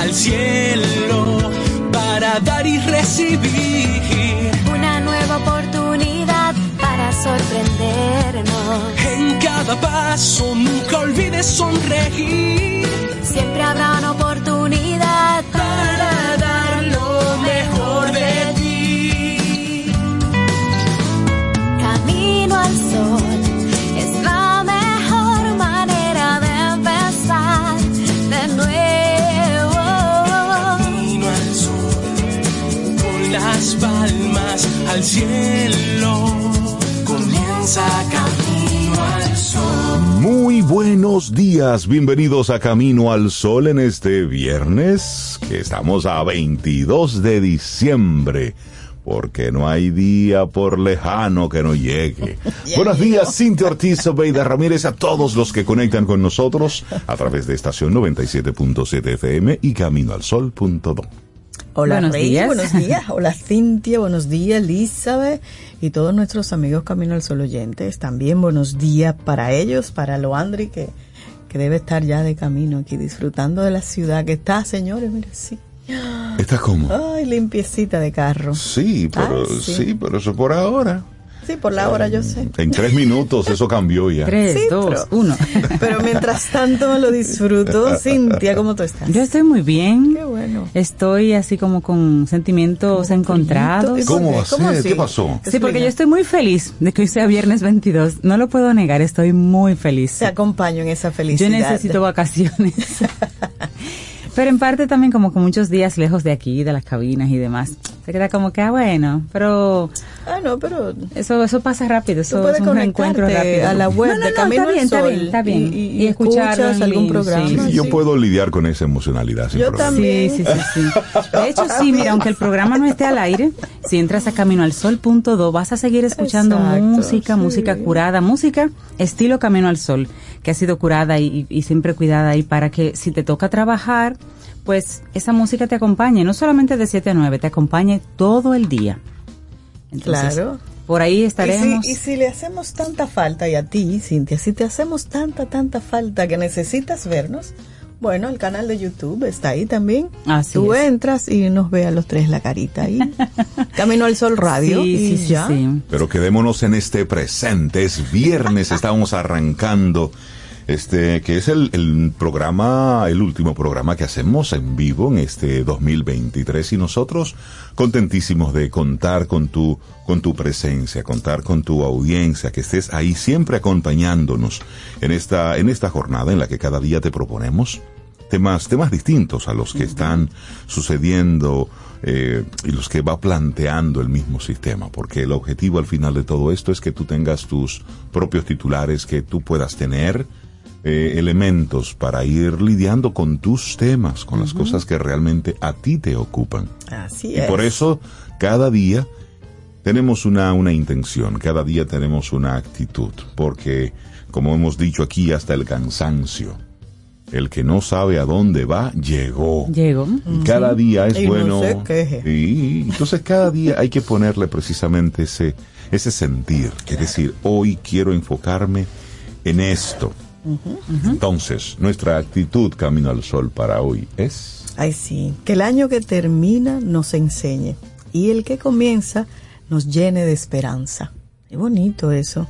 al cielo para dar y recibir. Una nueva oportunidad para sorprendernos. En cada paso nunca olvides sonreír. Siempre habrá una oportunidad al cielo. Comienza camino al sol. Muy buenos días, bienvenidos a Camino al Sol en este viernes, que estamos a 22 de diciembre, porque no hay día por lejano que no llegue. Buenos días, Cintia Ortiz, Obeida Ramírez, a todos los que conectan con nosotros a través de estación 97.7 FM y caminoalsol.do. Hola Buenos Rey, días. buenos días. Hola Cintia, buenos días Elizabeth y todos nuestros amigos Camino al Sol oyentes. También buenos días para ellos, para Loandri que, que debe estar ya de camino aquí disfrutando de la ciudad que está, señores, mire, sí. ¿Está cómo? Ay, limpiecita de carro. Sí, pero Ay, sí. sí. pero eso por ahora. Sí, por la hora yo sé. En tres minutos eso cambió ya. Tres, Sí, dos, pero- uno. Pero mientras tanto lo disfruto. Cintia, ¿cómo tú estás? Yo estoy muy bien. Qué bueno. Estoy así como con sentimientos Como encontrados. ¿Y por ¿Cómo así? ¿Qué pasó? Sí, porque yo estoy muy feliz de que hoy sea viernes 22. No lo puedo negar, estoy muy feliz. Te acompaño en esa Yo felicidad. necesito vacaciones. Pero en parte también como con muchos días lejos de aquí, de las cabinas y demás. Se queda como que, ah, bueno, pero Ah, no, pero eso eso pasa rápido, eso es un reencuentro conectarte rápido. a la web No, no, de no, Camino está bien, está bien, está bien. y- y- Y, en algún programa, sí, Sí, sí, yo sí. puedo lidiar con esa emocionalidad sin Yo problema. también. Sí, sí, sí, sí. De hecho, sí, mira, aunque el programa no esté al aire, si entras a caminoalsol.do vas a seguir escuchando Exacto, música, sí. música curada, música estilo Camino al Sol, que ha sido curada y, y siempre cuidada ahí para que si te toca trabajar, pues esa música te acompañe, no solamente de 7 a 9, te acompañe todo el día. Entonces, Claro. Por ahí Y estaremos. si, y si le hacemos tanta falta, y a ti, Cintia, si te hacemos tanta, tanta falta que necesitas vernos, bueno, el canal de YouTube está ahí también. Así Tú es. entras y nos ve a los tres la carita ahí. Camino al Sol Radio. Sí, y sí, sí, ya. sí. Pero quedémonos en este presente. Es viernes, estamos arrancando este, que es el, el programa, el último programa que hacemos en vivo en este 2023 y nosotros contentísimos de contar con tu, con tu presencia, contar con tu audiencia, que estés ahí siempre acompañándonos en esta, en esta jornada en la que cada día te proponemos temas, temas distintos a los que están sucediendo eh, y los que va planteando el mismo sistema, porque el objetivo al final de todo esto es que tú tengas tus propios titulares, que tú puedas tener eh, elementos para ir lidiando con tus temas, con las cosas que realmente a ti te ocupan. Así Y es. por eso, cada día tenemos una, una intención, cada día tenemos una actitud, porque, como hemos dicho aquí, hasta el cansancio, el que no sabe a dónde va, llegó. Llego. Y cada día es Y no bueno. se queje. Y entonces cada día hay que ponerle precisamente ese, ese sentir. Es decir, hoy quiero enfocarme en esto. Entonces, nuestra actitud camino al sol para hoy es. Ay, sí. Que el año que termina nos enseñe y el que comienza nos llene de esperanza. Qué bonito eso.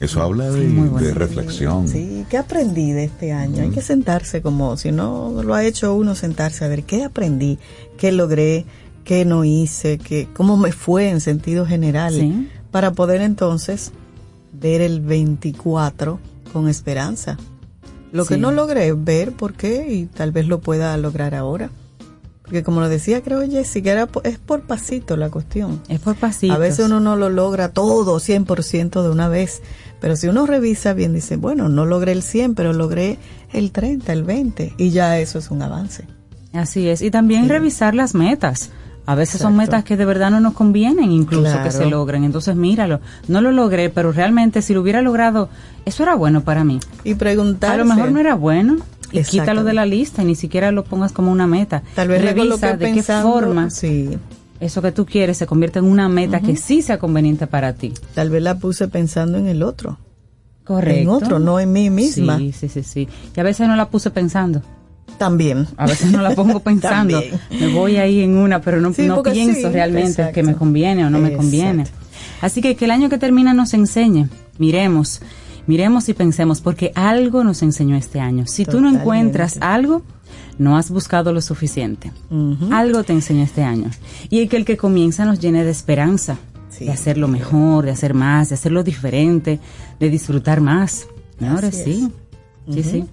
Eso habla de, muy bueno. de reflexión. Sí, ¿qué aprendí de este año? Hay que sentarse como, si no lo ha hecho uno, sentarse a ver qué aprendí, qué logré, qué no hice, qué, cómo me fue en sentido general, Sí. para poder entonces ver el 24 con esperanza. Lo que no logré, ver por qué y tal vez lo pueda lograr ahora. Porque como lo decía, creo Jessica, era, po- es por pasito la cuestión. Es por pasitos. A veces uno no lo logra todo 100% de una vez, pero si uno revisa bien, dice, bueno, no logré el 100, pero logré el 30, el 20, y ya eso es un avance. Así es. Y también revisar las metas. A veces son metas que de verdad no nos convienen incluso Claro. que se logren. Entonces míralo. No lo logré, pero realmente si lo hubiera logrado, eso era bueno para mí. Y preguntarse. A lo mejor no era bueno. Y quítalo de la lista y ni siquiera lo pongas como una meta. Tal vez Revisa recoloqué de qué forma Sí, eso que tú quieres se convierte en una meta que sí sea conveniente para ti. tal vez la puse pensando en el otro. Correcto. En otro, no en mí misma. Sí, sí, sí, sí. Y a veces no la puse pensando. También. A veces no la pongo pensando, me voy ahí en una, pero no, Sí, no pienso sí, realmente exacto. que me conviene o no me conviene. Así que que el año que termina nos enseñe, miremos, miremos y pensemos, porque algo nos enseñó este año. Si tú no Totalmente. encuentras algo, no has buscado lo suficiente. Algo te enseñó este año. Y que el que comienza nos llene de esperanza, Sí. de hacerlo mejor, de hacer más, de hacerlo diferente, de disfrutar más. Ahora sí, sí, sí.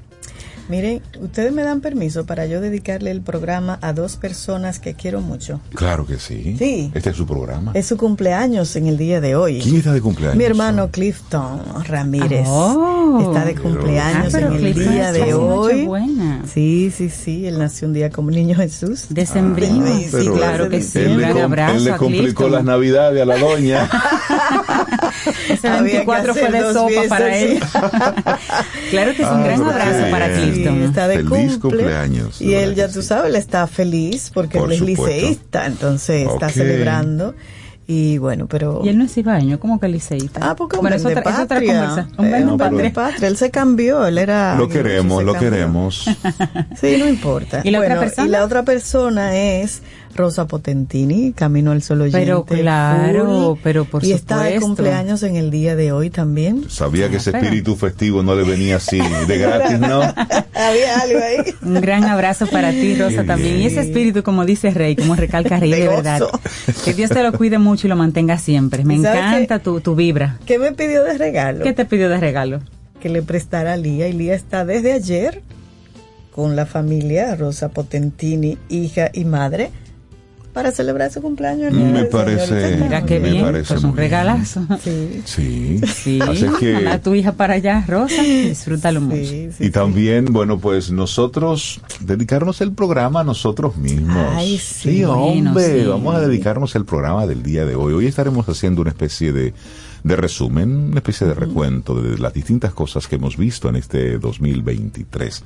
Miren, ustedes me dan permiso para yo dedicarle el programa a dos personas que quiero mucho. Claro que sí. Sí. Este es su programa. Es su cumpleaños en el día de hoy. ¿Quién está de cumpleaños? Mi hermano Clifton Ramírez Oh. está de cumpleaños Ah, pero en el Clifton día de hoy. Nochebuena. Sí, sí, sí, él nació un día como niño Jesús. Decembrino. Ah, sí, claro que él- sí. Él Un le, com- abrazo él le complicó las navidades a la doña. Ese Había que 24 fue de sopa fiestas, para sí. él. claro que es un Ah, gran abrazo para. Clifton. Sí, está de Feliz cumple. cumpleaños, Y él, ya tú sabes, él está feliz porque Por él es supuesto. liceísta, entonces está Ok. celebrando. Y bueno, pero... Y él no es ibaeño, como que liceísta. Ah, porque bueno, es otra, es otra patria. conversa. Un Eh, buen No, de patria. Él se cambió, él era... lo queremos, lo cambió. queremos. Sí, no importa. ¿Y la otra Bueno, persona? Y la otra persona es Rosa Potentini, Camino al Sol Oyente. Pero claro, pero por Y está de supuesto. cumpleaños en el día de hoy también. Sabía que ese Ah, pero- espíritu festivo no le venía así de gratis, ¿no? Había algo ahí. Un gran abrazo para ti, Rosa, también. Y ese espíritu, como dice Rey, como recalca Rey, De verdad. Que Dios te lo cuide mucho y lo mantenga siempre. Me ¿Y encanta tu, tu vibra. ¿Qué me pidió de regalo? ¿Qué te pidió de regalo? que le prestara a Lía y Lía está desde ayer con la familia Rosa Potentini, hija y madre, para celebrar su cumpleaños. Me parece-. Mira qué Me bien, parece pues un regalazo. Sí, Sí. Sí, Así que- a tu hija para allá, Rosa, disfrútalo mucho. sí, sí, Y sí. también, bueno, pues nosotros, dedicarnos el programa a nosotros mismos. Ay, sí, bueno, hombre, sí. vamos a dedicarnos el programa del día de hoy. Hoy estaremos haciendo una especie de, de resumen, una especie de recuento de las distintas cosas que hemos visto en este 2023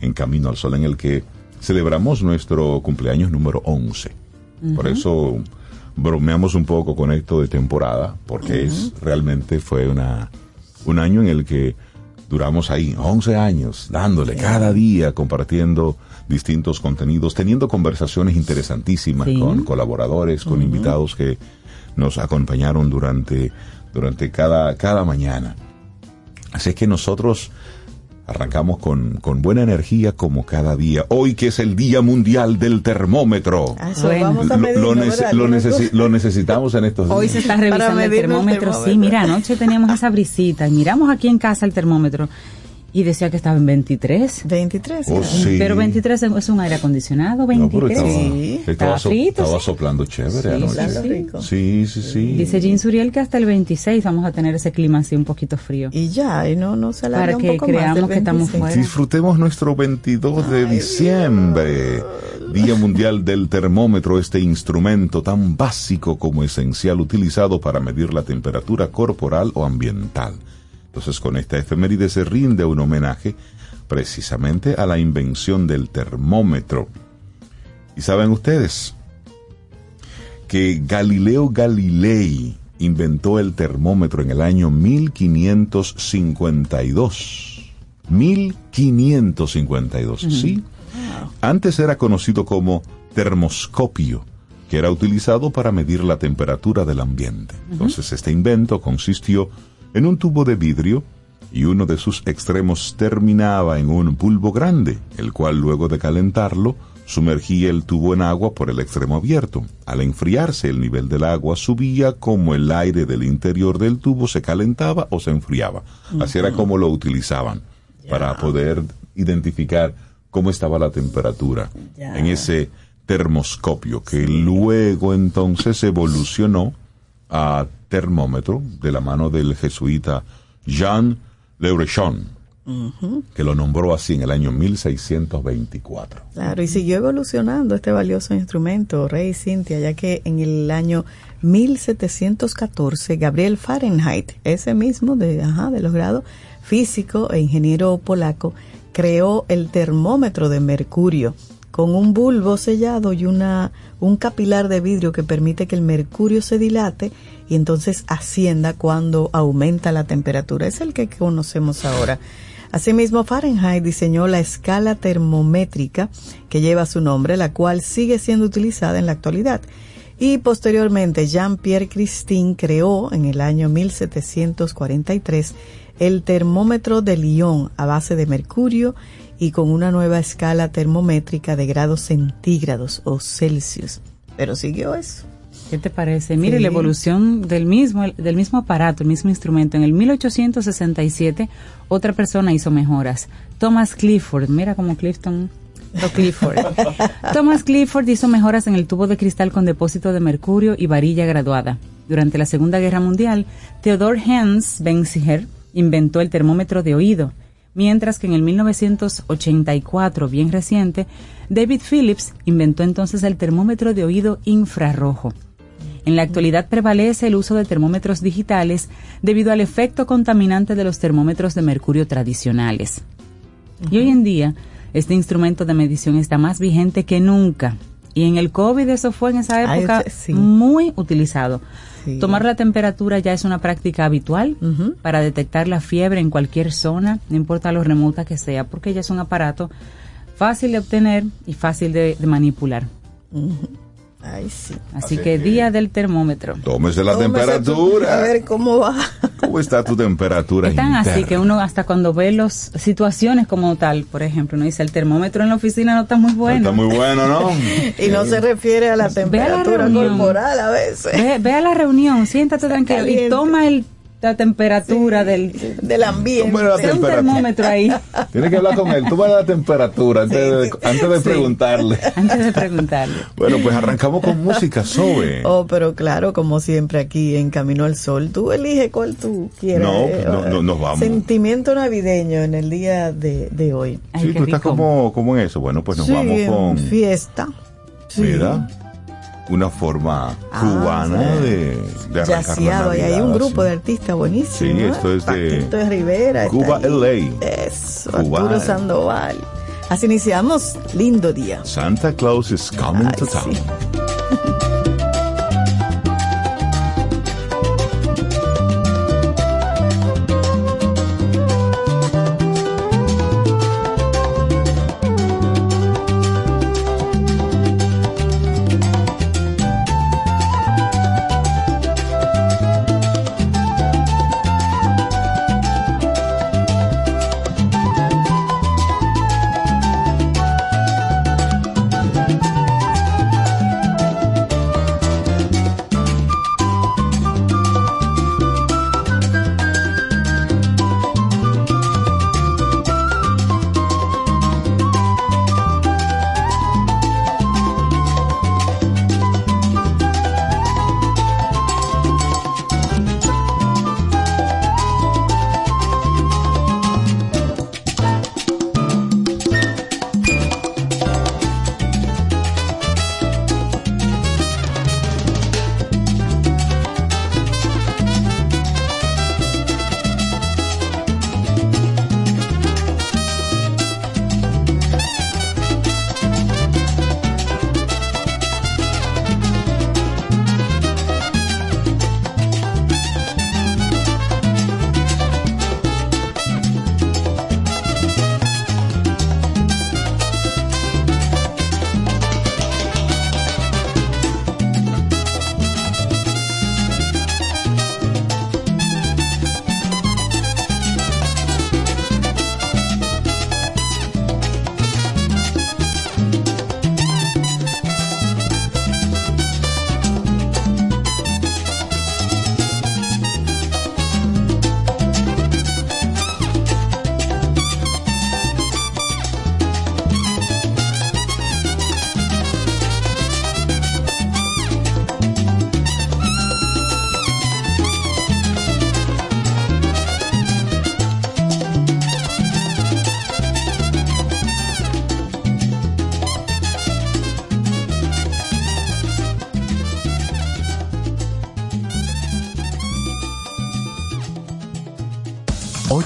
en Camino al Sol, en el que celebramos nuestro cumpleaños número 11. Por eso bromeamos un poco con esto de temporada, porque es realmente fue una, un año en el que duramos ahí 11 años, dándole cada día, compartiendo distintos contenidos, teniendo conversaciones interesantísimas Sí. con colaboradores, con invitados que nos acompañaron durante, durante cada, cada mañana. Así es que nosotros arrancamos con, con buena energía como cada día. Hoy que es el Día Mundial del Termómetro. Ah, eso Bueno. vamos a Lo, medirlo, lo nece- lo necesi- necesitamos en estos días. Hoy se está Para revisando el termómetro. Sí, mira, anoche teníamos esa brisita y miramos aquí en casa el termómetro y decía que estaba en 23. 23. Oh, ¿no? sí. Pero 23 es un aire acondicionado, No, pero 23. estaba, Sí. estaba, Estaba so- frito, estaba sí. soplando chévere Sí, anoche. sí. Sí, sí, sí. Dice Jean Suriel que hasta el 26 vamos a tener ese clima así un poquito frío. Y ya, y no, no se alarga Para un que poco más creamos del que estamos 26. fuera. Disfrutemos nuestro 22 de diciembre, Día Mundial del Termómetro, este instrumento tan básico como esencial utilizado para medir la temperatura corporal o ambiental. Entonces, con esta efeméride se rinde un homenaje precisamente a la invención del termómetro. Y saben ustedes que Galileo Galilei inventó el termómetro en el año 1552. 1552, ¿sí? Antes era conocido como termoscopio, que era utilizado para medir la temperatura del ambiente. Entonces, este invento consistió en un tubo de vidrio y uno de sus extremos terminaba en un bulbo grande, el cual luego de calentarlo sumergía el tubo en agua por el extremo abierto. Al enfriarse el nivel del agua subía como el aire del interior del tubo se calentaba o se enfriaba. Así era como lo utilizaban para poder identificar cómo estaba la temperatura en ese termoscopio que luego entonces evolucionó a termómetro de la mano del jesuita Jean Leurechon, que lo nombró así en el año 1624. Claro, y siguió evolucionando este valioso instrumento, Rey Cintia, ya que en el año 1714 Gabriel Fahrenheit, ese mismo de, ajá, de los grados físico e ingeniero polaco, creó el termómetro de mercurio con un bulbo sellado y una un capilar de vidrio que permite que el mercurio se dilate y entonces ascienda cuando aumenta la temperatura. Es el que conocemos ahora. Asimismo, Fahrenheit diseñó la escala termométrica que lleva su nombre, la cual sigue siendo utilizada en la actualidad. Y posteriormente, Jean-Pierre Christine creó en el año 1743 el termómetro de Lyon a base de mercurio y con una nueva escala termométrica de grados centígrados o Celsius. Pero siguió eso. ¿Qué te parece? Mire, la evolución del mismo, del mismo aparato, el mismo instrumento. En el 1867, otra persona hizo mejoras. Thomas Clifford, mira como Clifton Clifford. Thomas Clifford hizo mejoras en el tubo de cristal con depósito de mercurio y varilla graduada. Durante la Segunda Guerra Mundial, Theodor Hans Benziger inventó el termómetro de oído, mientras que en el 1984, bien reciente, David Phillips inventó entonces el termómetro de oído infrarrojo. En la actualidad prevalece el uso de termómetros digitales debido al efecto contaminante de los termómetros de mercurio tradicionales. Y hoy en día, este instrumento de medición está más vigente que nunca. Y en el COVID eso fue en esa época muy utilizado. Tomar la temperatura ya es una práctica habitual para detectar la fiebre en cualquier zona, no importa lo remota que sea, porque ya es un aparato fácil de obtener y fácil de, manipular. Ay, sí. Así, que, día del termómetro. Tómese la temperatura. a ver cómo va. ¿Cómo está tu temperatura? Están así que uno hasta cuando ve las situaciones como tal, por ejemplo, uno dice el termómetro en la oficina no está muy bueno. está muy bueno, ¿no? y no se refiere a la temperatura corporal a veces. Ve, ve, a la reunión, siéntate tranquilo y toma el la temperatura del, del ambiente. Tiene un termómetro ahí. Tienes que hablar con él. Tú vas a la temperatura antes, de, antes de preguntarle. Antes de preguntarle. Bueno, pues arrancamos con música, Sobe. Oh, pero claro, como siempre aquí en Camino al Sol, tú eliges cuál tú quieres. No, pues no, no, nos vamos. Sentimiento navideño en el día de, de hoy. sí, tú estás como, como en eso. Bueno, pues nos vamos con... fiesta. Sí. Mira una forma ah, cubana de, de arrancar y hay un grupo de artistas buenísimos. Sí, esto es de, de Rivera. Cuba LA. Eso, Arturo Sandoval. Así iniciamos. Lindo día. Santa Claus is coming to town.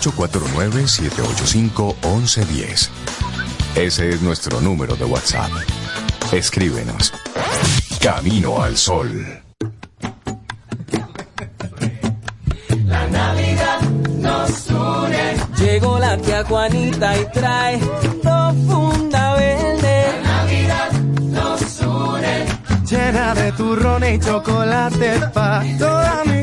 849-785-1110. Ese es nuestro número de WhatsApp. Escríbenos. Camino al Sol. La Navidad nos une. Llegó la tía Juanita y trae dos funda verde. La Navidad nos une. Llena de turrones y chocolate pa' toda mi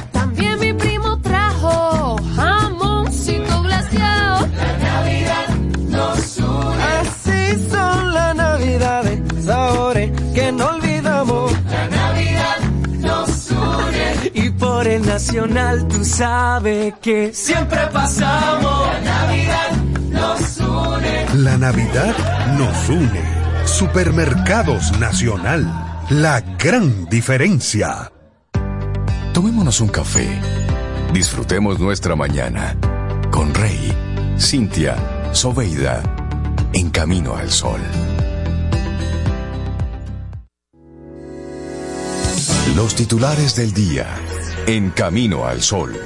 Nacional tú sabes que siempre pasamos. La Navidad nos une. La Navidad nos une. Supermercados Nacional. La gran diferencia. Tomémonos un café. Disfrutemos nuestra mañana con Rey, Cintia, Soveida, en camino al sol. Los titulares del día, en camino al sol.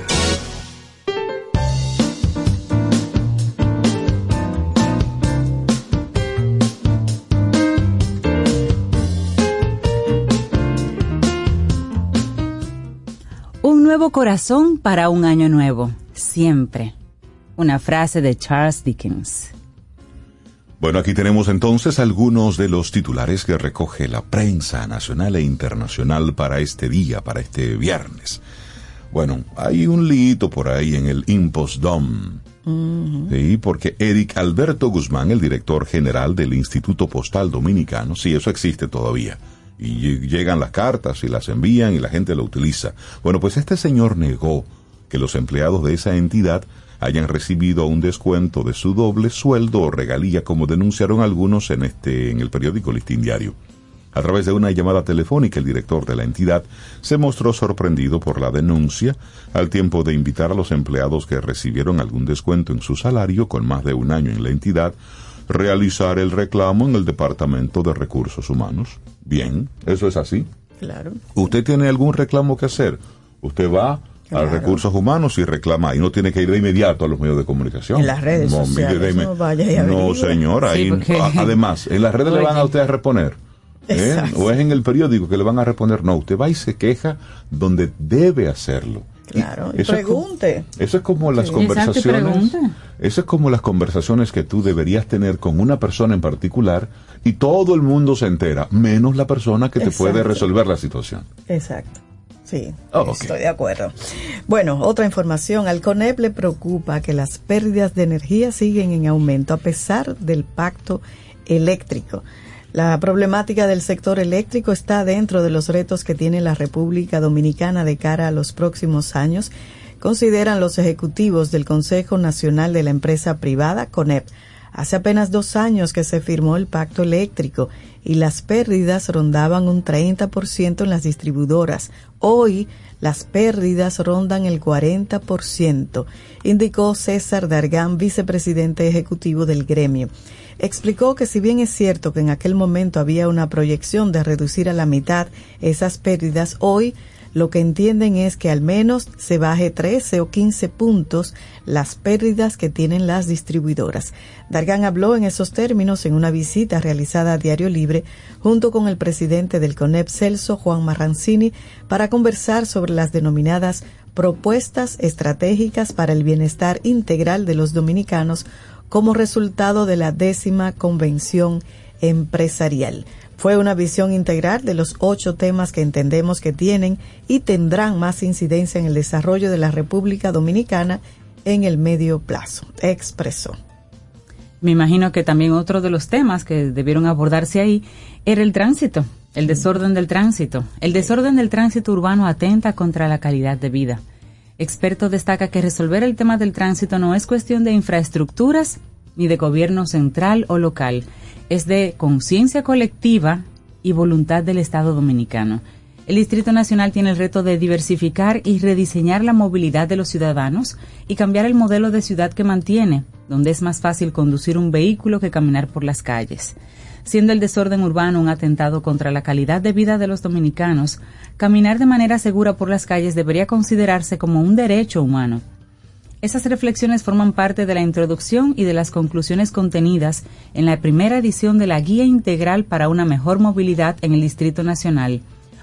Un nuevo corazón para un año nuevo, siempre. Una frase de Charles Dickens. Bueno, aquí tenemos entonces algunos de los titulares que recoge la prensa nacional e internacional para este día, para este viernes. Bueno, hay un lito por ahí en el Impostdom. Sí, porque Eric Alberto Guzmán, el director general del Instituto Postal Dominicano, sí, eso existe todavía. Y lle- llegan las cartas y las envían y la gente lo utiliza. Bueno, pues este señor negó que los empleados de esa entidad hayan recibido un descuento de su doble sueldo o regalía, como denunciaron algunos en este en el periódico Listín Diario. A través de una llamada telefónica, el director de la entidad se mostró sorprendido por la denuncia, al tiempo de invitar a los empleados que recibieron algún descuento en su salario con más de un año en la entidad, realizar el reclamo en el Departamento de Recursos Humanos. Bien, eso es así. Claro. ¿Usted tiene algún reclamo que hacer? Usted va Claro. a recursos humanos y reclama y no tiene que ir de inmediato a los medios de comunicación. En las redes No, sociales, no vaya y No, averigüe. señor, Sí, ahí, porque- a- además, en las redes le van a usted a reponer. ¿eh? Exacto. O es en el periódico que le van a responder. No, usted va y se queja donde debe hacerlo. Claro, y eso es como- pregunte. eso es como las Sí. Conversaciones. pregunte. Eso es como las conversaciones que tú deberías tener con una persona en particular y todo el mundo se entera, menos la persona que te puede resolver la situación. Exacto. Sí, Oh, estoy de acuerdo. Bueno, otra información. Al CONEP le preocupa que las pérdidas de energía siguen en aumento a pesar del pacto eléctrico. La problemática del sector eléctrico está dentro de los retos que tiene la República Dominicana de cara a los próximos años, consideran los ejecutivos del Consejo Nacional de la Empresa Privada, CONEP. Hace apenas dos años que se firmó el pacto eléctrico y las pérdidas rondaban un 30% en las distribuidoras. Hoy las pérdidas rondan el 40%, indicó César Dargán, vicepresidente ejecutivo del gremio. Explicó que si bien es cierto que en aquel momento había una proyección de reducir a la mitad esas pérdidas, hoy lo que entienden es que al menos se baje 13 o 15 puntos las pérdidas que tienen las distribuidoras. Dargan habló en esos términos en una visita realizada a Diario Libre junto con el presidente del CONEP Celso, Juan Marrancini, para conversar sobre las denominadas propuestas estratégicas para el bienestar integral de los dominicanos como resultado de la décima convención empresarial. Fue una visión integral de los ocho temas que entendemos que tienen y tendrán más incidencia en el desarrollo de la República Dominicana en el medio plazo, expresó. Me imagino que también otro de los temas que debieron abordarse ahí era el tránsito, el desorden del tránsito. El desorden del tránsito urbano atenta contra la calidad de vida. Experto destaca que resolver el tema del tránsito no es cuestión de infraestructuras ni de gobierno central o local, es de conciencia colectiva y voluntad del Estado dominicano. El Distrito Nacional tiene el reto de diversificar y rediseñar la movilidad de los ciudadanos y cambiar el modelo de ciudad que mantiene, donde es más fácil conducir un vehículo que caminar por las calles. Siendo el desorden urbano un atentado contra la calidad de vida de los dominicanos, caminar de manera segura por las calles debería considerarse como un derecho humano. Esas reflexiones forman parte de la introducción y de las conclusiones contenidas en la primera edición de la Guía Integral para una Mejor Movilidad en el Distrito Nacional,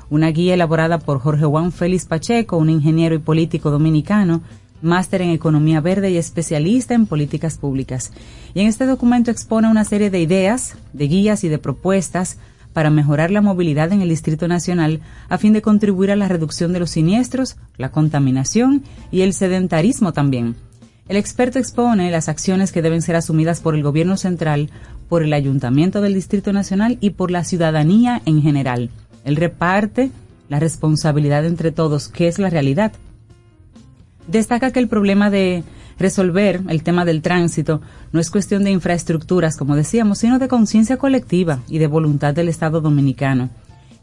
una guía elaborada por Jorge Juan Félix Pacheco, un ingeniero y político dominicano, máster en economía verde y especialista en políticas públicas. Y en este documento expone una serie de ideas, de guías y de propuestas para mejorar la movilidad en el Distrito Nacional a fin de contribuir a la reducción de los siniestros, la contaminación y el sedentarismo también. El experto expone las acciones que deben ser asumidas por el Gobierno central, por el Ayuntamiento del Distrito Nacional y por la ciudadanía en general él reparte la responsabilidad entre todos, que es la realidad. Destaca que el problema de resolver el tema del tránsito no es cuestión de infraestructuras, como decíamos, sino de conciencia colectiva y de voluntad del Estado dominicano.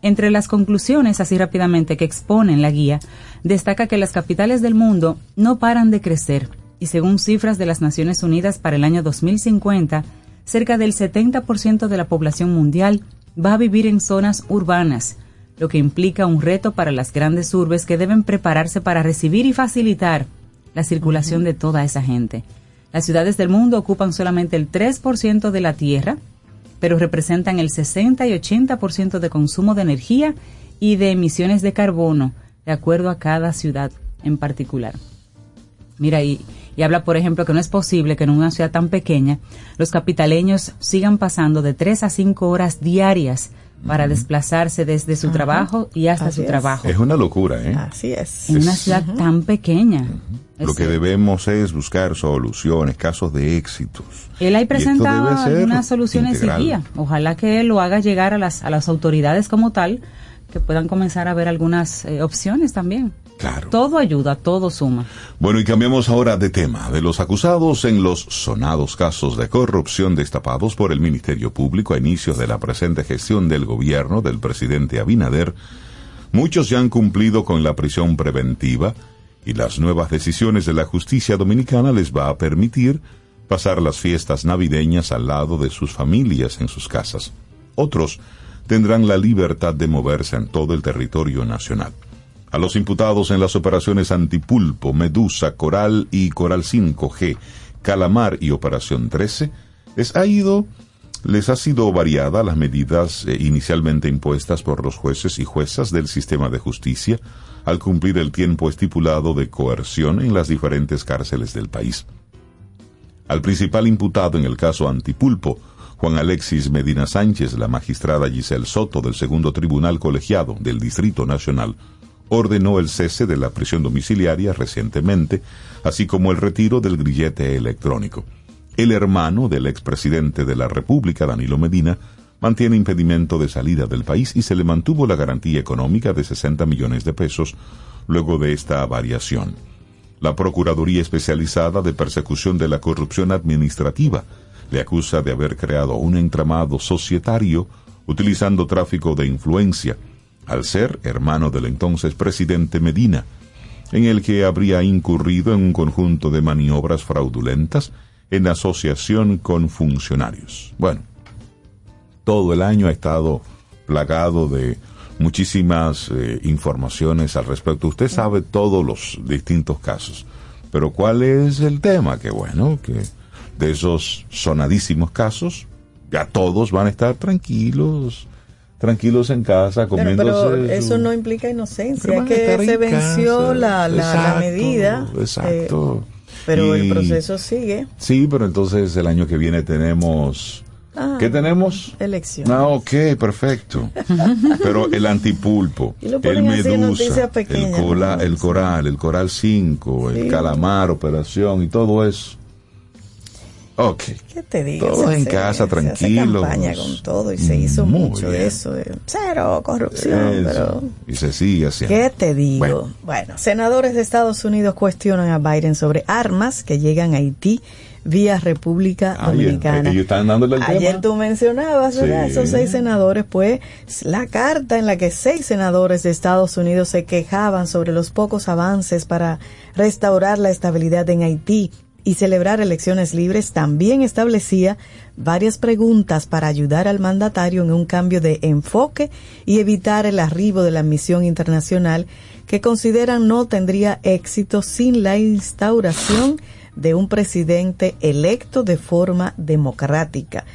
Entre las conclusiones, así rápidamente, que expone en la guía, destaca que las capitales del mundo no paran de crecer y según cifras de las Naciones Unidas para el año 2050, cerca del 70% de la población mundial va a vivir en zonas urbanas, lo que implica un reto para las grandes urbes que deben prepararse para recibir y facilitar la circulación de toda esa gente. Las ciudades del mundo ocupan solamente el 3% de la tierra, pero representan el 60 y 80% de consumo de energía y de emisiones de carbono, de acuerdo a cada ciudad en particular. Mira, y, y habla, por ejemplo, que no es posible que en una ciudad tan pequeña los capitaleños sigan pasando de tres a cinco horas diarias para desplazarse desde su trabajo y hasta su trabajo. Es una locura, ¿eh? Así es. En una ciudad tan pequeña. Lo que debemos es buscar soluciones, casos de éxitos. Él ahí presentaba algunas soluciones y guía. Ojalá que él lo haga llegar a las, a las autoridades como tal, que puedan comenzar a ver algunas eh, opciones también. Claro. Todo ayuda, todo suma. Bueno, y cambiamos ahora de tema. De los acusados en los sonados casos de corrupción destapados por el Ministerio Público a inicios de la presente gestión del gobierno del presidente Abinader, muchos ya han cumplido con la prisión preventiva y las nuevas decisiones de la justicia dominicana les va a permitir pasar las fiestas navideñas al lado de sus familias en sus casas. Otros tendrán la libertad de moverse en todo el territorio nacional. A los imputados en las operaciones Antipulpo, Medusa, Coral y Coral 5G, Calamar y Operación 13, les ha ido les ha sido variada las medidas eh, inicialmente impuestas por los jueces y juezas del sistema de justicia al cumplir el tiempo estipulado de coerción en las diferentes cárceles del país. Al principal imputado en el caso Antipulpo, Juan Alexis Medina Sánchez, la magistrada Giselle Soto del segundo tribunal colegiado del Distrito Nacional, ordenó el cese de la prisión domiciliaria recientemente, así como el retiro del grillete electrónico. El hermano del expresidente de la República, Danilo Medina, mantiene impedimento de salida del país y se le mantuvo la garantía económica de 60 millones de pesos luego de esta variación. La Procuraduría Especializada de Persecución de la Corrupción Administrativa le acusa de haber creado un entramado societario utilizando tráfico de influencia, al ser hermano del entonces presidente Medina, en el que habría incurrido en un conjunto de maniobras fraudulentas en asociación con funcionarios. Bueno, todo el año ha estado plagado de muchísimas eh, informaciones al respecto. Usted sabe todos los distintos casos. Pero ¿cuál es el tema? Que bueno, que de esos sonadísimos casos, ya todos van a estar tranquilos, tranquilos en casa comiendo. Pero, eso no implica inocencia, es que se venció la, la, medida. Exacto. Eh, pero el proceso sigue. Sí, pero entonces el año que viene tenemos... Ah, ¿Qué tenemos? Elecciones. Ah, ok, perfecto. Pero el antipulpo, Y lo el medusa, el, cola- el coral, el coral 5, Sí. el calamar, operación y todo eso. Ok. ¿Qué te digo? Todos en casa, se hace tranquilos. campaña con todo y se hizo mucho bien. de eso, de cero corrupción, Eso. pero... Y se sigue haciendo. ¿Qué te digo? Bueno. Bueno. senadores de Estados Unidos cuestionan a Biden sobre armas que llegan a Haití vía República Dominicana. Ayer tema. tú mencionabas, ¿verdad? Sí. Esos seis senadores, pues la carta en la que seis senadores de Estados Unidos se quejaban sobre los pocos avances para restaurar la estabilidad en Haití y celebrar elecciones libres también establecía varias preguntas para ayudar al mandatario en un cambio de enfoque y evitar el arribo de la misión internacional que consideran no tendría éxito sin la instauración de un presidente electo de forma democrática.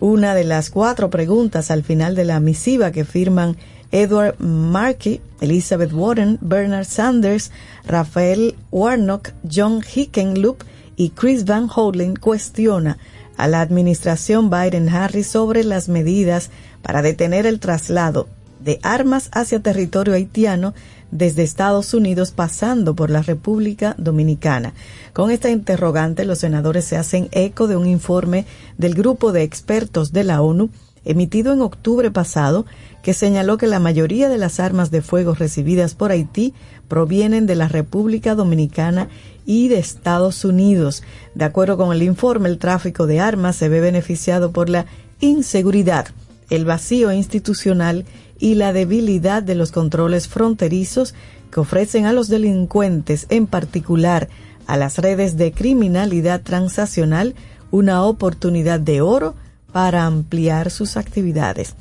Una de las cuatro preguntas al final de la misiva que firman Edward Markey, Elizabeth Warren, Bernard Sanders, Rafael Warnock, John Hickenloop y Chris Van Hollen cuestiona a la administración Biden-Harris sobre las medidas para detener el traslado de armas hacia territorio haitiano desde Estados Unidos pasando por la República Dominicana. Con esta interrogante, los senadores se hacen eco de un informe del grupo de expertos de la ONU emitido en octubre pasado que señaló que la mayoría de las armas de fuego recibidas por Haití provienen de la República Dominicana y de Estados Unidos. De acuerdo con el informe, el tráfico de armas se ve beneficiado por la inseguridad, el vacío institucional y la debilidad de los controles fronterizos que ofrecen a los delincuentes, en particular a las redes de criminalidad transaccional, una oportunidad de oro para ampliar sus actividades.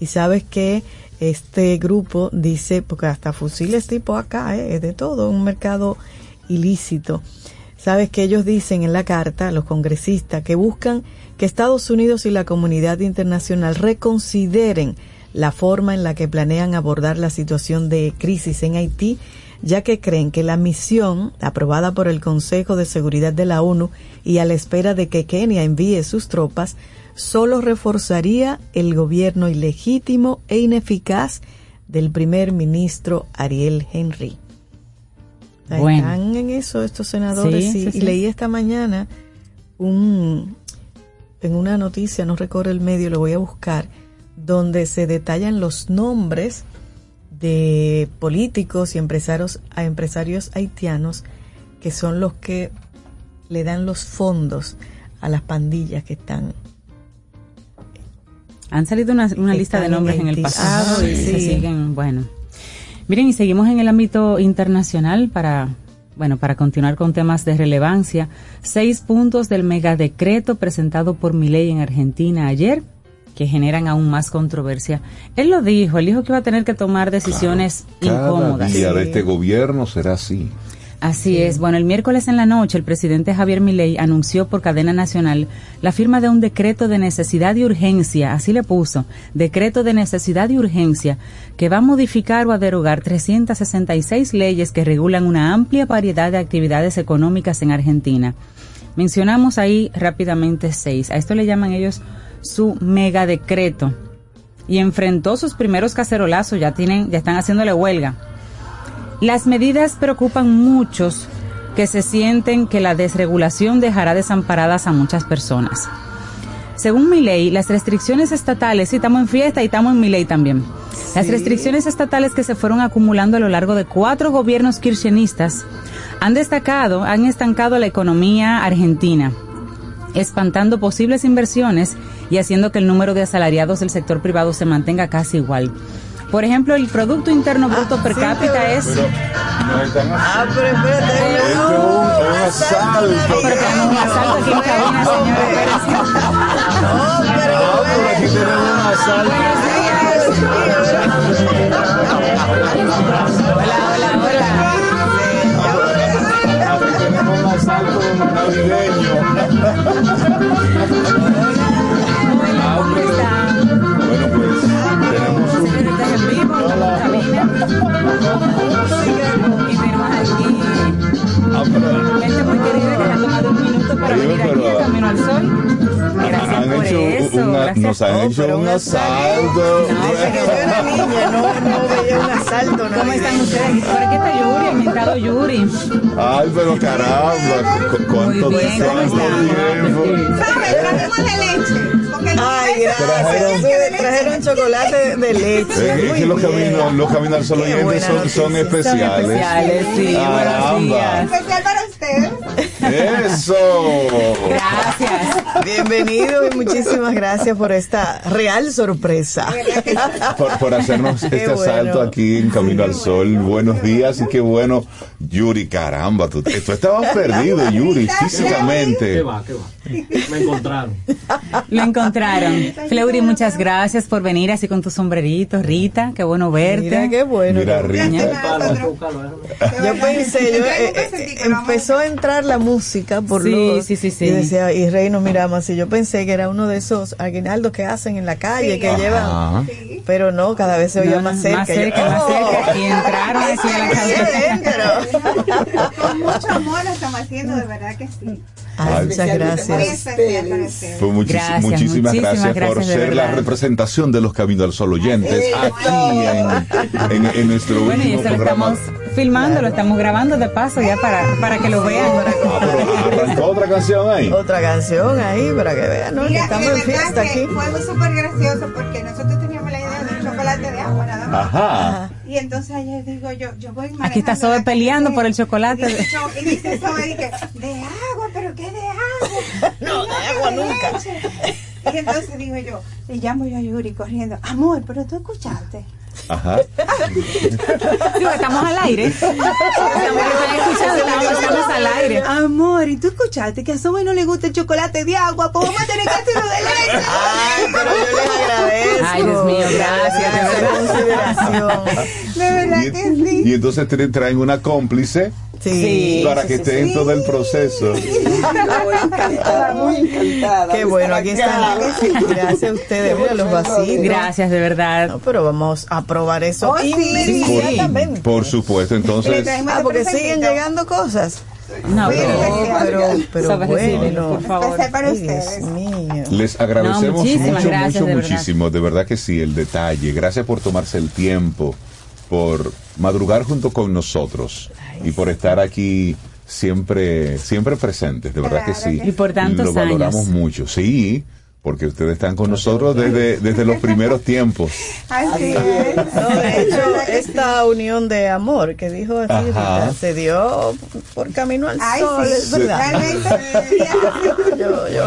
Y sabes que este grupo dice, porque hasta fusiles tipo acá, eh, es de todo, un mercado ilícito. Sabes que ellos dicen en la carta, los congresistas, que buscan que Estados Unidos y la comunidad internacional reconsideren la forma en la que planean abordar la situación de crisis en Haití, ya que creen que la misión, aprobada por el Consejo de Seguridad de la ONU y a la espera de que Kenia envíe sus tropas, solo reforzaría el gobierno ilegítimo e ineficaz del primer ministro Ariel Henry. Bueno. Están en eso estos senadores Sí, y, sí, y sí. leí esta mañana un en una noticia, no recuerdo el medio, lo voy a buscar, donde se detallan los nombres de políticos y empresarios a empresarios haitianos que son los que le dan los fondos a las pandillas que están Han salido una, una lista de en nombres en el pasado Ajá, y se siguen, bueno. Miren, y seguimos en el ámbito internacional para, bueno, para continuar con temas de relevancia. Seis puntos del megadecreto presentado por Milei en Argentina ayer que generan aún más controversia. Él lo dijo, él dijo que iba a tener que tomar decisiones Cada incómodas. día de este gobierno será así. Así es. Bueno, el miércoles en la noche el presidente Javier Milei anunció por cadena nacional la firma de un decreto de necesidad y urgencia, así le puso, decreto de necesidad y urgencia, que va a modificar o a derogar 366 leyes que regulan una amplia variedad de actividades económicas en Argentina. Mencionamos ahí rápidamente seis. A esto le llaman ellos su megadecreto. Y enfrentó sus primeros cacerolazos, ya tienen, ya están haciéndole huelga. Las medidas preocupan muchos que se sienten que la desregulación dejará desamparadas a muchas personas. Según mi ley, las restricciones estatales, sí, estamos en fiesta y estamos en mi ley también. Las restricciones estatales que se fueron acumulando a lo largo de cuatro gobiernos kirchneristas han destacado, han estancado la economía argentina, espantando posibles inversiones y haciendo que el número de asalariados del sector privado se mantenga casi igual. Por ejemplo, el Producto Interno Bruto per sí, cápita pero- es... Ah, pero espérate, Esto es un, un asalto. Pero tenemos un asalto aquí en cabina, señora. Ah, pero aquí tenemos un asalto. Hola, hola, hola. Aquí tenemos un asalto navideño. Señoritas en vivo, en cabina. Y tenemos aquí Ah, pero gente muy querida que se ha tomado un minuto para Oye, venir aquí pero- a Camino al Sol. Gracias han por hecho eso. una- gracias. nos han Oh, hecho un un asalto. Desde que yo era niña no, no veía un asalto alto, ¿no? ¿Cómo están ustedes? Por aquí está Yuri, el invitado Yuri. Ay, pero caramba, cu- cuánto Muy bien, ¿cómo cuánto están? tiempo. ¿Sabes? Tratemos de leche. Ay, gracias. Trajeron- Trajeron chocolate de leche. Es que- es Muy que los caminos, los caminos al sol oyentes son, noticia. son especiales. especiales, sí, buenos Caramba. Especial para ustedes. Eso. Gracias. Bienvenido y muchísimas gracias por esta real sorpresa. Por, por hacernos Qué este bueno. asalto aquí en Camino al Sol. Buenos días y qué bueno. Yuri, caramba, tú, tú estabas perdido, Yuri, físicamente. ¿Qué va? ¿Qué va? Me encontraron. Lo encontraron. Fleury, muchas gracias por venir así con tu sombrerito. Rita, qué bueno verte. Mira qué bueno. Mira, Rita. Yo pensé, yo, eh, eh, empezó a entrar la música por Sí, los, sí, sí, sí. y decía, y Rey nos miraba así, yo pensé que era uno de esos aguinaldos que hacen en la calle, que llevan, pero no, cada vez se oía No, más cerca. más cerca, más ¡oh! cerca. Y entraron así a la adentro. Con mucho amor lo estamos haciendo, de verdad que sí. Ay, muchas gracias. muchis- muchísimas, muchísimas gracias, por gracias, ser la representación de los Caminos al Sol oyentes aquí en, en- en nuestro Bueno, y último eso lo programa. estamos filmando, lo estamos grabando de paso ya para, para que lo vean. Ah, pero arrancó otra canción ahí. Otra canción ahí para que vean, ¿no? Que estamos en fiesta aquí. fue muy súper gracioso porque nosotros teníamos la idea de un chocolate de. Ajá. Y entonces ayer digo yo, yo voy Aquí está manejando Sobe peleando carretera, por el chocolate. Y y dice Sobe, dije, de agua, pero ¿qué de agua? No, de agua nunca. leche". Y entonces digo yo, le llamo yo a Yuri corriendo, amor, pero tú escuchaste. Ajá. Sí, estamos al aire. Estamos al aire. Amor, ¿y tú escuchaste que a Sobe no le gusta el chocolate de agua? Pues vamos a tener que hacerlo de leche. Ay, pero yo les agradezco. Ay, Dios mío, gracias, de verdad. De verdad Y, que sí. y entonces te traen una cómplice Sí. para que esté en todo el proceso. muy encantada. Qué bueno, aquí están. Gracias a ustedes. Mira los vasitos. Gracias, de verdad. No, pero vamos a probar eso Oh, sí. inmediatamente. Por supuesto, entonces. Ah, porque siguen llegando cosas. No, pero, pero, pero bueno. por favor. Les agradecemos mucho, gracias, mucho, muchísimo. De verdad que sí, el detalle. Gracias por tomarse el tiempo, por madrugar junto con nosotros y por estar aquí siempre, siempre presentes. De verdad que sí. Y por tantos Lo valoramos años. mucho. Sí, porque ustedes están con nosotros desde, desde los primeros tiempos. Así es. No, de hecho, esta unión de amor que dijo así. Rita, se dio por camino al Ay, sol, sí. es verdad. Realmente, Yo, yo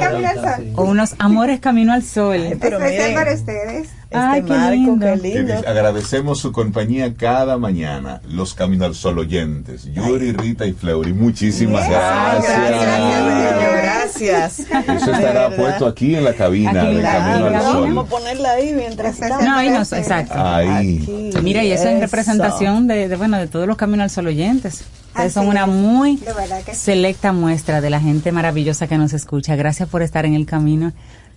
Camino al Sol. O unos amores camino al sol. pero Especial miren. para ustedes. Este Ay, qué marco, lindo. qué lindo. agradecemos su compañía cada mañana, los Camino al Sol oyentes, Yuri, Rita y Fleury. Muchísimas Ay, gracias. gracias, bello, gracias. Eso estará puesto aquí en la cabina Aquí de Camino al. Sol. Vamos a ponerla ahí mientras tanto. No, ahí no, exacto. Ahí. Aquí, Mira, y eso es eso. representación de, de, bueno, de todos los Caminos al Sol oyentes. Ustedes son Así una es. muy selecta muestra de la gente maravillosa que nos escucha. Gracias por estar en el camino.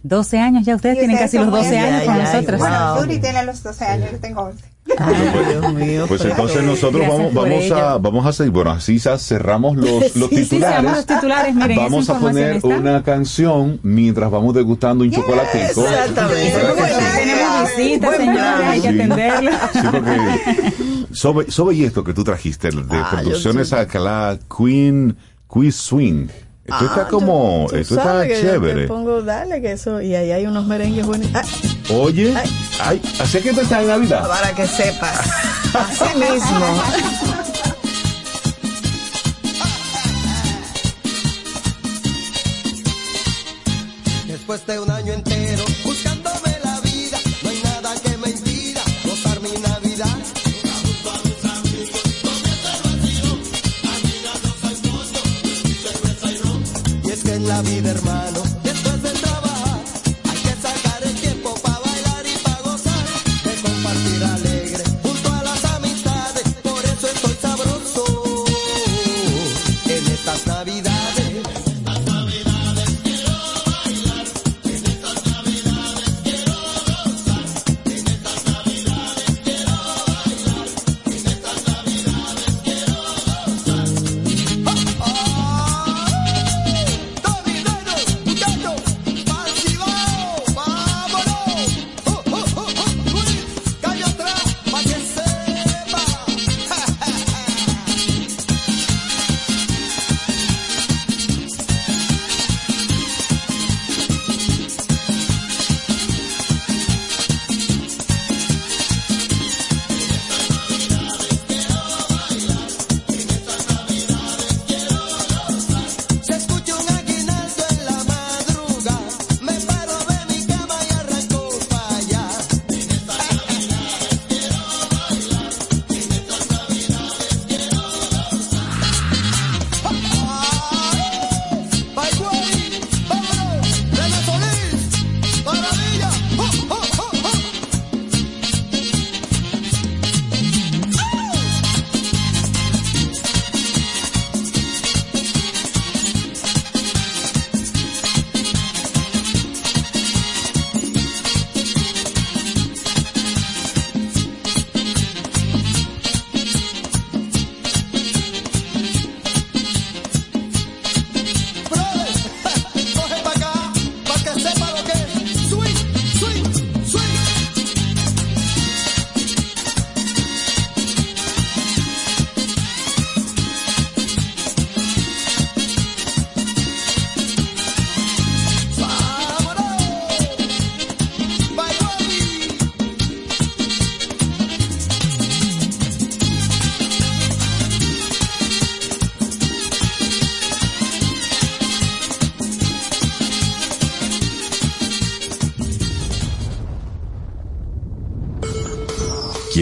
12 años ya, ustedes tienen casi los son muy 12 años con nosotros. Bueno, Wow. Yuri tiene los 12 años, yo tengo 11. Ay, Dios mío. Pues entonces nosotros Gracias vamos, vamos a, vamos a seguir, bueno, así ya cerramos los, los Sí, sí, Sí, titulares. los titulares, miren, vamos a poner está. una canción mientras vamos degustando un chocolatico. Exactamente. Tenemos visitas, señores, hay que Sí. atenderlo. Sí, porque Sobe, Sobe y esto que tú trajiste de Ah, producciones Alcalá, Queen, Quiz Swing. Esto Ah, está como, tú- tú esto está que yo te chévere. pongo, dale, que eso, y ahí hay unos merengues buenos. Ah, Oye, Ay. ay, así que esto está en Navidad. para que sepas. Así mismo. Después de un la vida, hermano,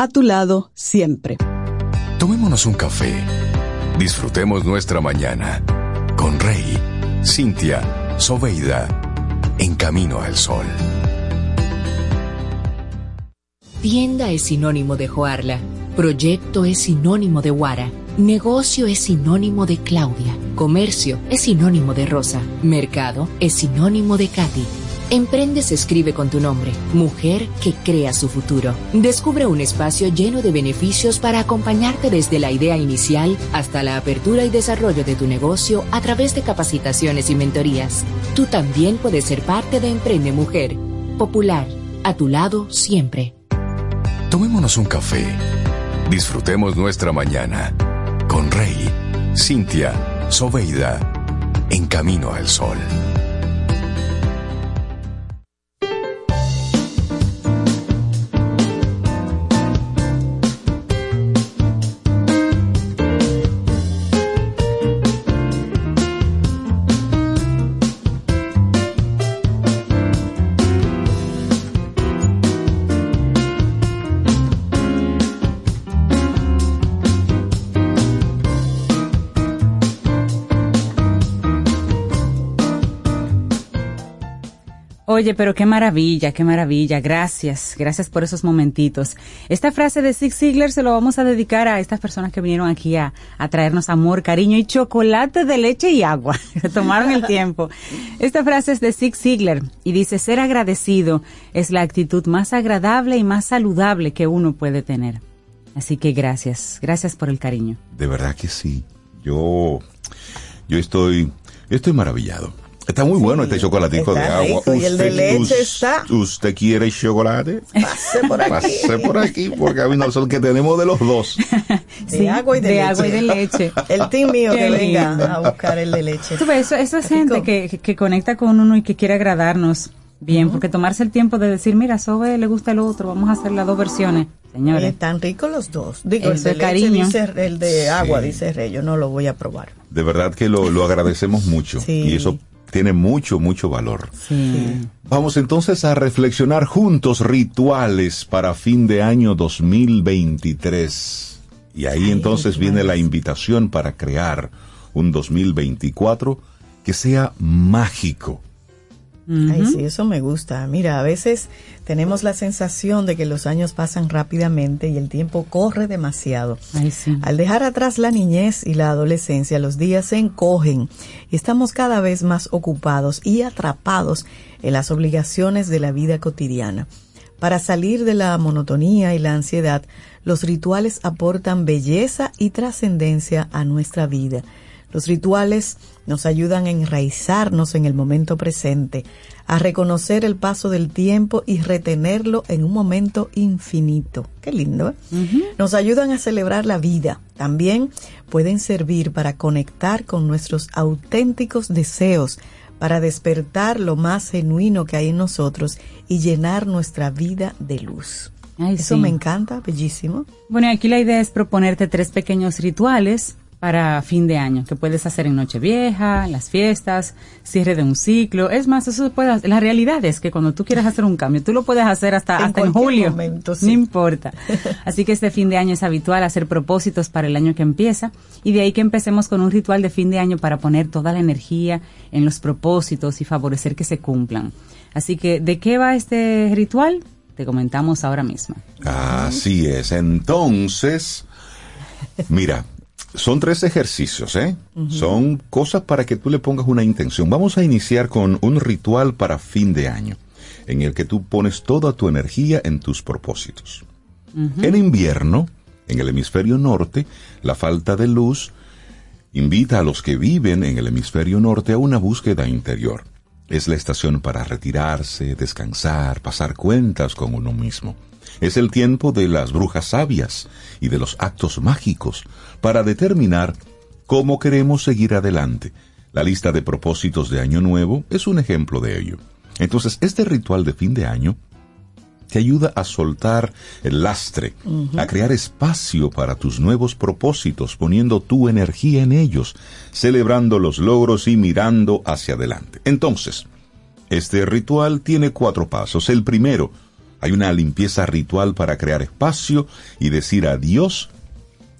A tu lado siempre. Tomémonos un café. Disfrutemos nuestra mañana con Rey, Cintia, Soveida, en camino al sol. Tienda es sinónimo de Joarla. Proyecto es sinónimo de Guara. Negocio es sinónimo de Claudia. Comercio es sinónimo de Rosa. Mercado es sinónimo de Katy. Emprende se escribe con tu nombre. Mujer que crea su futuro. Descubre un espacio lleno de beneficios para acompañarte desde la idea inicial hasta la apertura y desarrollo de tu negocio a través de capacitaciones y mentorías. Tú también puedes ser parte de Emprende Mujer. Popular. A tu lado siempre. Tomémonos un café. Disfrutemos nuestra mañana con Rey, Cintia, Soveida, en camino al sol. Oye, pero qué maravilla, qué maravilla. Gracias, gracias por esos momentitos. Esta frase de Zig Ziglar se lo vamos a dedicar a estas personas que vinieron aquí a, a traernos amor, cariño y chocolate de leche y agua. Tomaron el tiempo. Esta frase es de Zig Ziglar y dice, ser agradecido es la actitud más agradable y más saludable que uno puede tener. Así que gracias, gracias por el cariño. De verdad que sí. Yo, yo estoy, estoy maravillado. Está muy bueno este chocolatico de agua. rico, y el de leche está. ¿Usted quiere chocolate? Pase por aquí. Pase por aquí, porque a mí no son que tenemos de los dos. De agua y de, de leche. agua y de leche. El team mío Qué que venga lindo. a buscar el de leche. Tú ves, eso, eso es gente que, que- que conecta con uno y que quiere agradarnos bien, porque tomarse el tiempo de decir, mira, a Sobe le gusta el otro, vamos a hacer las dos versiones. Señores, Están ricos los dos. Digo, el Eso de leche cariño. dice, el de agua Sí. dice Rey, yo no lo voy a probar. De verdad que lo, lo agradecemos mucho. Sí. Y eso tiene mucho, mucho valor. sí. Vamos entonces a reflexionar juntos rituales para fin de año 2023. Y ahí entonces viene la invitación para crear un 2024 que sea mágico. Ay, sí, eso me gusta. Mira, a veces tenemos la sensación de que los años pasan rápidamente y el tiempo corre demasiado. Ay, sí. Al dejar atrás la niñez y la adolescencia, los días se encogen y estamos cada vez más ocupados y atrapados en las obligaciones de la vida cotidiana. Para salir de la monotonía y la ansiedad, los rituales aportan belleza y trascendencia a nuestra vida. Los rituales nos ayudan a enraizarnos en el momento presente, a reconocer el paso del tiempo y retenerlo en un momento infinito. Qué lindo, ¿eh? Nos ayudan a celebrar la vida. También pueden servir para conectar con nuestros auténticos deseos, para despertar lo más genuino que hay en nosotros y llenar nuestra vida de luz. Ay, Eso sí. me encanta, bellísimo. Bueno, aquí la idea es proponerte tres pequeños rituales para fin de año que puedes hacer en Nochevieja, en las fiestas, cierre de un ciclo. Es más, eso se puede hacer. La realidad es que cuando tú quieras hacer un cambio, tú lo puedes hacer hasta En hasta en julio. momento, sí. No importa. Así que este fin de año es habitual hacer propósitos para el año que empieza y de ahí que empecemos con un ritual de fin de año para poner toda la energía en los propósitos y favorecer que se cumplan. Así que, ¿de qué va este ritual? Te comentamos ahora mismo. Así es. Entonces, mira, son tres ejercicios, ¿eh? Son cosas para que tú le pongas una intención. Vamos a iniciar con un ritual para fin de año, en el que tú pones toda tu energía en tus propósitos. En invierno, en el hemisferio norte, la falta de luz invita a los que viven en el hemisferio norte a una búsqueda interior. Es la estación para retirarse, descansar, pasar cuentas con uno mismo. Es el tiempo de las brujas sabias y de los actos mágicos para determinar cómo queremos seguir adelante. La lista de propósitos de Año Nuevo es un ejemplo de ello. Entonces, este ritual de fin de año te ayuda a soltar el lastre, a crear espacio para tus nuevos propósitos, poniendo tu energía en ellos, celebrando los logros y mirando hacia adelante. Entonces, este ritual tiene cuatro pasos. El primero, hay una limpieza ritual para crear espacio y decir adiós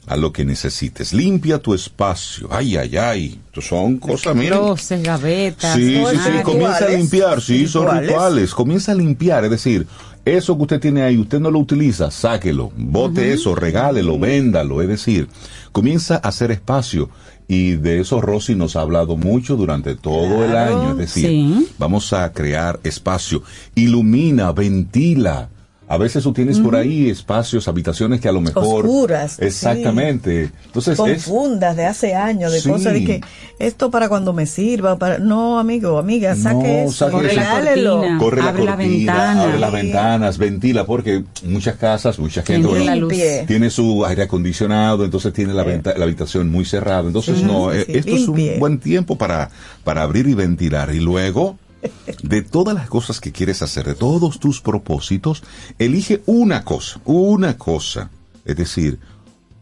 a lo que necesites. Limpia tu espacio. Ay, ay, ay. Son cosas, mira. Closet, gavetas. Sí, sí, sí. Comienza a limpiar. Sí, son Rituales. rituales. Comienza a limpiar. Es decir, eso que usted tiene ahí, usted no lo utiliza, sáquelo. Bote eso, regálelo, véndalo. Es decir, comienza a hacer espacio. Y de eso Rosy nos ha hablado mucho durante todo el año. Es decir, Sí. vamos a crear espacio. Ilumina, ventila. A veces tú tienes por ahí espacios, habitaciones que a lo mejor... Oscuras, sí. Exactamente. Entonces es... Confundas de hace años, de Sí. cosas de que esto para cuando me sirva, para no, amigo, amiga, saque No, eso, saque eso. regálelo. cortina. Corre la Abre la cortina, ventana. abre las ventanas, ventila, porque muchas casas, mucha gente Tiene bueno, la luz. Tiene su aire acondicionado, entonces tiene la, venta- la habitación muy cerrada. Entonces, Sí, no, sí, eh, sí, esto es un buen tiempo para, para abrir y ventilar. Y luego, de todas las cosas que quieres hacer, de todos tus propósitos, elige una cosa, una cosa. Es decir,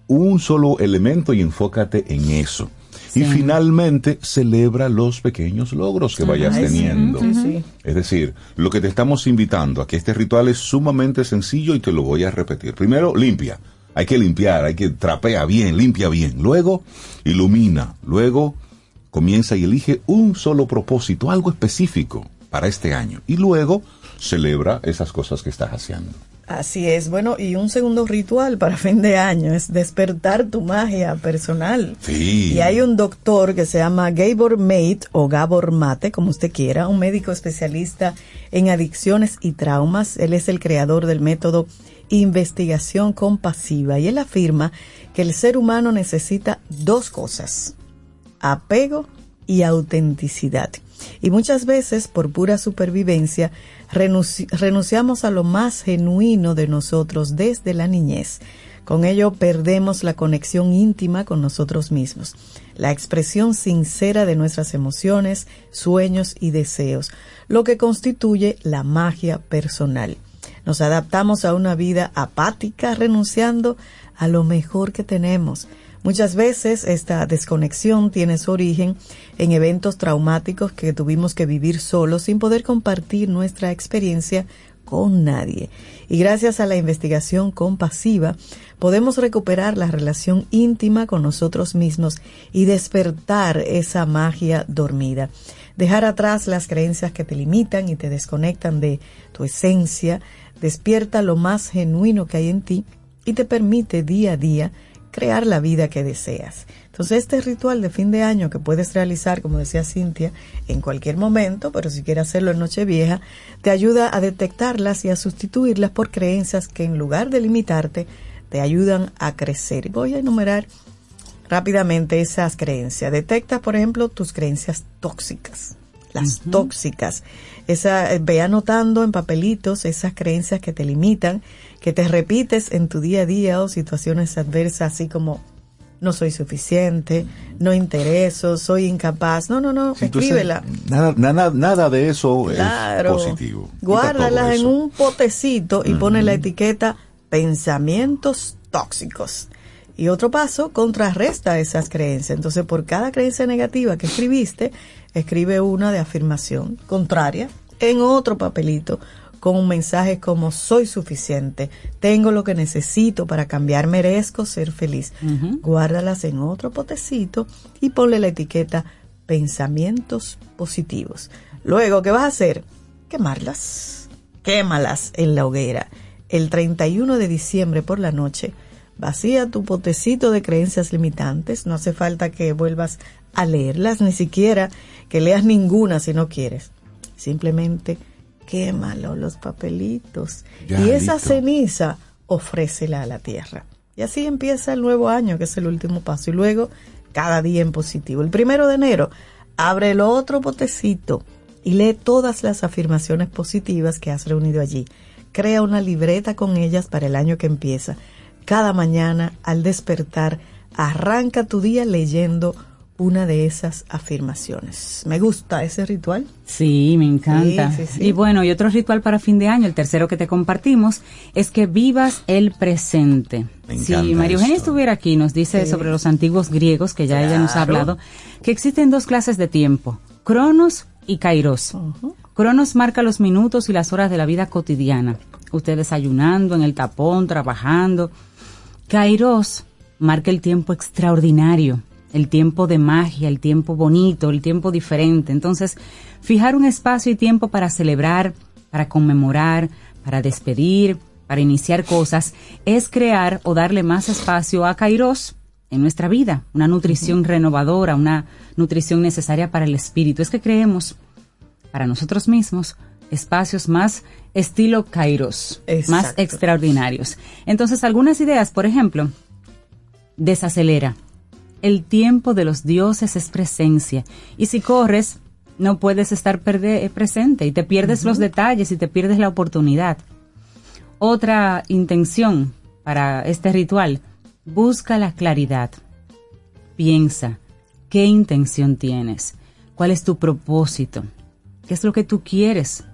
un solo elemento y enfócate en eso. Y finalmente celebra los pequeños logros que vayas teniendo. Sí, sí. Es decir, lo que te estamos invitando a que este ritual es sumamente sencillo y te lo voy a repetir. Primero, limpia. Hay que limpiar, hay que trapea bien, limpia bien. Luego, ilumina. Luego, comienza y elige un solo propósito, algo específico para este año. Y luego, celebra esas cosas que estás haciendo. Así es, bueno, y un segundo ritual para fin de año es despertar tu magia personal. Sí. Y hay un doctor que se llama Gabor Mate o Gabor Mate, como usted quiera, un médico especialista en adicciones y traumas. Él es el creador del método investigación compasiva y él afirma que el ser humano necesita dos cosas, apego y autenticidad. Y muchas veces, por pura supervivencia, renunci- renunciamos a lo más genuino de nosotros desde la niñez. Con ello perdemos la conexión íntima con nosotros mismos, la expresión sincera de nuestras emociones, sueños y deseos, lo que constituye la magia personal. Nos adaptamos a una vida apática renunciando a lo mejor que tenemos. Muchas veces esta desconexión tiene su origen en eventos traumáticos que tuvimos que vivir solos sin poder compartir nuestra experiencia con nadie. Y gracias a la investigación compasiva podemos recuperar la relación íntima con nosotros mismos y despertar esa magia dormida. Dejar atrás las creencias que te limitan y te desconectan de tu esencia, despierta lo más genuino que hay en ti y te permite día a día crear la vida que deseas. Entonces este ritual de fin de año que puedes realizar, como decía Cintia, en cualquier momento, pero si quieres hacerlo en Nochevieja, te ayuda a detectarlas y a sustituirlas por creencias que en lugar de limitarte, te ayudan a crecer. Voy a enumerar rápidamente esas creencias. Detecta, por ejemplo, tus creencias tóxicas, las tóxicas. Esa, eh, ve anotando en papelitos esas creencias que te limitan, que te repites en tu día a día o situaciones adversas, así como no soy suficiente, no intereso, soy incapaz. No, no, no, escríbela. nada, nada, nada de eso Claro. es positivo. Guárdalas en un potecito y pone la etiqueta pensamientos tóxicos. Y otro paso, contrarresta esas creencias. Entonces, por cada creencia negativa que escribiste, escribe una de afirmación contraria en otro papelito con un mensaje como soy suficiente, tengo lo que necesito para cambiar, merezco ser feliz. Guárdalas en otro potecito y ponle la etiqueta pensamientos positivos. Luego, ¿qué vas a hacer? Quemarlas. Quémalas en la hoguera. El 31 de diciembre por la noche, vacía tu potecito de creencias limitantes. No hace falta que vuelvas a leerlas, ni siquiera que leas ninguna si no quieres. Simplemente quémalo, los papelitos. Ya, y esa listo. ceniza, ofrécela a la tierra. Y así empieza el nuevo año, que es el último paso. Y luego, cada día en positivo. El primero de enero, abre el otro potecito y lee todas las afirmaciones positivas que has reunido allí. crea una libreta con ellas para el año que empieza. Cada mañana al despertar, arranca tu día leyendo una de esas afirmaciones. Me gusta ese ritual. Sí, me encanta. Sí, sí, sí. Y bueno, y otro ritual para fin de año, el tercero que te compartimos, es que vivas el presente. Me Si encanta María Eugenia estuviera aquí, nos dice Sí. sobre los antiguos griegos, que ya ella nos ha hablado, que existen dos clases de tiempo, cronos y kairos. Cronos marca los minutos y las horas de la vida cotidiana. Usted desayunando, en el tapón, trabajando. Kairos marca el tiempo extraordinario, el tiempo de magia, el tiempo bonito, el tiempo diferente. Entonces, fijar un espacio y tiempo para celebrar, para conmemorar, para despedir, para iniciar cosas, es crear o darle más espacio a Kairos en nuestra vida, una nutrición renovadora, una nutrición necesaria para el espíritu. Es que creemos para nosotros mismos espacios más estilo Kairos, más extraordinarios. Entonces, algunas ideas, por ejemplo, desacelera. El tiempo de los dioses es presencia. Y si corres, no puedes estar presente y te pierdes los detalles y te pierdes la oportunidad. Otra intención para este ritual, busca la claridad. Piensa, ¿qué intención tienes? ¿Cuál es tu propósito? ¿Qué es lo que tú quieres?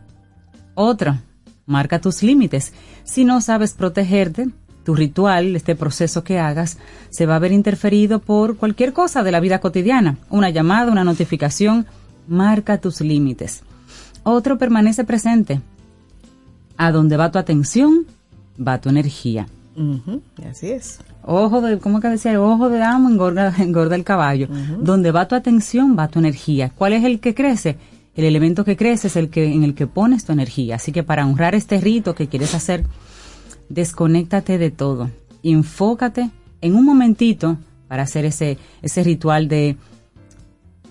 Otro, marca tus límites. Si no sabes protegerte, tu ritual, este proceso que hagas, se va a ver interferido por cualquier cosa de la vida cotidiana. Una llamada, una notificación, marca tus límites. Otro, permanece presente. A donde va tu atención, va tu energía. Así es. Ojo de, ¿cómo que decía? Ojo de amo engorda, engorda el caballo. Donde va tu atención, va tu energía. ¿Cuál es el que crece? El elemento que crece es el que, en el que pones tu energía. Así que para honrar este rito que quieres hacer, desconéctate de todo. Enfócate en un momentito para hacer ese, ese ritual de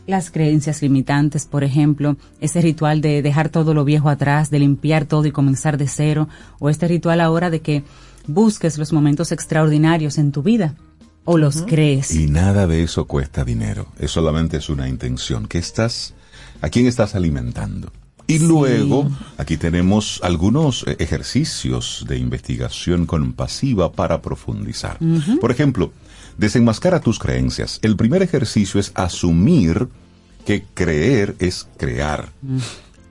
las creencias limitantes, por ejemplo, ese ritual de dejar todo lo viejo atrás, de limpiar todo y comenzar de cero, o este ritual ahora de que busques los momentos extraordinarios en tu vida, o los crees. Y nada de eso cuesta dinero. Es solamente es una intención. ¿Qué estás, a quién estás alimentando? Y luego, aquí tenemos algunos eh, ejercicios de investigación compasiva para profundizar. Por ejemplo, desenmascara tus creencias. El primer ejercicio es asumir que creer es crear.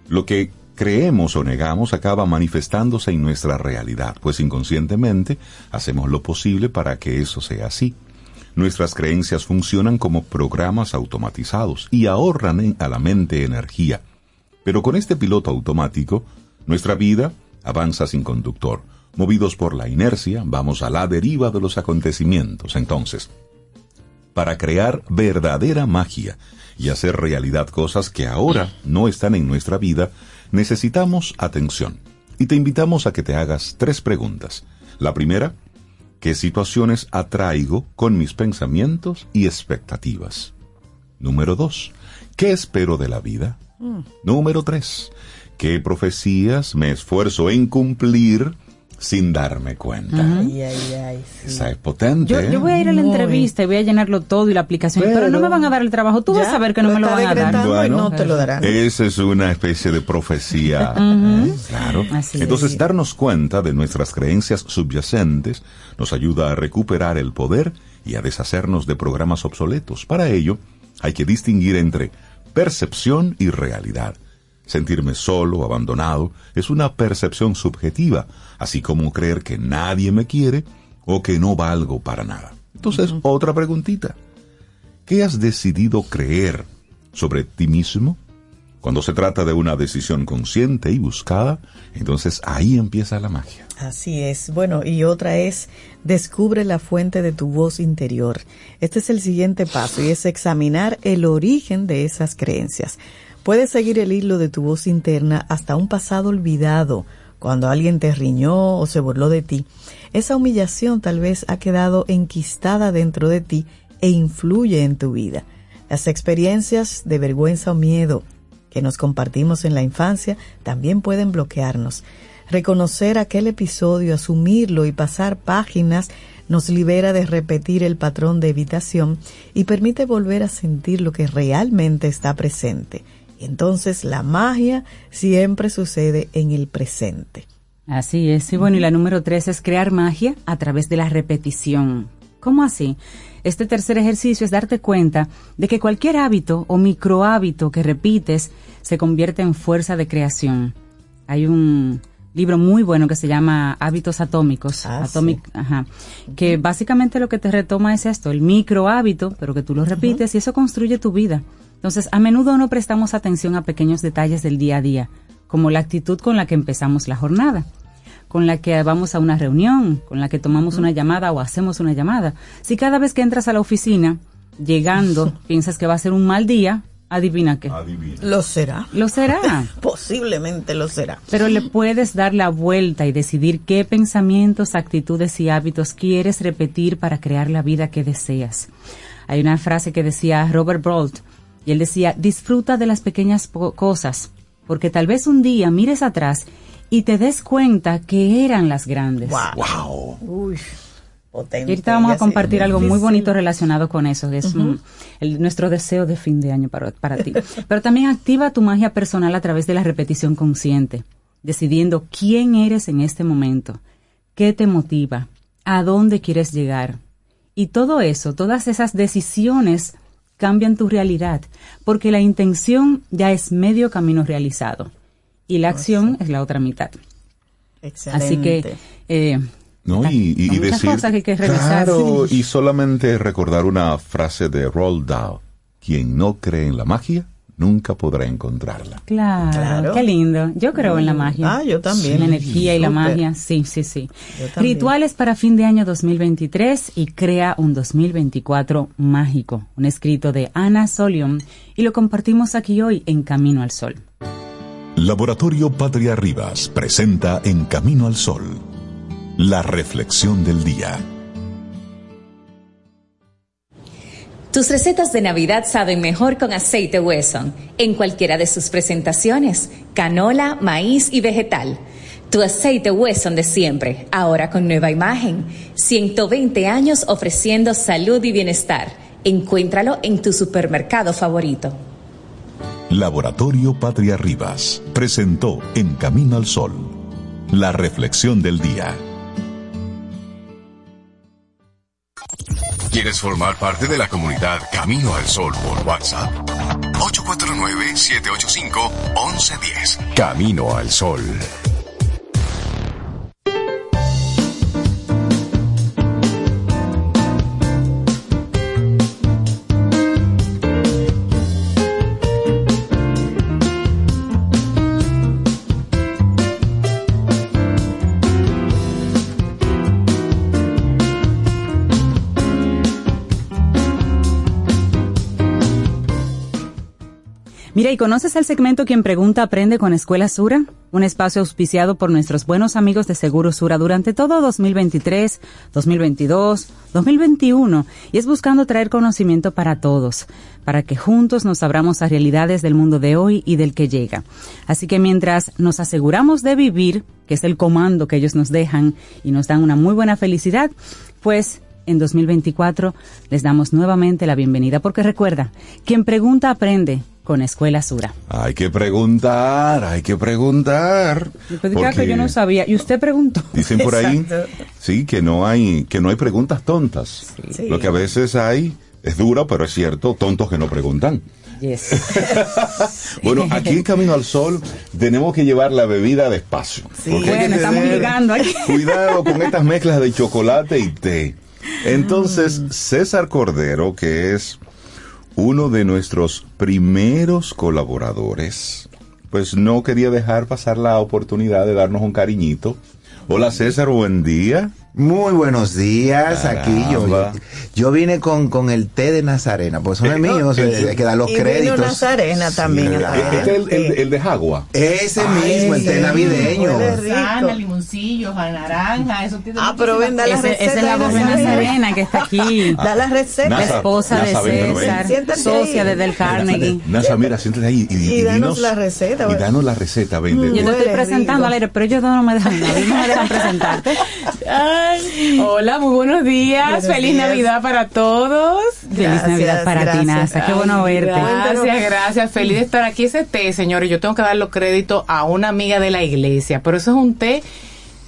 Lo que creemos o negamos acaba manifestándose en nuestra realidad, pues inconscientemente hacemos lo posible para que eso sea así. Nuestras creencias funcionan como programas automatizados y ahorran a la mente energía. Pero con este piloto automático, nuestra vida avanza sin conductor. Movidos por la inercia, vamos a la deriva de los acontecimientos. Entonces, para crear verdadera magia y hacer realidad cosas que ahora no están en nuestra vida, necesitamos atención. Y te invitamos a que te hagas tres preguntas. La primera, ¿qué situaciones atraigo con mis pensamientos y expectativas? Número dos, ¿qué espero de la vida? Número tres, ¿qué profecías me esfuerzo en cumplir sin darme cuenta? Ay, ay, ay. Esa es potente. Yo, ¿eh? yo voy a ir a la entrevista y voy a llenarlo todo y la aplicación, pero, no me van a dar el trabajo. Tú vas a saber que no me lo van a dar. Esa es una especie de profecía. ¿eh? Claro. Así Entonces, es. darnos cuenta de nuestras creencias subyacentes nos ayuda a recuperar el poder y a deshacernos de programas obsoletos. Para ello, hay que distinguir entre percepción y realidad. Sentirme solo abandonado es una percepción subjetiva, así como creer que nadie me quiere o que no valgo para nada. Entonces, otra preguntita. ¿Qué has decidido creer sobre ti mismo? Cuando se trata de una decisión consciente y buscada, entonces ahí empieza la magia. Así es. Bueno, y otra es, descubre la fuente de tu voz interior. Este es el siguiente paso y es examinar el origen de esas creencias. Puedes seguir el hilo de tu voz interna hasta un pasado olvidado, cuando alguien te riñó o se burló de ti. Esa humillación tal vez ha quedado enquistada dentro de ti e influye en tu vida. Las experiencias de vergüenza o miedo que nos compartimos en la infancia también pueden bloquearnos. Reconocer aquel episodio, asumirlo y pasar páginas nos libera de repetir el patrón de evitación y permite volver a sentir lo que realmente está presente. Entonces la magia siempre sucede en el presente. Así es. Y bueno, y la número tres es crear magia a través de la repetición. ¿Cómo así? Este tercer ejercicio es darte cuenta de que cualquier hábito o microhábito que repites se convierte en fuerza de creación. Hay un libro muy bueno que se llama Hábitos Atómicos, Ah, Atomic, ajá, que básicamente lo que te retoma es esto, el micro hábito, pero que tú lo repites y eso construye tu vida. Entonces, a menudo no prestamos atención a pequeños detalles del día a día, como la actitud con la que empezamos la jornada, con la que vamos a una reunión, con la que tomamos una llamada o hacemos una llamada. Si cada vez que entras a la oficina, llegando, piensas que va a ser un mal día, adivina qué. Lo será. Lo será. Posiblemente lo será. Pero le puedes dar la vuelta y decidir qué pensamientos, actitudes y hábitos quieres repetir para crear la vida que deseas. Hay una frase que decía Robert Brault, y él decía, disfruta de las pequeñas cosas, porque tal vez un día mires atrás y te des cuenta que eran las grandes. Wow. Uy, potente. Y ahorita vamos a compartir algo muy bonito relacionado con eso, que es el- nuestro deseo de fin de año para, para ti. Pero también activa tu magia personal a través de la repetición consciente, decidiendo quién eres en este momento, qué te motiva, a dónde quieres llegar. Y todo eso, todas esas decisiones cambian tu realidad, porque la intención ya es medio camino realizado y la acción es la otra mitad. Excelente. Así que... eh, ¿no? Y, y- y muchas decir, cosas que hay que revisar. claro, Sí. y solamente recordar una frase de Roald Dahl. Quien no cree en la magia, nunca podrá encontrarla. Claro, Claro. qué lindo. Yo creo en la magia. Ah, yo también. La energía y la magia, sí, sí, sí. Rituales para fin de año 2023 y crea un 2024 mágico. Un escrito de Ana Solion y lo compartimos aquí hoy en Camino al Sol. Laboratorio Patria Rivas presenta En Camino al Sol, la reflexión del día. Tus recetas de Navidad saben mejor con aceite Wesson, en cualquiera de sus presentaciones, canola, maíz y vegetal. Tu aceite Wesson de siempre, ahora con nueva imagen. 120 años ofreciendo salud y bienestar. Encuéntralo en tu supermercado favorito. Laboratorio Patria Rivas presentó En Camino al Sol, la reflexión del día. ¿Quieres formar parte de la comunidad Camino al Sol por WhatsApp? 849-785-1110. Camino al Sol. Mira, ¿y conoces el segmento Quien Pregunta Aprende con Escuela Sura? Un espacio auspiciado por nuestros buenos amigos de Seguro Sura durante todo 2023, 2022, 2021 y es buscando traer conocimiento para todos, para que juntos nos abramos a realidades del mundo de hoy y del que llega. Así que mientras nos aseguramos de vivir, que es el comando que ellos nos dejan y nos dan una muy buena felicidad, pues en 2024 les damos nuevamente la bienvenida porque recuerda, quien pregunta aprende con Escuela Sura. Hay que preguntar, hay que preguntar. Después dije, "Ah, que porque yo no sabía. Y usted preguntó. Dicen por ahí, Exacto. sí, que no hay, que no hay preguntas tontas. Sí. Lo que a veces hay es duro, pero es cierto, tontos que no preguntan. Yes. Bueno, aquí en Camino al Sol tenemos que llevar la bebida despacio. Sí. Bueno, estamos tener ligando aquí. Cuidado con estas mezclas de chocolate y té. Entonces, César Cordero, que es uno de nuestros primeros colaboradores, pues no quería dejar pasar la oportunidad de darnos un cariñito. Hola César, buen día. Muy buenos días, aquí yo, yo vine con, con el té de Nazarena, pues son Eh, míos, eh, hay que dar los Y vino créditos. Nazarena también. atrás. Este es el, el- el de Jagua. Ese Ay, mismo, el té navideño. Manzana, limoncillo, naranja, eso tiene Ah, pero ven, da la Ese- receta. esa es la de voz de Nazarena que está aquí. Da la receta. La esposa de. César, Siéntate socia ahí. de Del Carnegie. Nasa, mira, siéntate ahí y, Y danos dinos- la receta, Y danos la receta, ven. de- Yo te estoy presentando al aire, pero ellos no me dejan, a no me dejan presentarte. Ay, hola, muy buenos días. Buenos Feliz días. Navidad para todos. Feliz Navidad para ti. Nasa. Qué bueno verte. Gracias, gracias. Feliz de estar aquí. Ese té, señores, yo tengo que dar los créditos a una amiga de la iglesia, pero eso es un té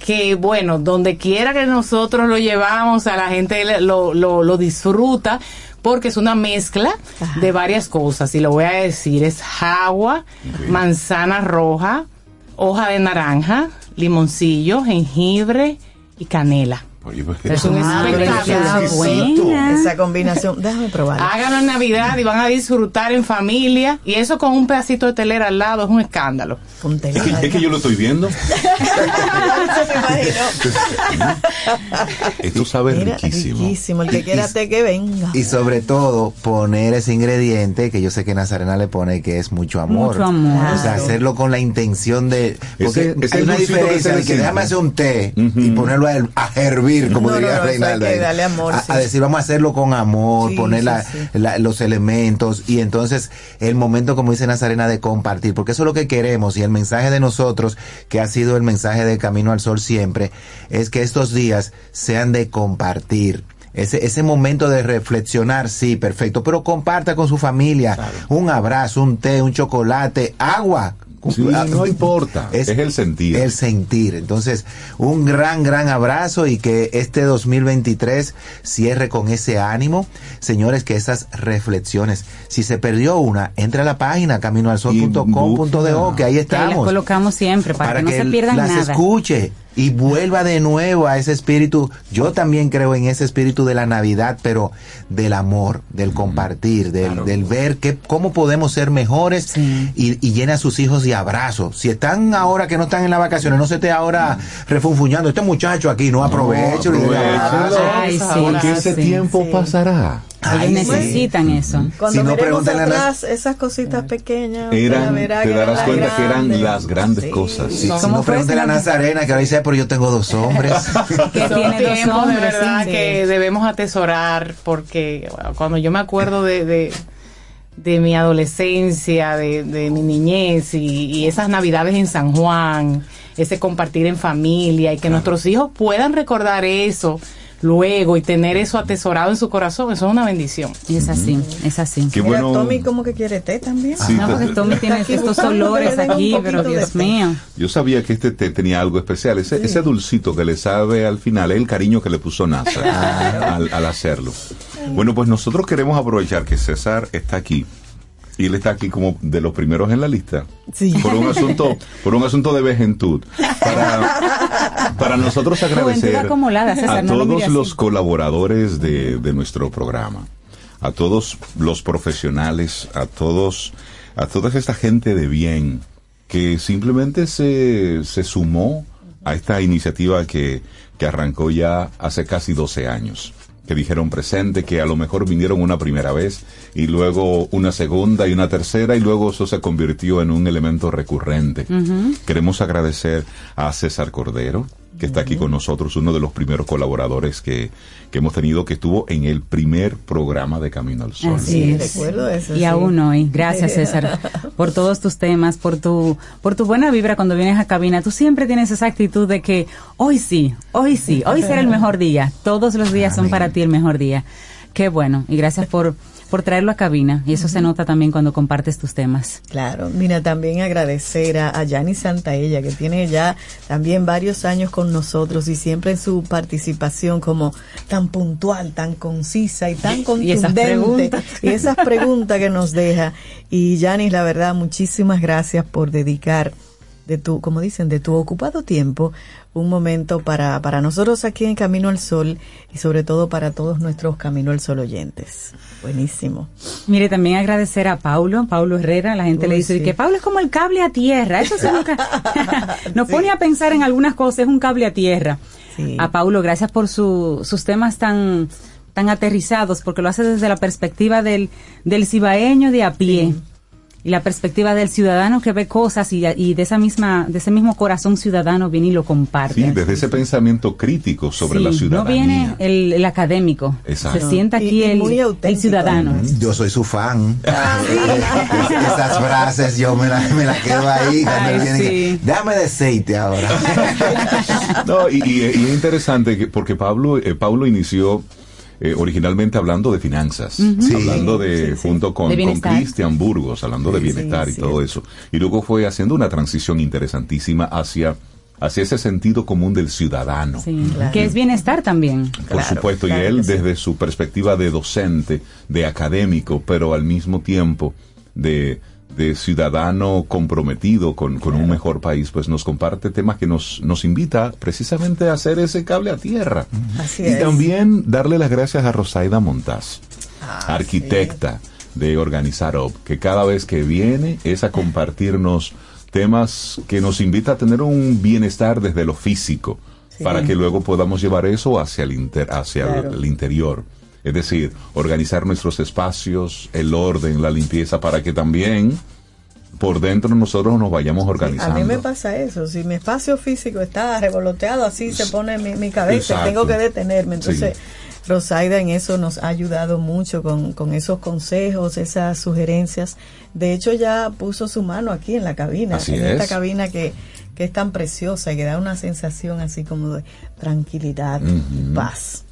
que bueno, donde quiera que nosotros lo llevamos, a la gente lo, lo, lo disfruta, porque es una mezcla de varias cosas, y lo voy a decir, es agua, manzana roja, hoja de naranja, limoncillo, jengibre y canela. Pues, Es un Ah, espectáculo. esa- Buena. Esa combinación, déjame probarla. Háganlo en Navidad y van a disfrutar en familia. Y eso con un pedacito de telera al lado es un escándalo. Es que, es que yo lo estoy viendo. Esto sabe Mira, riquísimo. riquísimo. El que quiera té que venga. Y sobre todo, poner ese ingrediente que yo sé que Nazarena le pone, que es mucho amor. Mucho amor. O sea, hacerlo con la intención de. Porque Ese- ese hay una diferencia de que déjame hacer un té y ponerlo a, a hervir, como No, diría no, no, eso hay Reinaldo. que ahí. darle amor, a, sí. a decir, vamos a hacerlo con amor, Sí, poner la- los elementos y entonces el momento, como dice Nazarena, de compartir, porque eso es lo que queremos y el mensaje de nosotros, que ha sido el mensaje de Camino al Sol siempre, es que estos días sean de compartir. Ese, ese momento de reflexionar, sí, perfecto, pero comparta con su familia un abrazo, un té, un chocolate, agua. Sí, no importa, es el sentir. El sentir. Entonces, un gran, gran abrazo y que este 2023 cierre con ese ánimo. Señores, que esas reflexiones, si se perdió una, entre a la página caminoalsol.com.do, que ahí Que ahí las estamos colocamos siempre para, que no se pierdan las nada. escuche y vuelva de nuevo a ese espíritu. Yo también creo en ese espíritu de la Navidad, pero del amor, del compartir, del, del ver que, cómo podemos ser mejores y, y llena a sus hijos de abrazos. Si están ahora que no están en las vacaciones, no se esté ahora refunfuñando. Este muchacho aquí no doy abrazo. Ay, sí, Porque ese sí. tiempo pasará. Ellos necesitan eso. Cuando Si no, miremos esas cositas pequeñas, Eran, verá te darás cuenta que eran las grandes cosas. Si, si ¿Cómo no, pregúntale a? Nazarena, que ahora dice, "Ay, pero yo tengo dos hombres. Que Son tiene dos hombres, de verdad sí. que debemos atesorar porque bueno, cuando yo me acuerdo de, de, de mi adolescencia, de, de mi niñez y, y esas navidades en San Juan, ese compartir en familia y que nuestros hijos puedan recordar eso luego y tener eso atesorado en su corazón, eso es una bendición. Y es así, es así. Qué Mira, bueno. Tommy como que quiere té también. Sí, No, porque Tommy tiene Aquí estos olores aquí, pero Dios mío. Yo sabía que este té tenía algo especial. Ese, ese dulcito que le sabe al final, es el cariño que le puso NASA al, al hacerlo. Bueno, pues nosotros queremos aprovechar que César está aquí. Y él está aquí como de los primeros en la lista. Sí. Por un asunto, por un asunto de vejentud. Para, para nosotros agradecer Juventud acumulada, César, a no lo todos así. los colaboradores de, de nuestro programa, a todos los profesionales, a todos, a toda esta gente de bien que simplemente se, se sumó a esta iniciativa que, que arrancó ya hace casi 12 años. Que dijeron presente, que a lo mejor vinieron una primera vez y luego una segunda y una tercera y luego eso se convirtió en un elemento recurrente. Queremos agradecer a César Cordero, que está aquí con nosotros, uno de los primeros colaboradores que, que hemos tenido, que estuvo en el primer programa de Camino al Sol. Así Sí, es. recuerdo eso, Y sí. aún hoy. Gracias, César, por todos tus temas, por tu, por tu buena vibra cuando vienes a cabina. Tú siempre tienes esa actitud de que hoy sí, hoy sí, hoy será el mejor día. Todos los días son para ti el mejor día. Qué bueno. Y gracias por, por traerlo a cabina. Y eso se nota también cuando compartes tus temas. Claro, mira, también agradecer a, a Yani Santaella, que tiene ya también varios años con nosotros y siempre en su participación como tan puntual, tan concisa y tan Y esas contundente. preguntas. Y esas preguntas que nos deja. Y Yani, la verdad, muchísimas gracias por dedicar de tu, como dicen, de tu ocupado tiempo, un momento para, para nosotros aquí en Camino al Sol y sobre todo para todos nuestros Camino al Sol oyentes. Buenísimo. Mire, también agradecer a Paulo, Paulo Herrera, la gente le dice sí. que Paulo es como el cable a tierra, eso sí nunca- nos pone a pensar en algunas cosas, es un cable a tierra. Sí. A Paulo, gracias por su, sus temas tan tan aterrizados, porque lo hace desde la perspectiva del, del cibaeño de a pie. Y la perspectiva del ciudadano que ve cosas y, y de esa misma, de ese mismo corazón ciudadano viene y lo comparte. Sí, desde ese pensamiento crítico sobre Sí, la ciudadanía. No viene el, el académico, Exacto. se sienta aquí y el, ciudadano. Yo soy su fan. Es- Esas frases yo me las me las quedo ahí cuando Ay, él viene sí. que, Dame de aceite ahora. No, y, y- y es interesante que, porque Pablo, eh, Pablo inició eh, originalmente hablando de finanzas, Sí. hablando de, Sí, sí. junto con, De con. Cristian Burgos, hablando de bienestar y todo eso. Y luego fue haciendo una transición interesantísima hacia hacia ese sentido común del ciudadano. Sí, que es bienestar también. Por supuesto, y él desde su perspectiva de docente, de académico, pero al mismo tiempo de, de ciudadano comprometido con, con un mejor país, pues nos comparte temas que nos, nos invita precisamente a hacer ese cable a tierra. Así y es. también darle las gracias a Rosaida Montaz, Ah, arquitecta de Organizar Up, que cada vez que viene es a compartirnos temas que nos invita a tener un bienestar desde lo físico, Sí. para que luego podamos llevar eso hacia el, inter- hacia el interior. Es decir, organizar nuestros espacios, el orden, la limpieza, para que también por dentro nosotros nos vayamos A organizando. mí me pasa eso, si mi espacio físico está revoloteado, así se pone mi, mi cabeza, Exacto. tengo que detenerme. Entonces, Rosaida en eso nos ha ayudado mucho con, con esos consejos, esas sugerencias. De hecho, ya puso su mano aquí en la cabina, Así en es. esta cabina que, que es tan preciosa y que da una sensación así como de tranquilidad, Ujú. paz.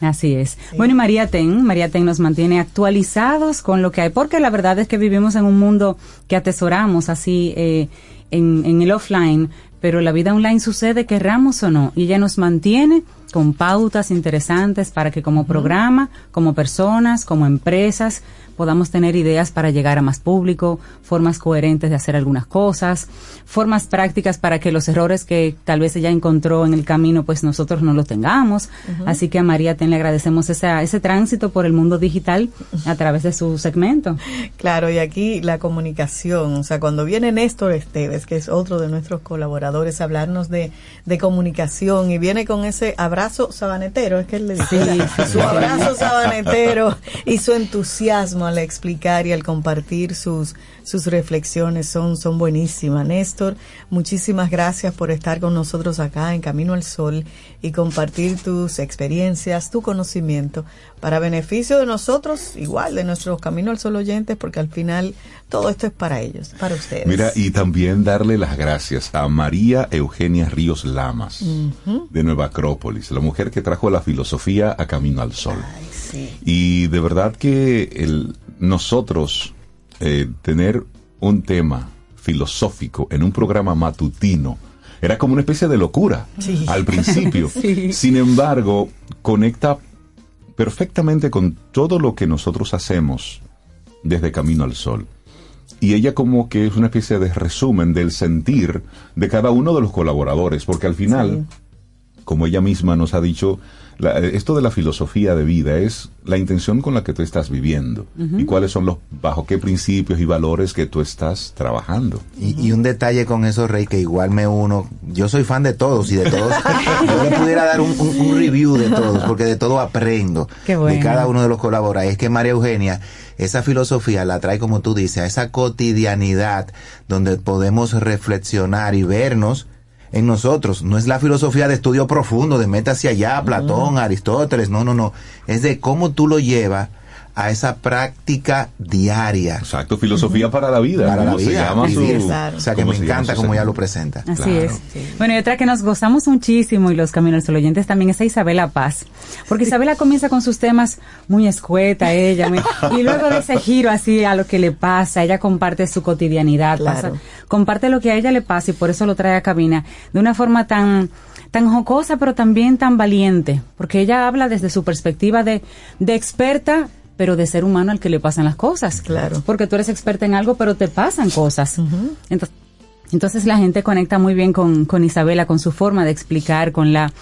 Así es. Bueno, y María Ten, María Ten nos mantiene actualizados con lo que hay, porque la verdad es que vivimos en un mundo que atesoramos así eh, en, en el offline, pero la vida online sucede, querramos o no, y ella nos mantiene con pautas interesantes para que como programa, como personas, como empresas, podamos tener ideas para llegar a más público, formas coherentes de hacer algunas cosas, formas prácticas para que los errores que tal vez ella encontró en el camino, pues nosotros no los tengamos. Así que a María Ten le agradecemos esa, ese tránsito por el mundo digital a través de su segmento. Claro, y aquí la comunicación, o sea, cuando viene Néstor Esteves, que es otro de nuestros colaboradores, a hablarnos de, de comunicación y viene con ese abrazo sabanetero, es que él le dice, Sí, su abrazo sabanetero y su entusiasmo al explicar y al compartir sus, sus reflexiones son, son buenísimas. Néstor, muchísimas gracias por estar con nosotros acá en Camino al Sol y compartir tus experiencias, tu conocimiento para beneficio de nosotros, igual de nuestros Camino al Sol oyentes, porque al final todo esto es para ellos, para ustedes. Mira, y también darle las gracias a María Eugenia Ríos Lamas, de Nueva Acrópolis, la mujer que trajo la filosofía a Camino al Sol. Sí. Y de verdad que el, nosotros eh, tener un tema filosófico en un programa matutino era como una especie de locura Sí. al principio. Sí. Sin embargo, conecta perfectamente con todo lo que nosotros hacemos desde Camino al Sol. Y ella como que es una especie de resumen del sentir de cada uno de los colaboradores, porque al final, como ella misma nos ha dicho, la- esto de la filosofía de vida es la intención con la que tú estás viviendo y cuáles son los, bajo qué principios y valores que tú estás trabajando. Y, y un detalle con eso, Rey, que igual me uno. Yo soy fan de todos y de todos. yo le pudiera dar un, un- un review de todos, porque de todo aprendo. Qué bueno. De cada uno de los colaboradores. Es que María Eugenia, esa filosofía la trae, como tú dices, a esa cotidianidad donde podemos reflexionar y vernos en nosotros. No es la filosofía de estudio profundo, de meta hacia allá, Platón, Aristóteles. No, no, no. Es de cómo tú lo llevas a esa práctica diaria. Exacto, filosofía para la vida. Para la como se vida. llama su-. O sea, que me se encanta como ella lo presenta. Así es. Bueno, y otra que nos gozamos muchísimo y los Caminos al oyentes también es a Isabela Paz. Porque Isabela comienza con sus temas muy escueta, ella. muy- y luego de ese giro así a lo que le pasa, ella comparte su cotidianidad, Claro. pasa- comparte lo que a ella le pasa y por eso lo trae a cabina de una forma tan tan jocosa pero también tan valiente porque ella habla desde su perspectiva de, de experta pero de ser humano al que le pasan las cosas. Claro. porque tú eres experta en algo pero te pasan cosas. Entonces entonces la gente conecta muy bien con, con Isabela, con su forma de explicar, con la,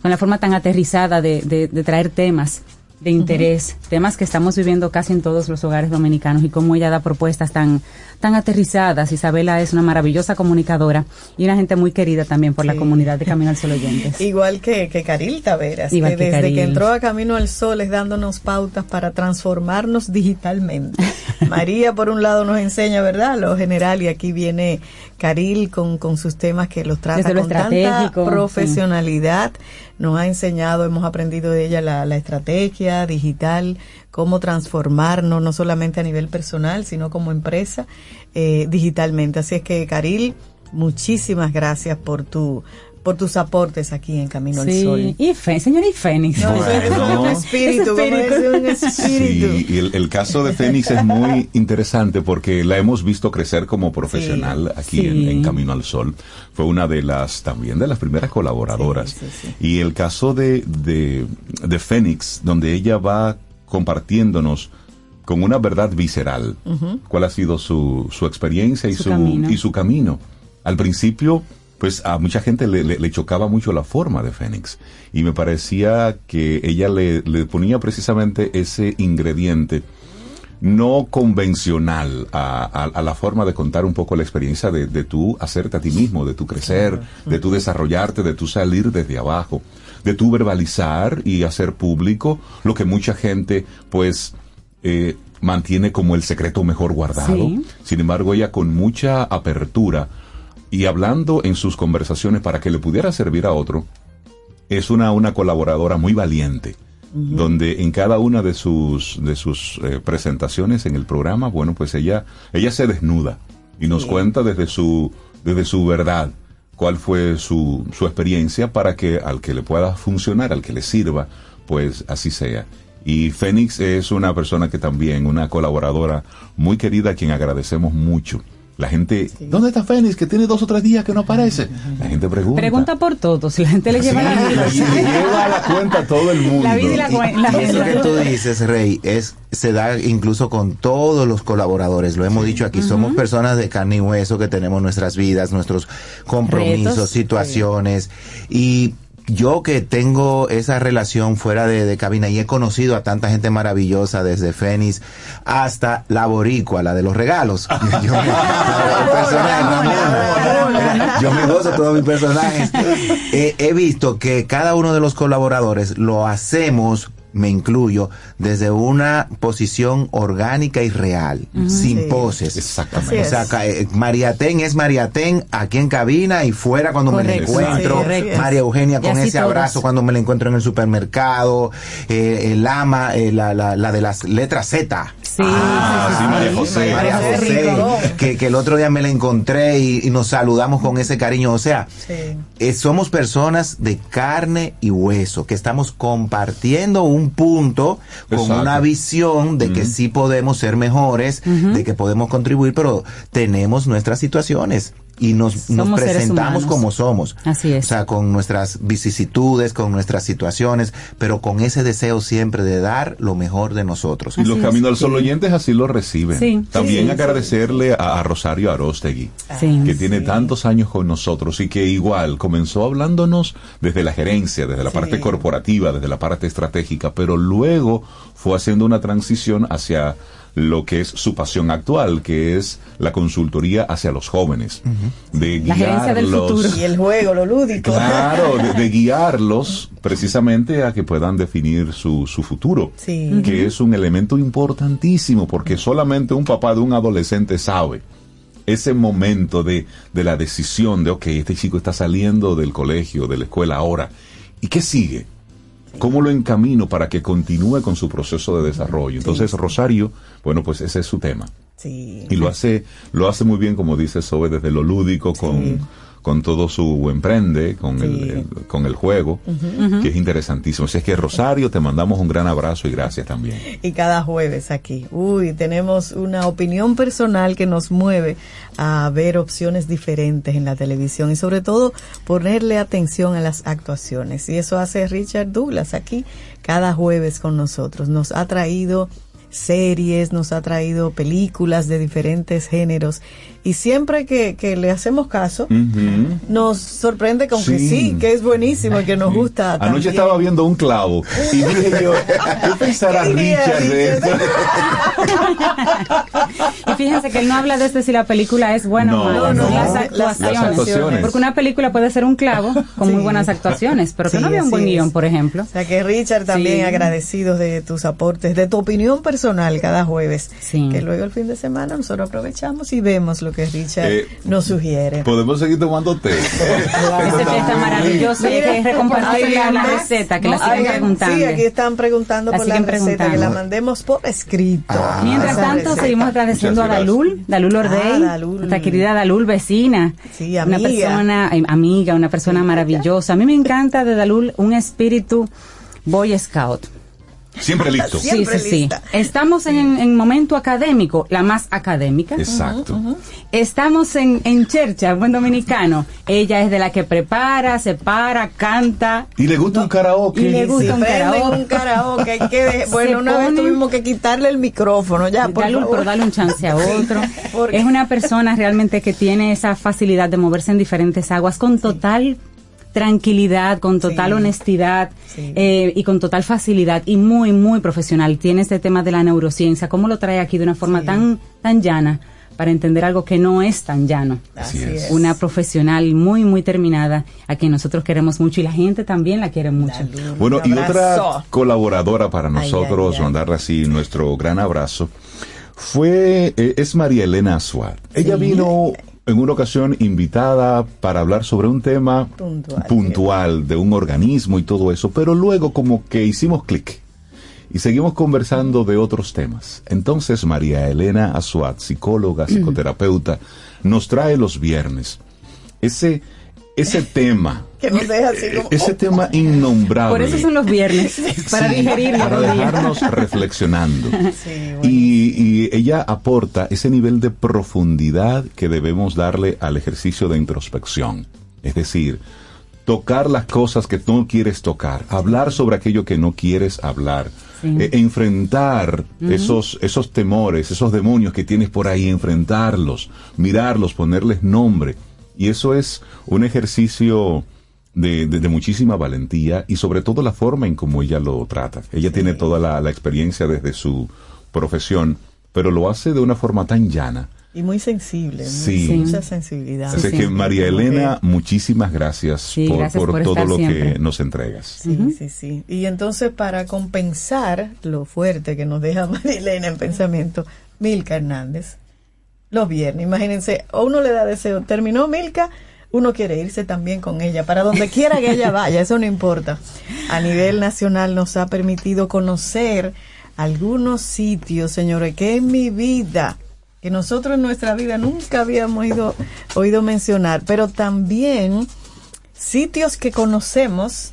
con la forma tan aterrizada de, de- de traer temas de interés, temas que estamos viviendo casi en todos los hogares dominicanos y cómo ella da propuestas tan, tan aterrizadas. Isabela es una maravillosa comunicadora y una gente muy querida también por la comunidad de Camino al Sol Oyentes. Igual que, que Caril Taveras, Igual que que desde Caril. que entró a Camino al Sol es dándonos pautas para transformarnos digitalmente. María, por un lado, nos enseña, ¿verdad?, lo general, y aquí viene Caril con, con sus temas que los trata lo con tanta profesionalidad. Nos ha enseñado, hemos aprendido de ella la, la estrategia digital, cómo transformarnos, no solamente a nivel personal, sino como empresa, eh, digitalmente. Así es que, Caril, muchísimas gracias por tu por tus aportes aquí en Camino al Sol. y Fe- señora y Fénix. No, eso es Bueno. un espíritu, Espíritu. es un espíritu. Sí, y el, el caso de Fénix es muy interesante porque la hemos visto crecer como profesional aquí Sí. En, en Camino al Sol. Fue una de las, también de las primeras colaboradoras. Y el caso de, de, de Fénix, donde ella va compartiéndonos con una verdad visceral cuál ha sido su, su experiencia y Su su, camino. y su camino. Al principio, pues a mucha gente le, le- le chocaba mucho la forma de Fénix y me parecía que ella le, le ponía precisamente ese ingrediente no convencional a, a- a la forma de contar un poco la experiencia de, de tú hacerte a ti mismo, de tú crecer, de tú desarrollarte, de tú salir desde abajo, de tú verbalizar y hacer público lo que mucha gente pues eh, mantiene como el secreto mejor guardado. Sí. Sin embargo, ella con mucha apertura y hablando en sus conversaciones para que le pudiera servir a otro, es una, una colaboradora muy valiente, donde en cada una de sus, de sus eh, presentaciones en el programa, bueno, pues ella, ella se desnuda y nos cuenta desde su, desde su verdad cuál fue su, su experiencia para que al que le pueda funcionar, al que le sirva, pues así sea. Y Fénix es una persona que también, una colaboradora muy querida, a quien agradecemos mucho. La gente, ¿dónde está Fénix? Que tiene dos o tres días que no aparece. La gente pregunta. Pregunta por todos, la gente le lleva Sí, la vida. le lleva la cuenta a todo el mundo. La vida y la, la Y eso que tú dices, Rey, es se da incluso con todos los colaboradores. Lo hemos dicho aquí, somos personas de carne y hueso que tenemos nuestras vidas, nuestros compromisos, Retos. situaciones y yo que tengo esa relación fuera de, de cabina y he conocido a tanta gente maravillosa desde Fénix hasta la boricua, la de los regalos. Yo me, personaje. Yo me gozo todos mis personajes. He visto que cada uno de los colaboradores lo hacemos me incluyo, desde una posición orgánica y real, sin Sí. poses. Exactamente. O sea, eh, Mariatén es Mariatén aquí en cabina y fuera cuando me la encuentro. Sí. María Eugenia con ese todos. abrazo cuando me la encuentro en el supermercado. Eh, el ama, eh, la, la, la de las letras Z. Sí, Ah, sí, María José. María José, que, que el otro día me la encontré y, y nos saludamos con ese cariño. O sea, eh, somos personas de carne y hueso, que estamos compartiendo un punto con Exacto. una visión de que sí podemos ser mejores, de que podemos contribuir, pero tenemos nuestras situaciones. Y nos, nos presentamos como somos. Así es. O sea, con nuestras vicisitudes, con nuestras situaciones, pero con ese deseo siempre de dar lo mejor de nosotros. Y los Caminos al Sol oyentes así lo reciben. Sí. También Sí, agradecerle a, a Rosario Arostegui, Sí. que tiene tantos años con nosotros y que igual comenzó hablándonos desde la gerencia, desde la parte corporativa, desde la parte estratégica, pero luego fue haciendo una transición hacia lo que es su pasión actual, que es la consultoría hacia los jóvenes, de La gerencia del guiarlos- futuro. Y el juego, lo lúdico. Claro, de, de guiarlos precisamente a que puedan definir su, su futuro, Sí. que es un elemento importantísimo porque solamente un papá de un adolescente sabe ese momento de, de la decisión de, ok, este chico está saliendo del colegio, de la escuela ahora, ¿y qué sigue? ¿Cómo lo encamino para que continúe con su proceso de desarrollo? Entonces, Rosario, bueno, pues ese es su tema. Sí. Y lo hace, lo hace muy bien, como dice Sobe, desde lo lúdico, con, con todo su emprende, con, el, el- con el juego, que es interesantísimo. Así es que Rosario, te mandamos un gran abrazo y gracias también. Y cada jueves aquí. Uy, tenemos una opinión personal que nos mueve a ver opciones diferentes en la televisión y sobre todo ponerle atención a las actuaciones. Y eso hace Richard Douglas aquí cada jueves con nosotros. Nos ha traído series, nos ha traído películas de diferentes géneros y siempre que, que le hacemos caso nos sorprende con que Sí. que es buenísimo y que nos gusta. Anoche también. estaba viendo un clavo y dije yo, ¿qué pensará ¿Qué diría Richard de esto? Y fíjense que él no habla desde si la película es buena No, o mala, no, son las las actuaciones. actuaciones. Porque una película puede ser un clavo con muy buenas actuaciones, pero que Sí, no había un buen es. guion, por ejemplo. O sea que Richard también Sí. agradecidos de tus aportes, de tu opinión personal personal cada jueves. Que luego el fin de semana nosotros aprovechamos y vemos lo que Richard Eh, nos sugiere. Podemos seguir tomando té. Ese té está maravilloso y hay que recompartir la, la receta que la No, siguen hay- preguntando. Sí, aquí están preguntando La por la siguen receta, que preguntando. la mandemos por escrito. Mientras Esa tanto, receta. seguimos agradeciendo a Dalul, Dalul Ordey, Ah, Dalul. nuestra querida Dalul vecina. Sí, Una amiga. persona, eh, amiga, una persona maravillosa. A mí me encanta de Dalul un espíritu Boy Scout. Siempre listo. Sí, sí, sí. Estamos en, en momento académico, la más académica. Exacto. Estamos en, en Chercha, buen dominicano. Ella es de la que prepara, se para, canta. Y le gusta un karaoke. Y le gusta un karaoke. un karaoke, hay que bueno, Se una vez tuvimos que quitarle el micrófono, ya, por Dale, pero dale un chance a otro. Porque- Es una persona realmente que tiene esa facilidad de moverse en diferentes aguas con total tranquilidad, con total honestidad eh, y con total facilidad y muy, muy profesional. Tiene este tema de la neurociencia, cómo lo trae aquí de una forma tan, tan llana para entender algo que no es tan llano. Así es. Una profesional muy, muy terminada, a quien nosotros queremos mucho y la gente también la quiere mucho. Bueno, y otra colaboradora para nosotros, mandarle así nuestro gran abrazo, fue, eh, es María Elena Suárez. Ella vino en una ocasión invitada para hablar sobre un tema puntual, de un organismo y todo eso, pero luego como que hicimos clic y seguimos conversando de otros temas. Entonces María Elena Azuat, psicóloga, psicoterapeuta, nos trae los viernes ese, ese tema que nos deja así como... ese tema innombrable. Por eso son los viernes, para Sí, digerirlo. Para dejarnos reflexionando. y, y ella aporta ese nivel de profundidad que debemos darle al ejercicio de introspección. Es decir, tocar las cosas que no quieres tocar, hablar sobre aquello que no quieres hablar, Sí. eh, enfrentar esos, esos temores, esos demonios que tienes por ahí, enfrentarlos, mirarlos, ponerles nombre. Y eso es un ejercicio de, de- de muchísima valentía y sobre todo la forma en cómo ella lo trata. Ella tiene toda la, la experiencia desde su profesión, pero lo hace de una forma tan llana. Y muy sensible, muy- Sí. mucha sensibilidad. Así que María Elena, muchísimas gracias, Sí, por, gracias por por todo lo que nos entregas. Sí, sí, sí. Y entonces, para compensar lo fuerte que nos deja Marilena en pensamiento, Milka Hernández, los viernes, imagínense, a uno le da deseo, terminó Milka, uno quiere irse también con ella, para donde quiera que ella vaya, eso no importa. A nivel nacional nos ha permitido conocer algunos sitios, señores, que en mi vida, que nosotros en nuestra vida nunca habíamos ido- oído mencionar, pero también sitios que conocemos,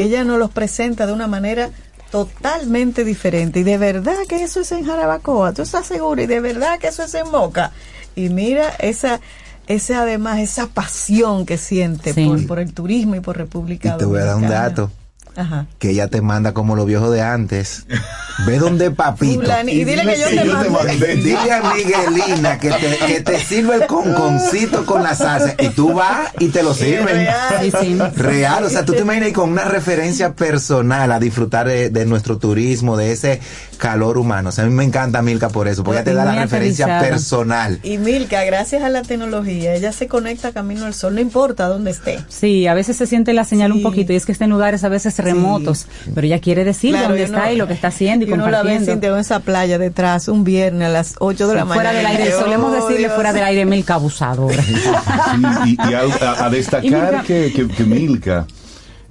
ella nos los presenta de una manera totalmente diferente. Y de verdad que eso es en Jarabacoa, ¿tú estás seguro? Y de verdad que eso es en Moca. Y mira esa, ese además, esa pasión que siente Sí. por, por el turismo y por República Y te voy a dar un Dominicana. dato. Ajá. Que ella te manda como los viejos de antes. Ve donde papito. Fulani- y dile que yo te mandé. Dile a Miguelina que te, que te sirva el conconcito con la salsa. Y tú vas y te lo sirven. real. Sí, sí. Real. O sea, tú te imaginas y con una referencia personal a disfrutar de, de nuestro turismo, de ese calor humano. O sea, a mí me encanta Milka por eso, porque ella te da la referencia aterrizada. personal. Y Milka, gracias a la tecnología, ella se conecta camino al sol, no importa dónde esté. Sí, a veces se siente la señal un poquito y es que está en lugares a veces remotos, pero ella quiere decir Claro, dónde está y lo que está haciendo y, Y uno la ve compartiendo. Esa playa detrás un viernes a las 8 de la mañana. fuera del aire, Oh, solemos decirle Dios. fuera del aire Milka abusadora. y, y a, a- a destacar Y Milka- que, que- que Milka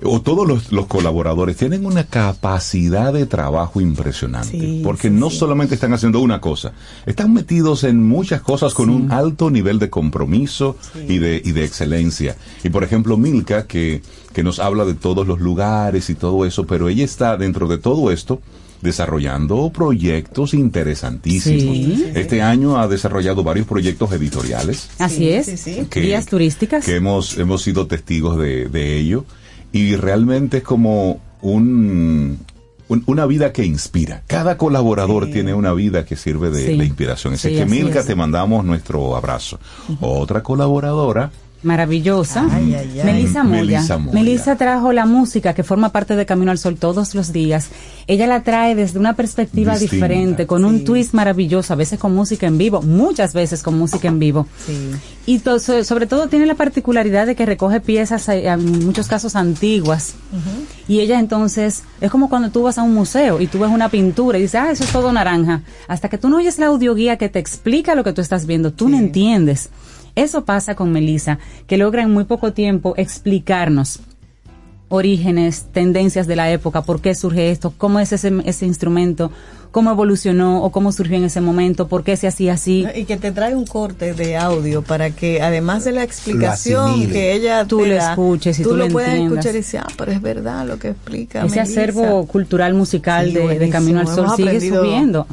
o todos los, los colaboradores tienen una capacidad de trabajo impresionante, Sí, porque no solamente están haciendo una cosa, están metidos en muchas cosas con un alto nivel de compromiso y, de, y de excelencia. Y por ejemplo, Milka, que, que nos habla de todos los lugares y todo eso, pero ella está dentro de todo esto desarrollando proyectos interesantísimos. Sí. Este año ha desarrollado varios proyectos editoriales. Así es. Guías turísticas. que hemos, hemos sido testigos de, de ello y realmente es como un, un- una vida que inspira. Cada colaborador tiene una vida que sirve de, Sí. de inspiración. Así Sí, que así Milka, es. te mandamos nuestro abrazo. Otra colaboradora maravillosa. Melissa Moya. Melissa trajo la música que forma parte de Camino al Sol todos los días. Ella la trae desde una perspectiva diferente, con un twist maravilloso, a veces con música en vivo, muchas veces con música en vivo. Y sobre todo tiene la particularidad de que recoge piezas, eh, en muchos casos antiguas. Y ella entonces, es como cuando tú vas a un museo y tú ves una pintura y dices, ah, eso es todo naranja. Hasta que tú no oyes la audioguía que te explica lo que tú estás viendo, tú no entiendes. Eso pasa con Melissa, que logra en muy poco tiempo explicarnos orígenes, tendencias de la época, por qué surge esto, cómo es ese, ese instrumento, cómo evolucionó o cómo surgió en ese momento, por qué se hacía así. Y que te trae un corte de audio para que además de la explicación que ella tú lo escuches y tú, lo, puedes escuchar y decir, ah, pero es verdad lo que explica. Ese acervo cultural musical de, Camino al Sol sigue subiendo.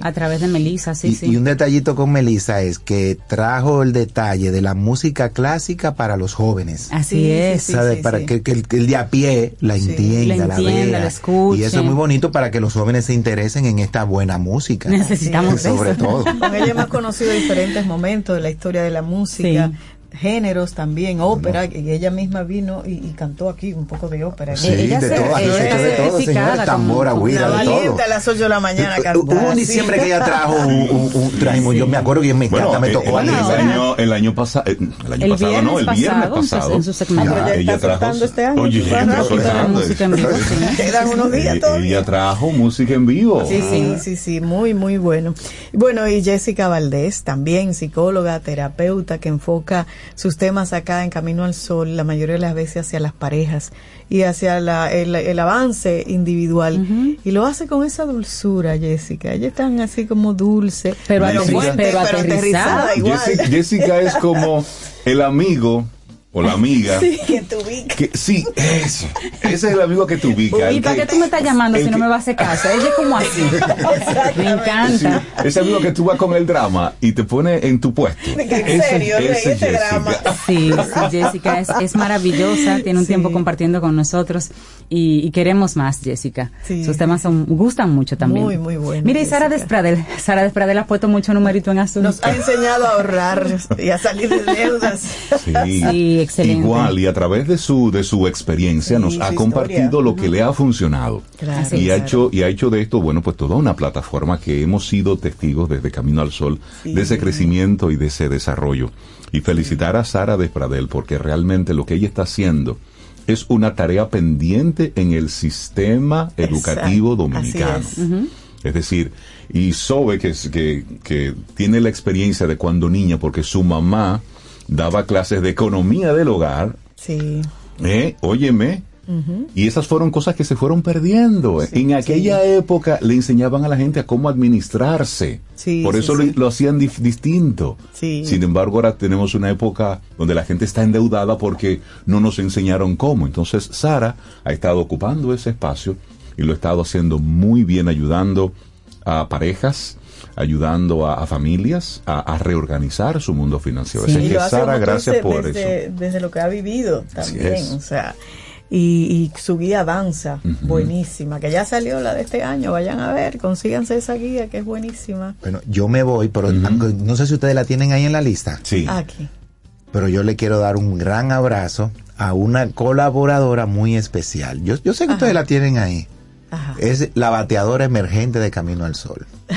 A través de Melissa, sí, y, sí. Y un detallito con Melissa es que trajo el detalle de la música clásica para los jóvenes. Así es. para que, el, de a pie la entienda, la, vea. escuche. Y eso es muy bonito para que los jóvenes se interesen en esta buena música. Necesitamos Sobre todo. Con ella hemos conocido diferentes momentos de la historia de la música géneros también, ópera, y ella misma vino y, cantó aquí un poco de ópera. Sí, ella de todo, de todo, señor, tambora, guira, de todo. a las 8 de la mañana cantó. Hubo un diciembre que ella trajo un, un, trajimos, yo me acuerdo que me encanta, me tocó el, el, año, el año pasado, el año el pasado no, el viernes pasado. En su segmento. Ya, ella trajo, este año. Oye, ella música en vivo. Quedan unos días todavía. Ella trajo música en vivo. Sí, sí, sí, sí, muy, muy bueno. Bueno, y Jessica Valdés, también psicóloga, terapeuta, que enfoca sus temas acá en Camino al Sol, la mayoría de las veces hacia las parejas y hacia la, el, avance individual. Y lo hace con esa dulzura, Jessica. Ella es tan así como dulce, pero, aterrizada. igual. Jessica es como el amigo o la amiga. Sí, que te ubica. Que, sí, eso. Ese es el amigo que te ubica. ¿Y para qué tú me estás llamando si no me vas a hacer caso? Ella es como así. me encanta. ese amigo que tú vas con el drama y te pone en tu puesto. ¿En serio? Ese, ese drama. Sí, sí, Jessica es, es maravillosa. Tiene un tiempo compartiendo con nosotros y, queremos más, Jessica. Sus temas son, gustan mucho también. Muy, muy bueno. Mira, y Sara Despradel. Sara Despradel ha puesto mucho numerito en azul. Nos ha enseñado a ahorrar y a salir de deudas. Sí, excelente. Igual, y a través de su, de su experiencia nos ha compartido lo que le ha funcionado. Y ha, hecho, y ha hecho de esto, bueno, pues toda una plataforma que hemos sido testigos desde Camino al Sol, de ese crecimiento y de ese desarrollo. Y felicitar a Sara Despradel porque realmente lo que ella está haciendo es una tarea pendiente en el sistema educativo dominicano. Es. decir, y Sobe, que, que, que tiene la experiencia de cuando niña, porque su mamá daba clases de economía del hogar. Sí. ¿Eh? Óyeme, y esas fueron cosas que se fueron perdiendo. en aquella época le enseñaban a la gente a cómo administrarse. Por eso lo, hacían distinto. Sin embargo, ahora tenemos una época donde la gente está endeudada porque no nos enseñaron cómo. Entonces, Sara ha estado ocupando ese espacio y lo ha estado haciendo muy bien, ayudando a parejas, ayudando a, familias a, reorganizar su mundo financiero. Así que Sara, gracias por eso. Desde lo que ha vivido también, o sea, y, su guía danza, buenísima, que ya salió la de este año, vayan a ver, consíganse esa guía que es buenísima. Bueno, yo me voy, pero no sé si ustedes la tienen ahí en la lista. Sí. Aquí. Pero yo le quiero dar un gran abrazo a una colaboradora muy especial. Yo, yo sé que ustedes la tienen ahí. Es la bateadora emergente de Camino al Sol.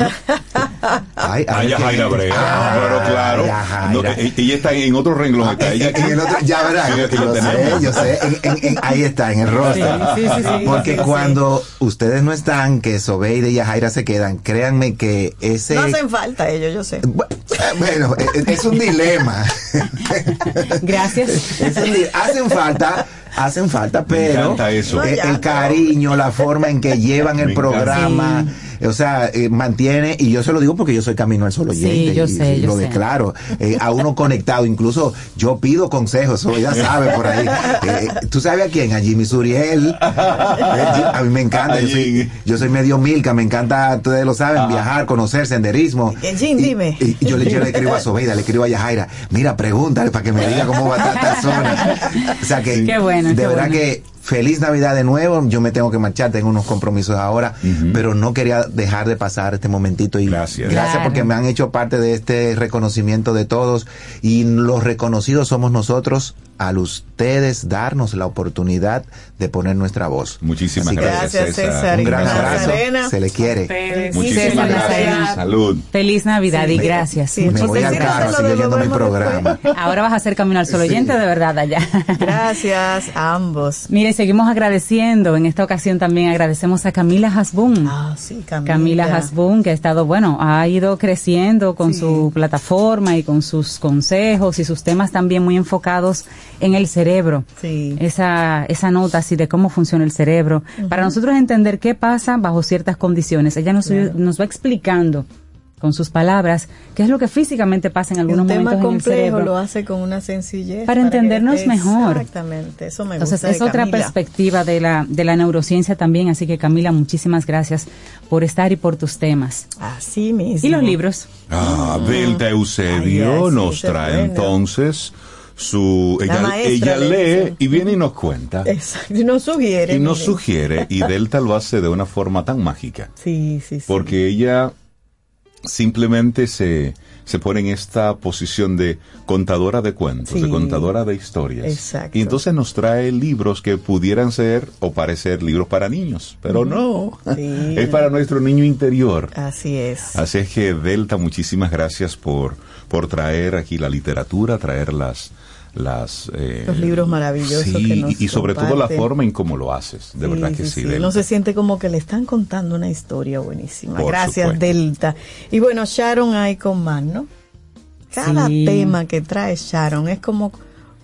ay, ay, Jaira Brea, ah, pero claro. E, ella está en otro renglón. Ah, está, ella, en el otro, ya verá, yo, sé, yo sé, ahí está, en el rostro. Porque cuando ustedes no están, que Sobeide y Jaira se quedan, créanme que ese... No hacen falta ellos, yo sé. Bueno, e, e, es, un dilema. Gracias. hacen falta hacen falta, pero el, cariño, la forma en que llevan el programa o sea, eh, mantiene, y yo se lo digo porque yo soy camino al solo oyente, sí, yo sé, y, lo declaro, eh, a uno conectado, incluso yo pido consejos, eso ya sabe por ahí. Eh, ¿Tú sabes a quién? A Jimmy Suriel. a mí me encanta, yo soy, medio milka, me encanta, ustedes lo saben, viajar, conocer, senderismo. Jim, dime. Y, yo, le, yo, le, escribo a Sobeida, le escribo a Yajaira, mira, pregúntale para que me diga cómo va a estar esta zona. O sea que, qué bueno, de verdad que feliz Navidad de nuevo. Yo me tengo que marchar, tengo unos compromisos ahora, pero no quería dejar de pasar este momentito y Gracias. gracias Claro. porque me han hecho parte de este reconocimiento de todos y los reconocidos somos nosotros al ustedes darnos la oportunidad de poner nuestra voz. Muchísimas Así gracias, Gracias, César. Un gran abrazo. Se le quiere. Ustedes. Muchísimas César gracias. Nazarena. Salud. Feliz Navidad y gracias. Sí, Me Muchísimas voy al carro, oyendo mi programa. Ahora vas a hacer Camino al Sol oyente de verdad allá. Gracias a ambos. Mire, seguimos agradeciendo. En esta ocasión también agradecemos a Camila Hasbun. Ah, sí, Camila. Camila Hasbun, que ha estado, bueno, ha ido creciendo con su plataforma y con sus consejos y sus temas también muy enfocados en el cerebro. Sí. Esa, esa nota así de cómo funciona el cerebro. Para nosotros entender qué pasa bajo ciertas condiciones. Ella nos, Claro. nos va explicando con sus palabras qué es lo que físicamente pasa en algunos un tema momentos en el complejo cerebro. lo hace con una sencillez. Para entendernos que- mejor. Exactamente, eso me Entonces gusta. es de otra Camila. perspectiva de la, de la neurociencia también, así que Camila, muchísimas gracias por estar y por tus temas. Así mismo. ¿Y los libros? Ah, Delta Eusebio Ay, ay, sí, nos es trae entonces su La ella, lee y viene y nos cuenta Exacto, y nos sugiere. y nos mire. sugiere y Delta lo hace de una forma tan mágica Sí, sí, sí. porque ella simplemente se se pone en esta posición de contadora de cuentos, Sí. de contadora de historias. Exacto. Y entonces nos trae libros que pudieran ser o parecer libros para niños, pero no. Sí. Es para nuestro niño interior. Así es. Así es que Delta, muchísimas gracias por, por traer aquí la literatura, traer las... las eh, Los libros maravillosos sí, que nos y, y sobre todo la comparten. forma en cómo lo haces. De verdad que sí, Delta. No se siente como que le están contando una historia buenísima. Por Gracias, supuesto. Delta. Y bueno, Sharon hay con más, ¿no? Cada Sí. tema que trae Sharon es como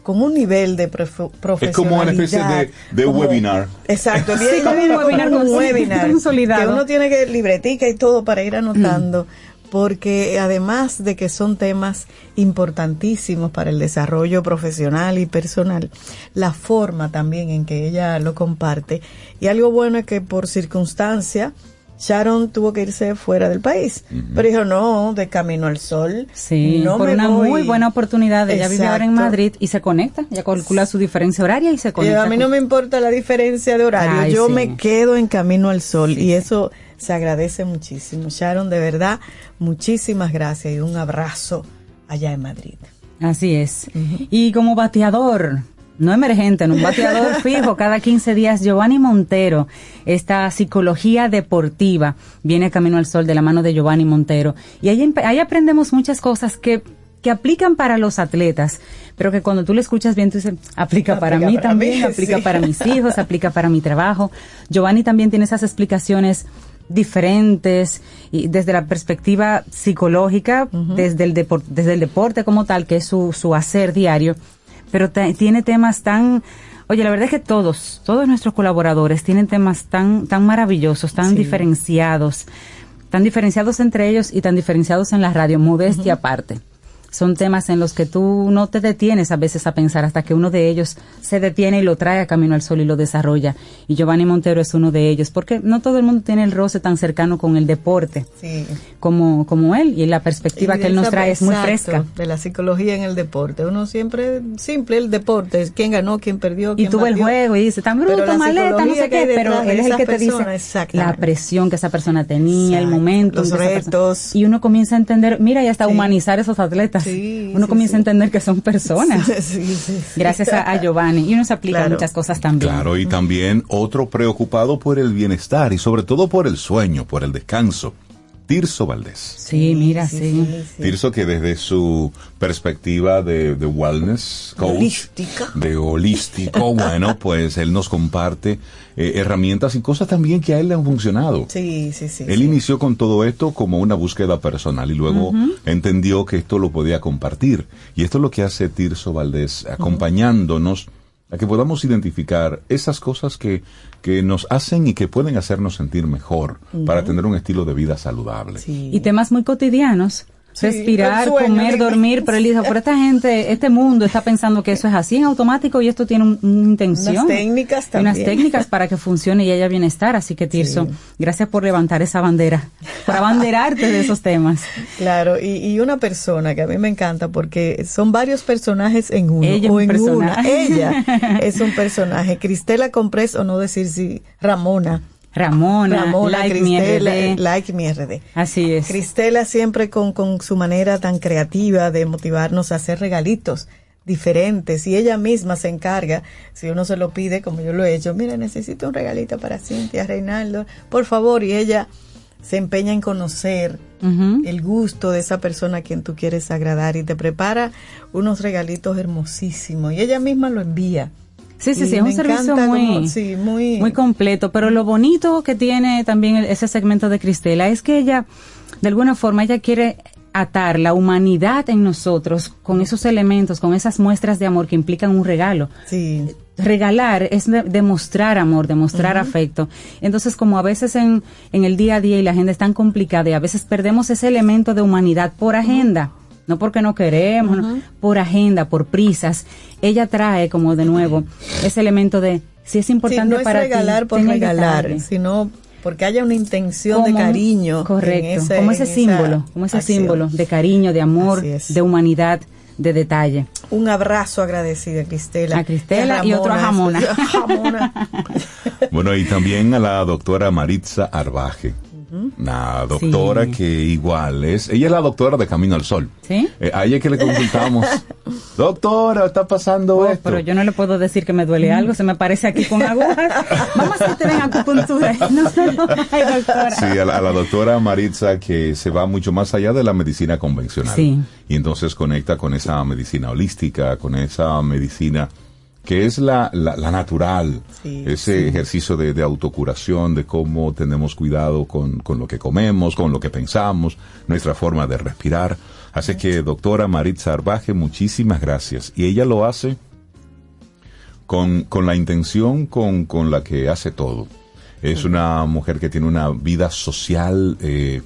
con un nivel de profe- profesionalidad. Es como una especie de, de como- webinar. Exacto, Sí, un webinar un webinar, consolidado. que uno tiene que libretica y todo para ir anotando, porque además de que son temas importantísimos para el desarrollo profesional y personal, la forma también en que ella lo comparte. Y algo bueno es que por circunstancia, Sharon tuvo que irse fuera del país, pero dijo, no, de camino al sol. Sí, no por me una voy". muy buena oportunidad. Ella vive ahora en Exacto. Madrid y se conecta, ya calcula su diferencia horaria y se Y conecta. a mí no me importa la diferencia de horario, Ay, yo sí. me quedo en camino al sol y eso se agradece muchísimo. Sharon, de verdad, muchísimas gracias y un abrazo allá en Madrid. Así es. Y como bateador, no emergente, en un bateador fijo, cada 15 días, Giovanni Montero, esta psicología deportiva, viene Camino al Sol de la mano de Giovanni Montero. Y ahí, ahí aprendemos muchas cosas que que aplican para los atletas, pero que cuando tú lo escuchas bien, tú dices, aplica, para Aplica mí para también, mí, aplica sí. para mis hijos, aplica para mi trabajo. Giovanni también tiene esas explicaciones diferentes y desde la perspectiva psicológica, desde, el desde el deporte como tal, que es su, su hacer diario, pero tiene temas tan... Oye, la verdad es que todos, todos nuestros colaboradores tienen temas tan, tan maravillosos, tan Sí. diferenciados, tan diferenciados entre ellos y tan diferenciados en la radio, modestia aparte. Son temas en los que tú no te detienes a veces a pensar hasta que uno de ellos se detiene y lo trae a Camino al Sol y lo desarrolla. Y Giovanni Montero es uno de ellos, porque no todo el mundo tiene el roce tan cercano con el deporte Sí. como, como él y la perspectiva Y que él nos trae es muy fresca. De la psicología en el deporte. Uno siempre, simple el deporte, quién ganó, quién perdió, Y quién tú ves el juego y dices, tan bruto, maleta, no sé qué, pero él es el que te dice la presión que esa persona tenía, el momento. Los persona- retos. Y uno comienza a entender, mira, y hasta Sí. humanizar esos atletas. Sí, uno sí, comienza sí. a entender que son personas. Sí, sí, sí. Gracias a, a Giovanni. Y uno se aplica Claro. muchas cosas también. Claro, y también otro preocupado por el bienestar y sobre todo por el sueño, por el descanso. Tirso Valdés. Sí, mira, sí. Tirso que desde su perspectiva de, de wellness coach, Holística. de holístico, bueno, pues él nos comparte eh, herramientas y cosas también que a él le han funcionado. Sí, sí, sí. Él sí. inició con todo esto como una búsqueda personal y luego entendió que esto lo podía compartir. Y esto es lo que hace Tirso Valdés, acompañándonos a que podamos identificar esas cosas que, que nos hacen y que pueden hacernos sentir mejor para tener un estilo de vida saludable. Y temas muy cotidianos. Respirar, comer, dormir, pero Elisa, pero esta gente, este mundo está pensando que eso es así en automático y esto tiene un- una intención. Unas técnicas también. Unas técnicas para que funcione y haya bienestar. Así que Tirso, gracias por levantar esa bandera, por abanderarte de esos temas. Claro, y, y una persona que a mí me encanta porque son varios personajes en uno. Ella o en personaje. una. Ella es un personaje. Cristela Comprés, o no decir si Ramona. Ramona, Ramona, like mi Cristela, RD. like mi RD. Así es. Cristela siempre con, con su manera tan creativa de motivarnos a hacer regalitos diferentes y ella misma se encarga, si uno se lo pide, como yo lo he hecho, mira, necesito un regalito para Cintia, Reinaldo, por favor, y ella se empeña en conocer el gusto de esa persona a quien tú quieres agradar y te prepara unos regalitos hermosísimos y ella misma lo envía. Sí, sí, Y sí, es un servicio muy, como- sí, muy, muy completo, pero lo bonito que tiene también ese segmento de Cristela es que ella, de alguna forma, ella quiere atar la humanidad en nosotros con esos elementos, con esas muestras de amor que implican un regalo. Sí. Regalar es de- demostrar amor, demostrar afecto. Entonces, como a veces en, en el día a día y la agenda es tan complicada y a veces perdemos ese elemento de humanidad por agenda, no porque no queremos, no, por agenda, por prisas, ella trae como de nuevo ese elemento de si es Sí, importante no es para ti, regalar por ten el regalar, sino porque haya una intención de Como cariño. Correcto, ese- como ese símbolo, como ese acción. símbolo de cariño, de amor, de humanidad, de detalle. Un abrazo agradecido a Cristela. A Cristela y otro a. Jamona. Bueno, y también a la doctora Maritza Arbaje. Una doctora Sí. que igual es, ella es la doctora de Camino al Sol. ¿Sí? Eh, a ella que le consultamos, doctora, está pasando esto. Pero yo no le puedo decir que me duele algo, se me parece aquí con agujas. Vamos a hacerte en acupuntura. No, no, ay, doctora. Sí, a la, a la doctora Maritza que se va mucho más allá de la medicina convencional. Sí. Y entonces conecta con esa medicina holística, con esa medicina que es la, la, la natural, Sí, ese ejercicio de, de autocuración, de cómo tenemos cuidado con, con lo que comemos, con lo que pensamos, nuestra forma de respirar. Así que, doctora Maritza Arbaje, muchísimas gracias. Y ella lo hace con, con la intención con, con la que hace todo. Es una mujer que tiene una vida social, eh,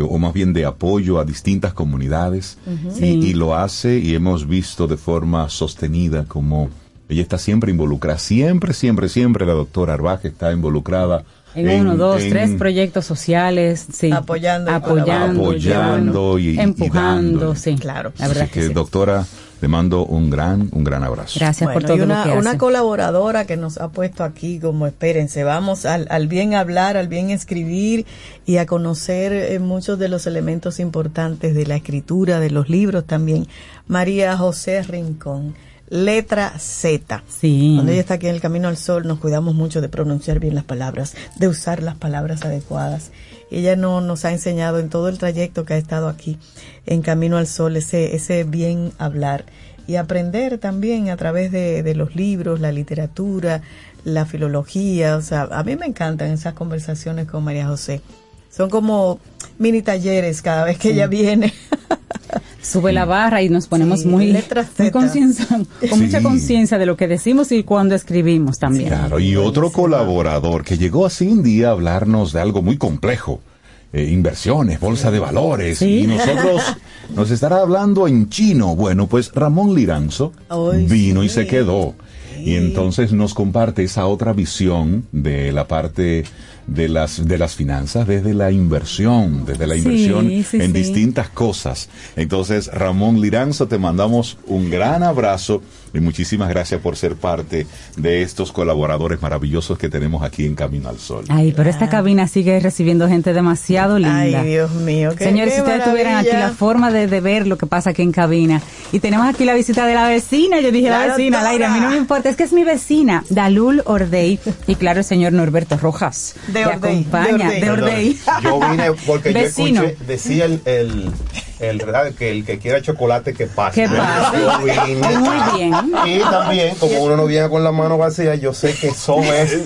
o más bien de apoyo a distintas comunidades, y lo hace y hemos visto de forma sostenida como ella está siempre involucrada, siempre, siempre, siempre la doctora Arbaje está involucrada. En, uno, dos, en- tres proyectos sociales, sí. Apoyando apoyando, apoyando y, y empujando, sí. Claro. La verdad Así que que, sí. doctora, le mando un gran, un gran abrazo. Gracias por todo y una, lo que una hace. colaboradora que nos ha puesto aquí como espérense, vamos al, al bien hablar, al bien escribir y a conocer eh, muchos de los elementos importantes de la escritura, de los libros también. María José Rincón, letra Z. Sí. Cuando ella está aquí en el Camino al Sol nos cuidamos mucho de pronunciar bien las palabras, de usar las palabras adecuadas. Ella no, nos ha enseñado en todo el trayecto que ha estado aquí en Camino al Sol ese, ese bien hablar y aprender también a través de, de los libros, la literatura, la filología. O sea, a mí me encantan esas conversaciones con María José. Son como mini talleres cada vez que Sí. ella viene. Sube la barra y nos ponemos Sí, muy, muy con Sí. mucha conciencia de lo que decimos y cuando escribimos también. Claro, y otro colaborador que llegó así un día a hablarnos de algo muy complejo. eh, inversiones, bolsa de valores, Sí. y nosotros nos estará hablando en chino. Bueno, pues Ramón Liranzo Ay, vino y se quedó. Y entonces nos comparte esa otra visión de la parte de las de las finanzas desde la inversión, desde la Sí, inversión sí, en sí. distintas cosas. Entonces, Ramón Liranzo, te mandamos un gran abrazo y muchísimas gracias por ser parte de estos colaboradores maravillosos que tenemos aquí en Camino al Sol. Ay, pero esta cabina sigue recibiendo gente demasiado linda. Ay, Dios mío. qué- Señores, qué si ustedes tuvieran aquí la forma de, de ver lo que pasa aquí en cabina. Y tenemos aquí la visita de la vecina. Yo dije la, La vecina al aire. A mí no me importa. Es que es mi vecina, Dalul Ordey. Y claro, el señor Norberto Rojas. De que Ordey, acompaña. de De Ordey. Ordey. Yo vine porque Vecino. yo escuché, decía el, el, el, ¿verdad? que el que quiera chocolate que pase. Que. Muy bien. Y también, como uno no viene con la mano vacía, yo sé que Sobe es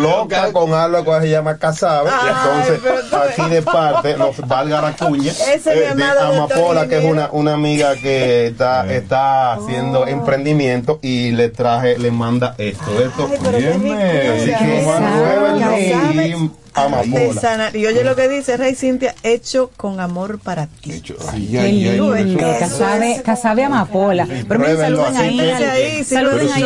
loca con algo que se llama casabe. Entonces, aquí de parte nos valga la cuña Ese eh, de Amapola, que es una, una amiga que está, está haciendo Oh. emprendimiento y le traje, le manda esto. Esto. Ay, pero qué rico. Así que Manuel. Artesanal. Y oye lo que dice Rey Cintia, hecho con amor para ti. Ay, Qué ay, ay, lindo, eso- casabe, casabe amapola. Pero miren, Pruébenlo, saluden ahí, sí, saluden ahí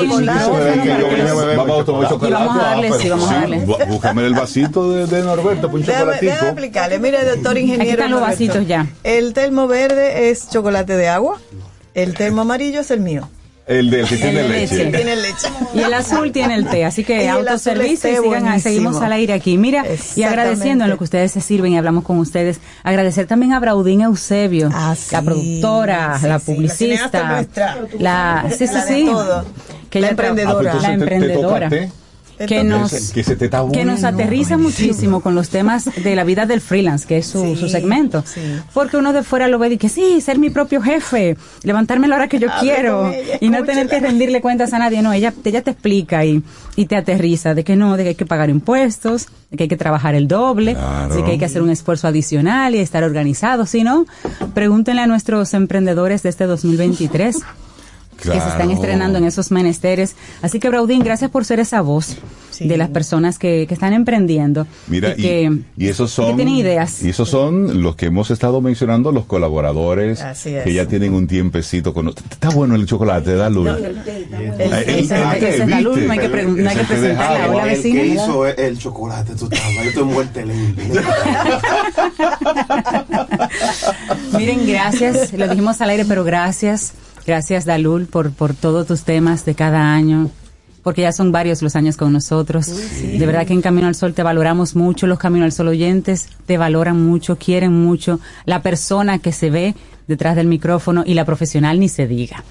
Vamos a chocolate. vamos a darle, Ah, sí, vamos a darle. bú- Búscame el vasito de, de Norberto, pues un Déjame, déjame explicarle. Mire, doctor ingeniero. Aquí están los vasitos ya. El termo verde es chocolate de agua. El termo amarillo es el mío. El del que tiene leche. leche. Tiene leche. Y el azul tiene el té, así que autoservicio y sigan, buenísimo. seguimos al aire aquí. Mira, y agradeciendo en lo que ustedes se sirven y hablamos con ustedes, agradecer también a Braudín Eusebio, Ah, sí, la productora, sí, la sí, la publicista, la, sí, sí, La de sí, todo. que La ella tra- emprendedora. Ah, pues la entonces te- te emprendedora. Que nos, Que se te está que nos aterriza muchísimo con los temas de la vida del freelance, que es su, Sí, su segmento. sí. Porque uno de fuera lo ve y que sí, ser mi propio jefe, levantarme a la hora que yo quiero ella, y no tener que rendirle cuentas a nadie. No, ella, ella te explica y, y te aterriza de que no, de que hay que pagar impuestos, de que hay que trabajar el doble, Claro. de que hay que hacer un esfuerzo adicional y estar organizado. Si no, pregúntenle a nuestros emprendedores de este 2023 que se están estrenando en esos menesteres. Así que, Braudín, gracias por ser esa voz Sí. de las personas que, que están emprendiendo. Mira, y, que, y, y esos son. que tienen ideas. Y esos son los que hemos estado mencionando, los colaboradores Así es. que ya tienen un tiempecito con. Está bueno el chocolate, da luz. El- ese- ah, ese es la luz, no hay que pregun- no hay que Ese te presentarla. dejaba. Hola, el que vecina. hizo el, el chocolate, tú estabas, yo estoy muerto. Miren, gracias, lo dijimos al aire, pero gracias, gracias Dalul por, por todos tus temas de cada año, porque ya son varios los años con nosotros. De verdad que en Camino al Sol te valoramos mucho, los Camino al Sol oyentes te valoran mucho, quieren mucho, la persona que se ve detrás del micrófono y la profesional ni se diga.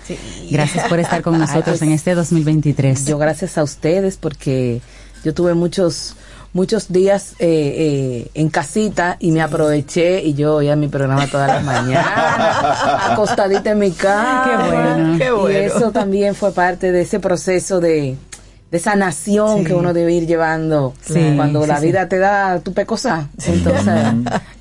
Gracias por estar con nosotros Ay, pues, en este 2023. Yo gracias a ustedes porque yo tuve muchos muchos días eh, eh, en casita y me aproveché y yo oía mi programa todas las mañanas, acostadita en mi cama. Qué bueno. Qué bueno. Y eso también fue parte de ese proceso de, de sanación Sí. que uno debe ir llevando Sí, cuando sí, la sí. vida te da tu pecosa. Entonces,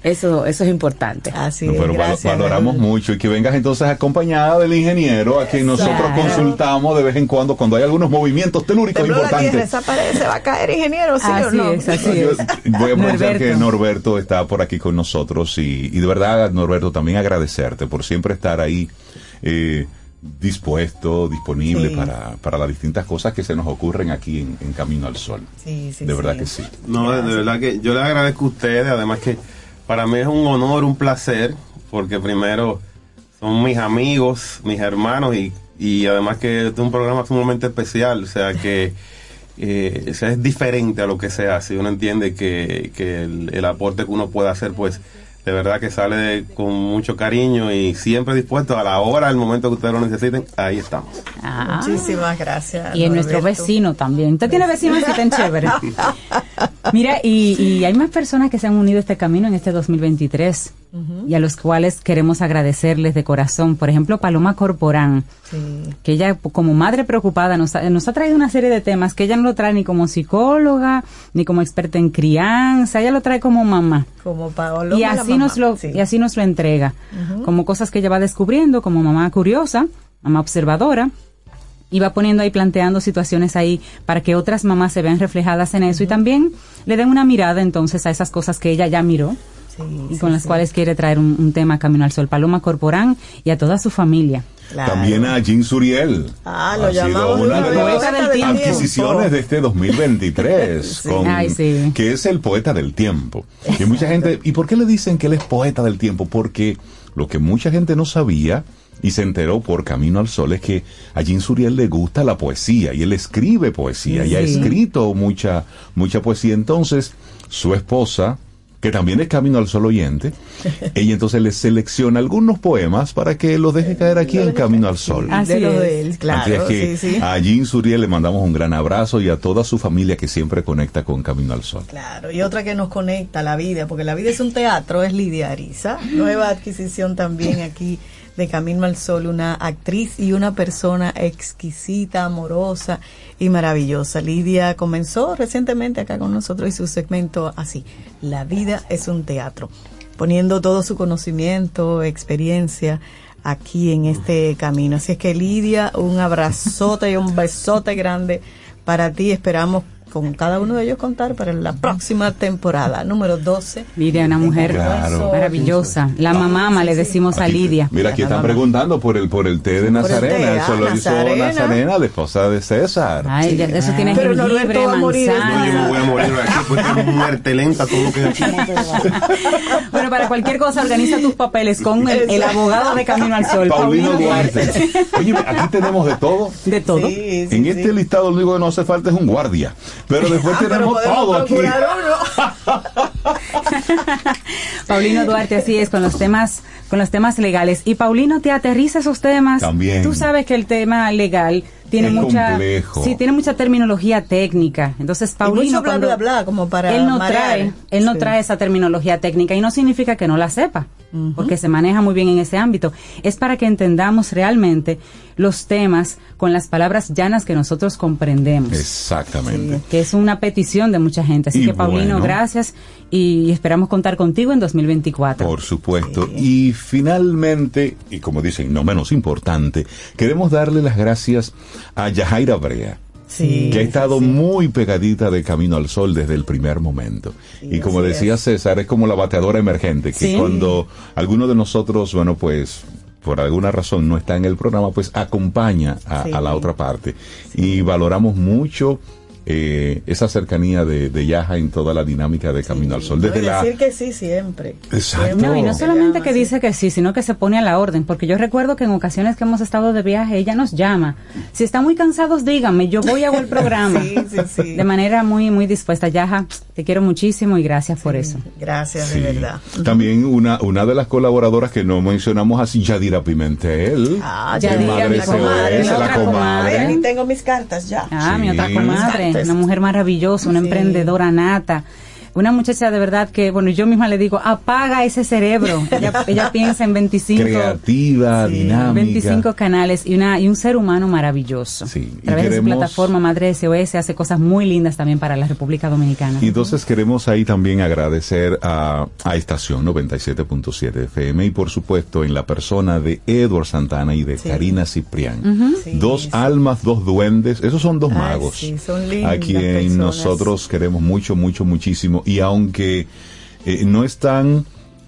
eso, eso es importante. Así No, es, pero gracias. valoramos Raúl. mucho y que vengas entonces acompañada del ingeniero a quien nosotros Claro. consultamos de vez en cuando cuando hay algunos movimientos telúricos la importantes. esa pared se va a caer, ingeniero, ¿sí o Así no? es, así Yo es. Voy a aprovechar Norberto. que Norberto está por aquí con nosotros y, y de verdad, Norberto, también agradecerte por siempre estar ahí eh, dispuesto, disponible Sí. para, para las distintas cosas que se nos ocurren aquí en, en Camino al Sol. Sí, sí, de verdad sí. que sí. No, de, de verdad que yo les agradezco a ustedes, además que para mí es un honor, un placer, porque primero son mis amigos, mis hermanos y, y además que este es un programa sumamente especial, o sea que eh, o sea, es diferente a lo que se hace, uno entiende que, que el, el aporte que uno puede hacer pues de verdad que sale de- con mucho cariño y siempre dispuesto a la hora, al momento que ustedes lo necesiten, ahí estamos. Ah. Muchísimas gracias. Y en nuestro vecino también. Usted tiene vecinos que están chéveres. Mira, y, y hay más personas que se han unido a este camino en este 2023 y a los cuales queremos agradecerles de corazón. Por ejemplo, Paloma Corporán, Sí. que ella como madre preocupada nos ha, nos ha traído una serie de temas que ella no lo trae ni como psicóloga, ni como experta en crianza, ella lo trae como mamá. Como Paolo. Y así. Nos lo, Sí. y así nos lo entrega, como cosas que ella va descubriendo, como mamá curiosa, mamá observadora, y va poniendo ahí, planteando situaciones ahí para que otras mamás se vean reflejadas en eso y también le den una mirada entonces a esas cosas que ella ya miró Sí, y sí, con las sí. cuales quiere traer un, un tema Camino al Sol. Paloma Corporán y a toda su familia. Claro. También a Jean Suriel. Ah, lo Ha sido una una de las adquisiciones de este 2023, con- Ay, sí. que es el poeta del tiempo. Y mucha gente, ¿y por qué le dicen que él es poeta del tiempo? Porque lo que mucha gente no sabía y se enteró por Camino al Sol es que a Jean Suriel le gusta la poesía y él escribe poesía y ha escrito mucha, mucha poesía. Entonces, su esposa, que también es Camino al Sol oyente, ella entonces le selecciona algunos poemas para que los deje caer aquí en Camino al Sol. Así de lo de él, claro. Así es que sí, sí. a Jean Suriel le mandamos un gran abrazo y a toda su familia que siempre conecta con Camino al Sol. Claro, y otra que nos conecta a la vida, porque la vida es un teatro, es Lidia Ariza. Nueva adquisición también aquí de Camino al Sol, una actriz y una persona exquisita, amorosa y maravillosa. Lidia comenzó recientemente acá con nosotros y su segmento así, La vida es un teatro, poniendo todo su conocimiento, experiencia aquí en este camino. Así es que Lidia, un abrazote y un besote grande para ti. Esperamos con cada uno de ellos contar para la próxima temporada, número 12. Lidia, una mujer Claro. maravillosa. La mamá, le decimos a Lidia. Mira, aquí están preguntando por el por el té de Nazarena. té, Eso ah, lo hizo Nazarena. La esposa de César. Ay, ya- eso tiene Pero jengibre, manzana. No, yo me voy a morir aquí, pues tengo muerte lenta, todo que Bueno, para cualquier cosa, organiza tus papeles con el, el abogado de Camino al Sol, Paulino Paulino Duarte. Oye, aquí tenemos de todo. De todo. en este listado lo único que no hace falta es un guardia. Pero después tenemos todo aquí. Paulino Duarte, así es, con los temas, con los temas legales. Y Paulino te aterriza esos temas. También. Tú sabes que el tema legal tiene Es mucha, complejo. sí, tiene mucha terminología técnica. Entonces, Y Paulino mucho bla, cuando- bla, bla, como para él no marear. trae, él no Sí. trae esa terminología técnica y no significa que no la sepa, porque se maneja muy bien en ese ámbito. Es para que entendamos realmente los temas con las palabras llanas que nosotros comprendemos. Exactamente. que es una petición de mucha gente. Así Y que Paulino, bueno. gracias y esperamos contar contigo en 2024. Por supuesto. Y finalmente, y como dicen, no menos importante, queremos darle las gracias a Yajaira Brea. Sí, que ha estado muy pegadita de Camino al Sol desde el primer momento. y como decía César, es como la bateadora emergente, que Sí. cuando alguno de nosotros, bueno, pues por alguna razón no está en el programa, pues acompaña a, Sí. a la otra parte. Y valoramos mucho eh, esa cercanía de, de Yaja en toda la dinámica de Camino al Sol. Desde la, decir que sí siempre. Exacto. No, y no solamente que dice que sí, sino que se pone a la orden, porque yo recuerdo que en ocasiones que hemos estado de viaje, ella nos llama. Si están muy cansados, díganme, yo voy a hago el programa. Sí, sí, sí. De manera muy, muy dispuesta. Yaja, te quiero muchísimo y gracias por eso. Gracias, Sí. de verdad. También una, una de las colaboradoras que no mencionamos así, Yadira Pimentel. Ah, Yadira, Madre mi comadre, la comadre. Tengo mis cartas ya. Ah, mi otra comadre. Una mujer maravillosa, una Sí. emprendedora nata. Una muchacha de verdad que, bueno, yo misma le digo, apaga ese cerebro. Ella, ella piensa en 25, Creativa, dinámica. 25 canales y, una, y un ser humano maravilloso. Sí, A través de su queremos- plataforma Madre SOS hace cosas muy lindas también para la República Dominicana. Y entonces queremos ahí también agradecer a, a Estación 97.7 FM y por supuesto en la persona de Edward Santana y de Sí. Karina Ciprián. Sí, dos almas, dos duendes, esos son dos Ay, magos. sí, son lindas a quien personas. nosotros queremos mucho, mucho, muchísimo. Y aunque eh, no están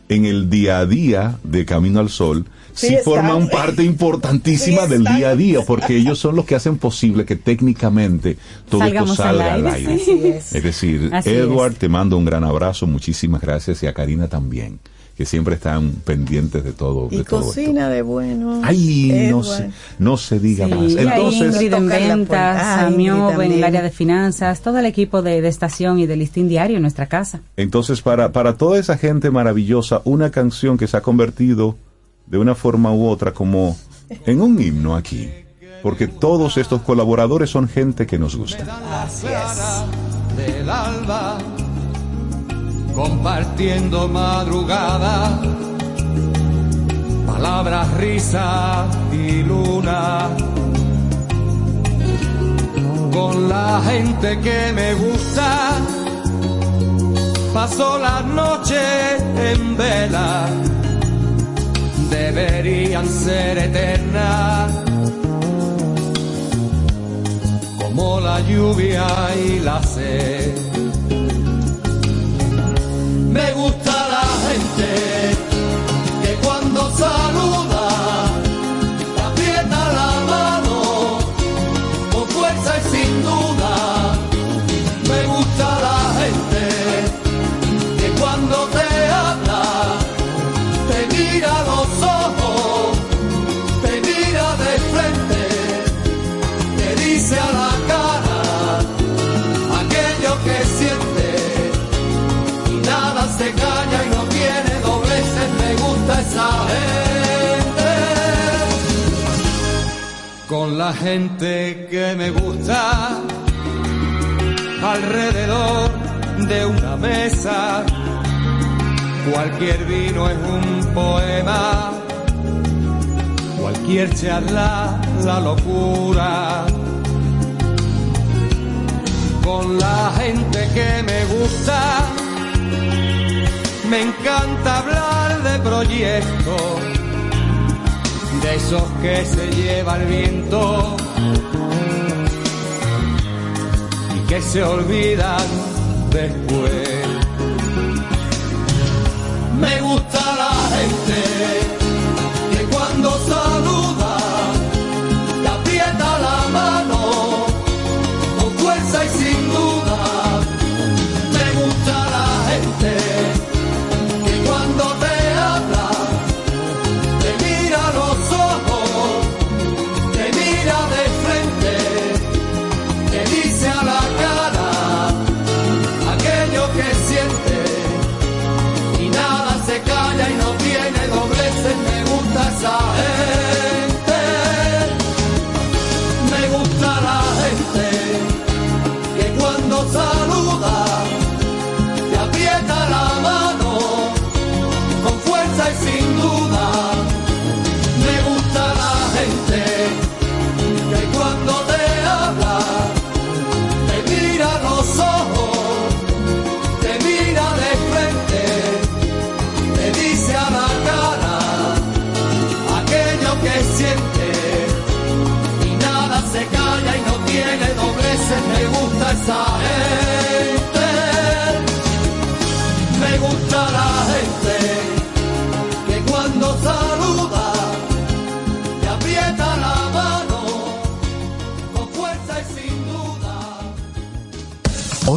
en el día a día de Camino al Sol, Sí sí, forman parte importantísima Sí del día a día, porque ellos son los que hacen posible que técnicamente todo Salgamos esto salga al al aire. es. Es decir, Así Edward, es. te mando un gran abrazo, muchísimas gracias y a Karina también, que siempre están pendientes de todo. Y de todo cocina de bueno. Ay, no se, no se diga Sí, más. y a Entonces, Ingrid en ventas, Ah, Miob en el área de finanzas, todo el equipo de, de estación y de listín diario en nuestra casa. entonces para, para toda esa gente maravillosa, una canción que se ha convertido de una forma u otra como en un himno aquí. Porque todos estos colaboradores son gente que nos gusta. Así es. Del alba, compartiendo madrugada, palabras, risa y luna. Con la gente que me gusta, paso las noches en vela, deberían ser eternas como la lluvia y la sed. Me gusta gente que me gusta alrededor de una mesa. Cualquier vino es un poema cualquier charla, la locura. Con la gente que me gusta, me encanta hablar de proyectos, de esos que se lleva el viento y que se olvidan después.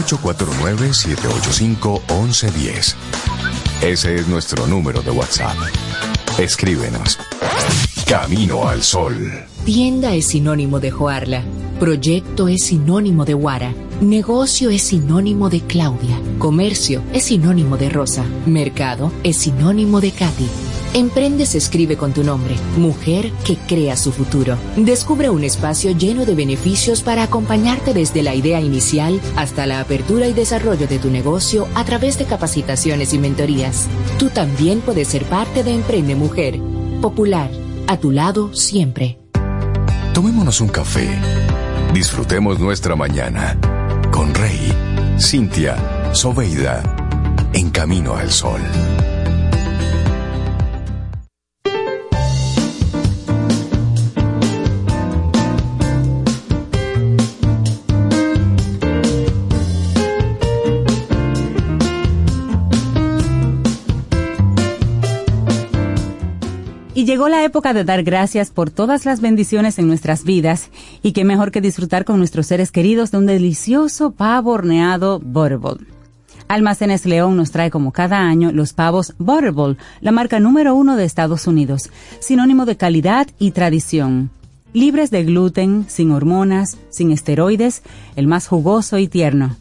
849-785-1110. Ese es nuestro número de WhatsApp. Escríbenos. Camino al Sol. Tienda es sinónimo de Joarla. Proyecto es sinónimo de Guara. Negocio es sinónimo de Claudia. Comercio es sinónimo de Rosa. Mercado es sinónimo de Katy. Emprende se escribe con tu nombre. Mujer que crea su futuro. Descubre un espacio lleno de beneficios para acompañarte desde la idea inicial hasta la apertura y desarrollo de tu negocio a través de capacitaciones y mentorías. Tú también puedes ser parte de Emprende Mujer. Popular. A tu lado siempre. Tomémonos un café. Disfrutemos nuestra mañana con Rey, Cintia, Soveida, en camino al sol. Llegó la época de dar gracias por todas las bendiciones en nuestras vidas y qué mejor que disfrutar con nuestros seres queridos de un delicioso pavo horneado Butterball. Almacenes León nos trae como cada año los pavos Butterball, la marca número uno de Estados Unidos, sinónimo de calidad y tradición. Libres de gluten, sin hormonas, sin esteroides, el más jugoso y tierno.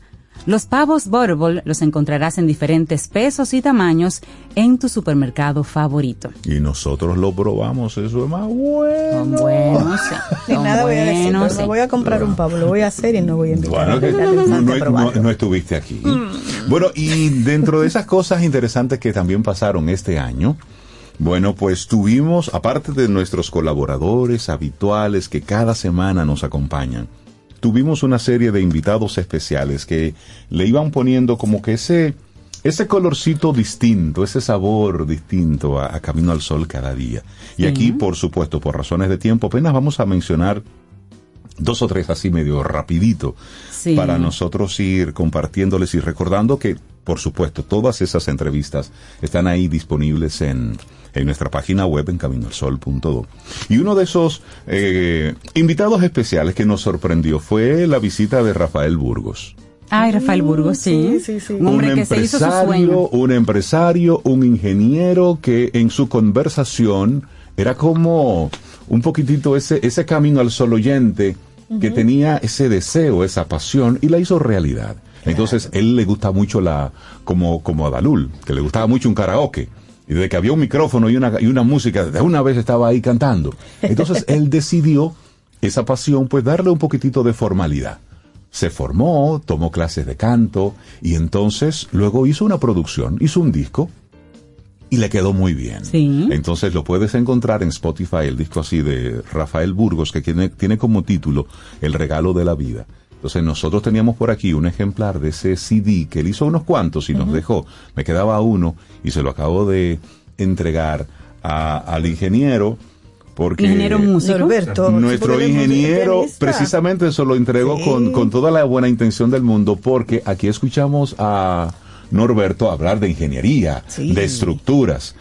Los pavos Butterball los encontrarás en diferentes pesos y tamaños en tu supermercado favorito. Y nosotros lo probamos, eso es más bueno. Son buenos, sí. Nada voy a decir, pero voy a comprar un pavo, lo voy a hacer y no voy a invitar Bueno, que no estuviste aquí. Bueno, y dentro de esas cosas interesantes que también pasaron este año, bueno, pues tuvimos, aparte de nuestros colaboradores habituales que cada semana nos acompañan, tuvimos una serie de invitados especiales que le iban poniendo como que ese, ese colorcito distinto, ese sabor distinto a, a Camino al Sol cada día. Y aquí, por supuesto, por razones de tiempo, apenas vamos a mencionar dos o tres así medio rapidito Sí. para nosotros ir compartiéndoles y recordando que, por supuesto, todas esas entrevistas están ahí disponibles en, en nuestra página web en caminoalsol.do. Y uno de esos eh, invitados especiales que nos sorprendió fue la visita de Rafael Burgos. Ay, Rafael Burgos, sí. Un hombre un que se hizo su empresario, sueño. un empresario, un ingeniero que en su conversación era como un poquitito ese, ese camino al sol oyente que tenía ese deseo, esa pasión y la hizo realidad. Entonces, él le gusta mucho la, como, como a Dalul, que le gustaba mucho un karaoke. Y desde que había un micrófono y una, y una música, de una vez estaba ahí cantando. Entonces, él decidió esa pasión, pues darle un poquitito de formalidad se formó, tomó clases de canto y entonces luego hizo una producción, hizo un disco y le quedó muy bien. Sí. Entonces lo puedes encontrar en Spotify, el disco así de Rafael Burgos, que tiene, tiene como título El regalo de la vida. Entonces nosotros teníamos por aquí un ejemplar de ese CD que él hizo unos cuantos y nos dejó. Me quedaba uno y se lo acabo de entregar a- al ingeniero Porque Ingeniero músico. Norberto, nuestro ingeniero precisamente eso lo entregó Sí. con, con toda la buena intención del mundo, porque aquí escuchamos a Norberto hablar de ingeniería, Sí. de estructuras.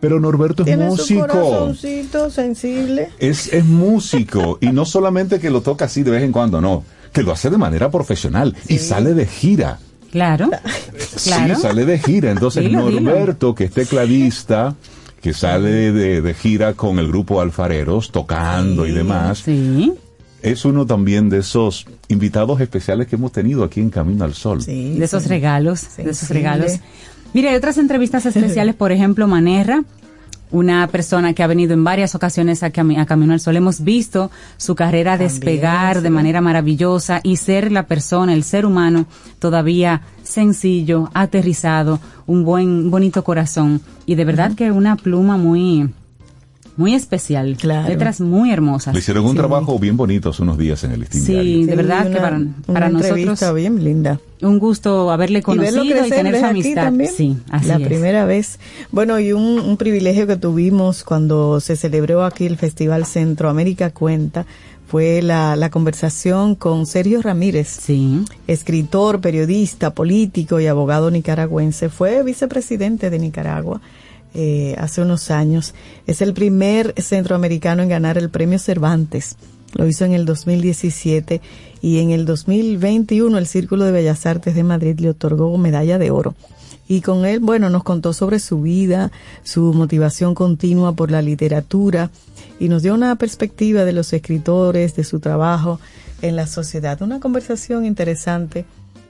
Pero Norberto es Tiene músico. corazoncito sensible. Es, es músico y no solamente que lo toca así de vez en cuando, no, que lo hace de manera profesional y sale de gira. Claro. Claro. Sí, sale de gira. Entonces Dilo, dilo. Norberto, que es tecladista, que sale de, de gira con el grupo Alfareros, tocando y demás, es uno también de esos invitados especiales que hemos tenido aquí en Camino al Sol. de esos regalos, de esos regalos. Mire, hay otras entrevistas especiales, por ejemplo, Manerra, una persona que ha venido en varias ocasiones a, Cami- a Camino al Sol. Hemos visto su carrera despegar de manera maravillosa y ser la persona, el ser humano, todavía sencillo, aterrizado, un buen, bonito corazón. Y de verdad que una pluma muy, muy especial. Letras muy hermosas. Le hicieron un trabajo bien bonito hace unos días en el Listín Sí, Diario. de verdad que una- para, una para entrevista nosotros bien linda. un gusto haberle conocido y, tener ¿ves su aquí amistad. también? Sí, así la es. primera vez. Bueno, y un, un privilegio que tuvimos cuando se celebró aquí el Festival Centroamérica Cuenta fue la, la conversación con Sergio Ramírez, escritor, periodista, político y abogado nicaragüense. Fue vicepresidente de Nicaragua eh, hace unos años. Es el primer centroamericano en ganar el premio Cervantes. Lo hizo en el 2017 y en el 2021 el Círculo de Bellas Artes de Madrid le otorgó medalla de oro. Y con él, bueno, nos contó sobre su vida, su motivación continua por la literatura y nos dio una perspectiva de los escritores, de su trabajo en la sociedad. Una conversación interesante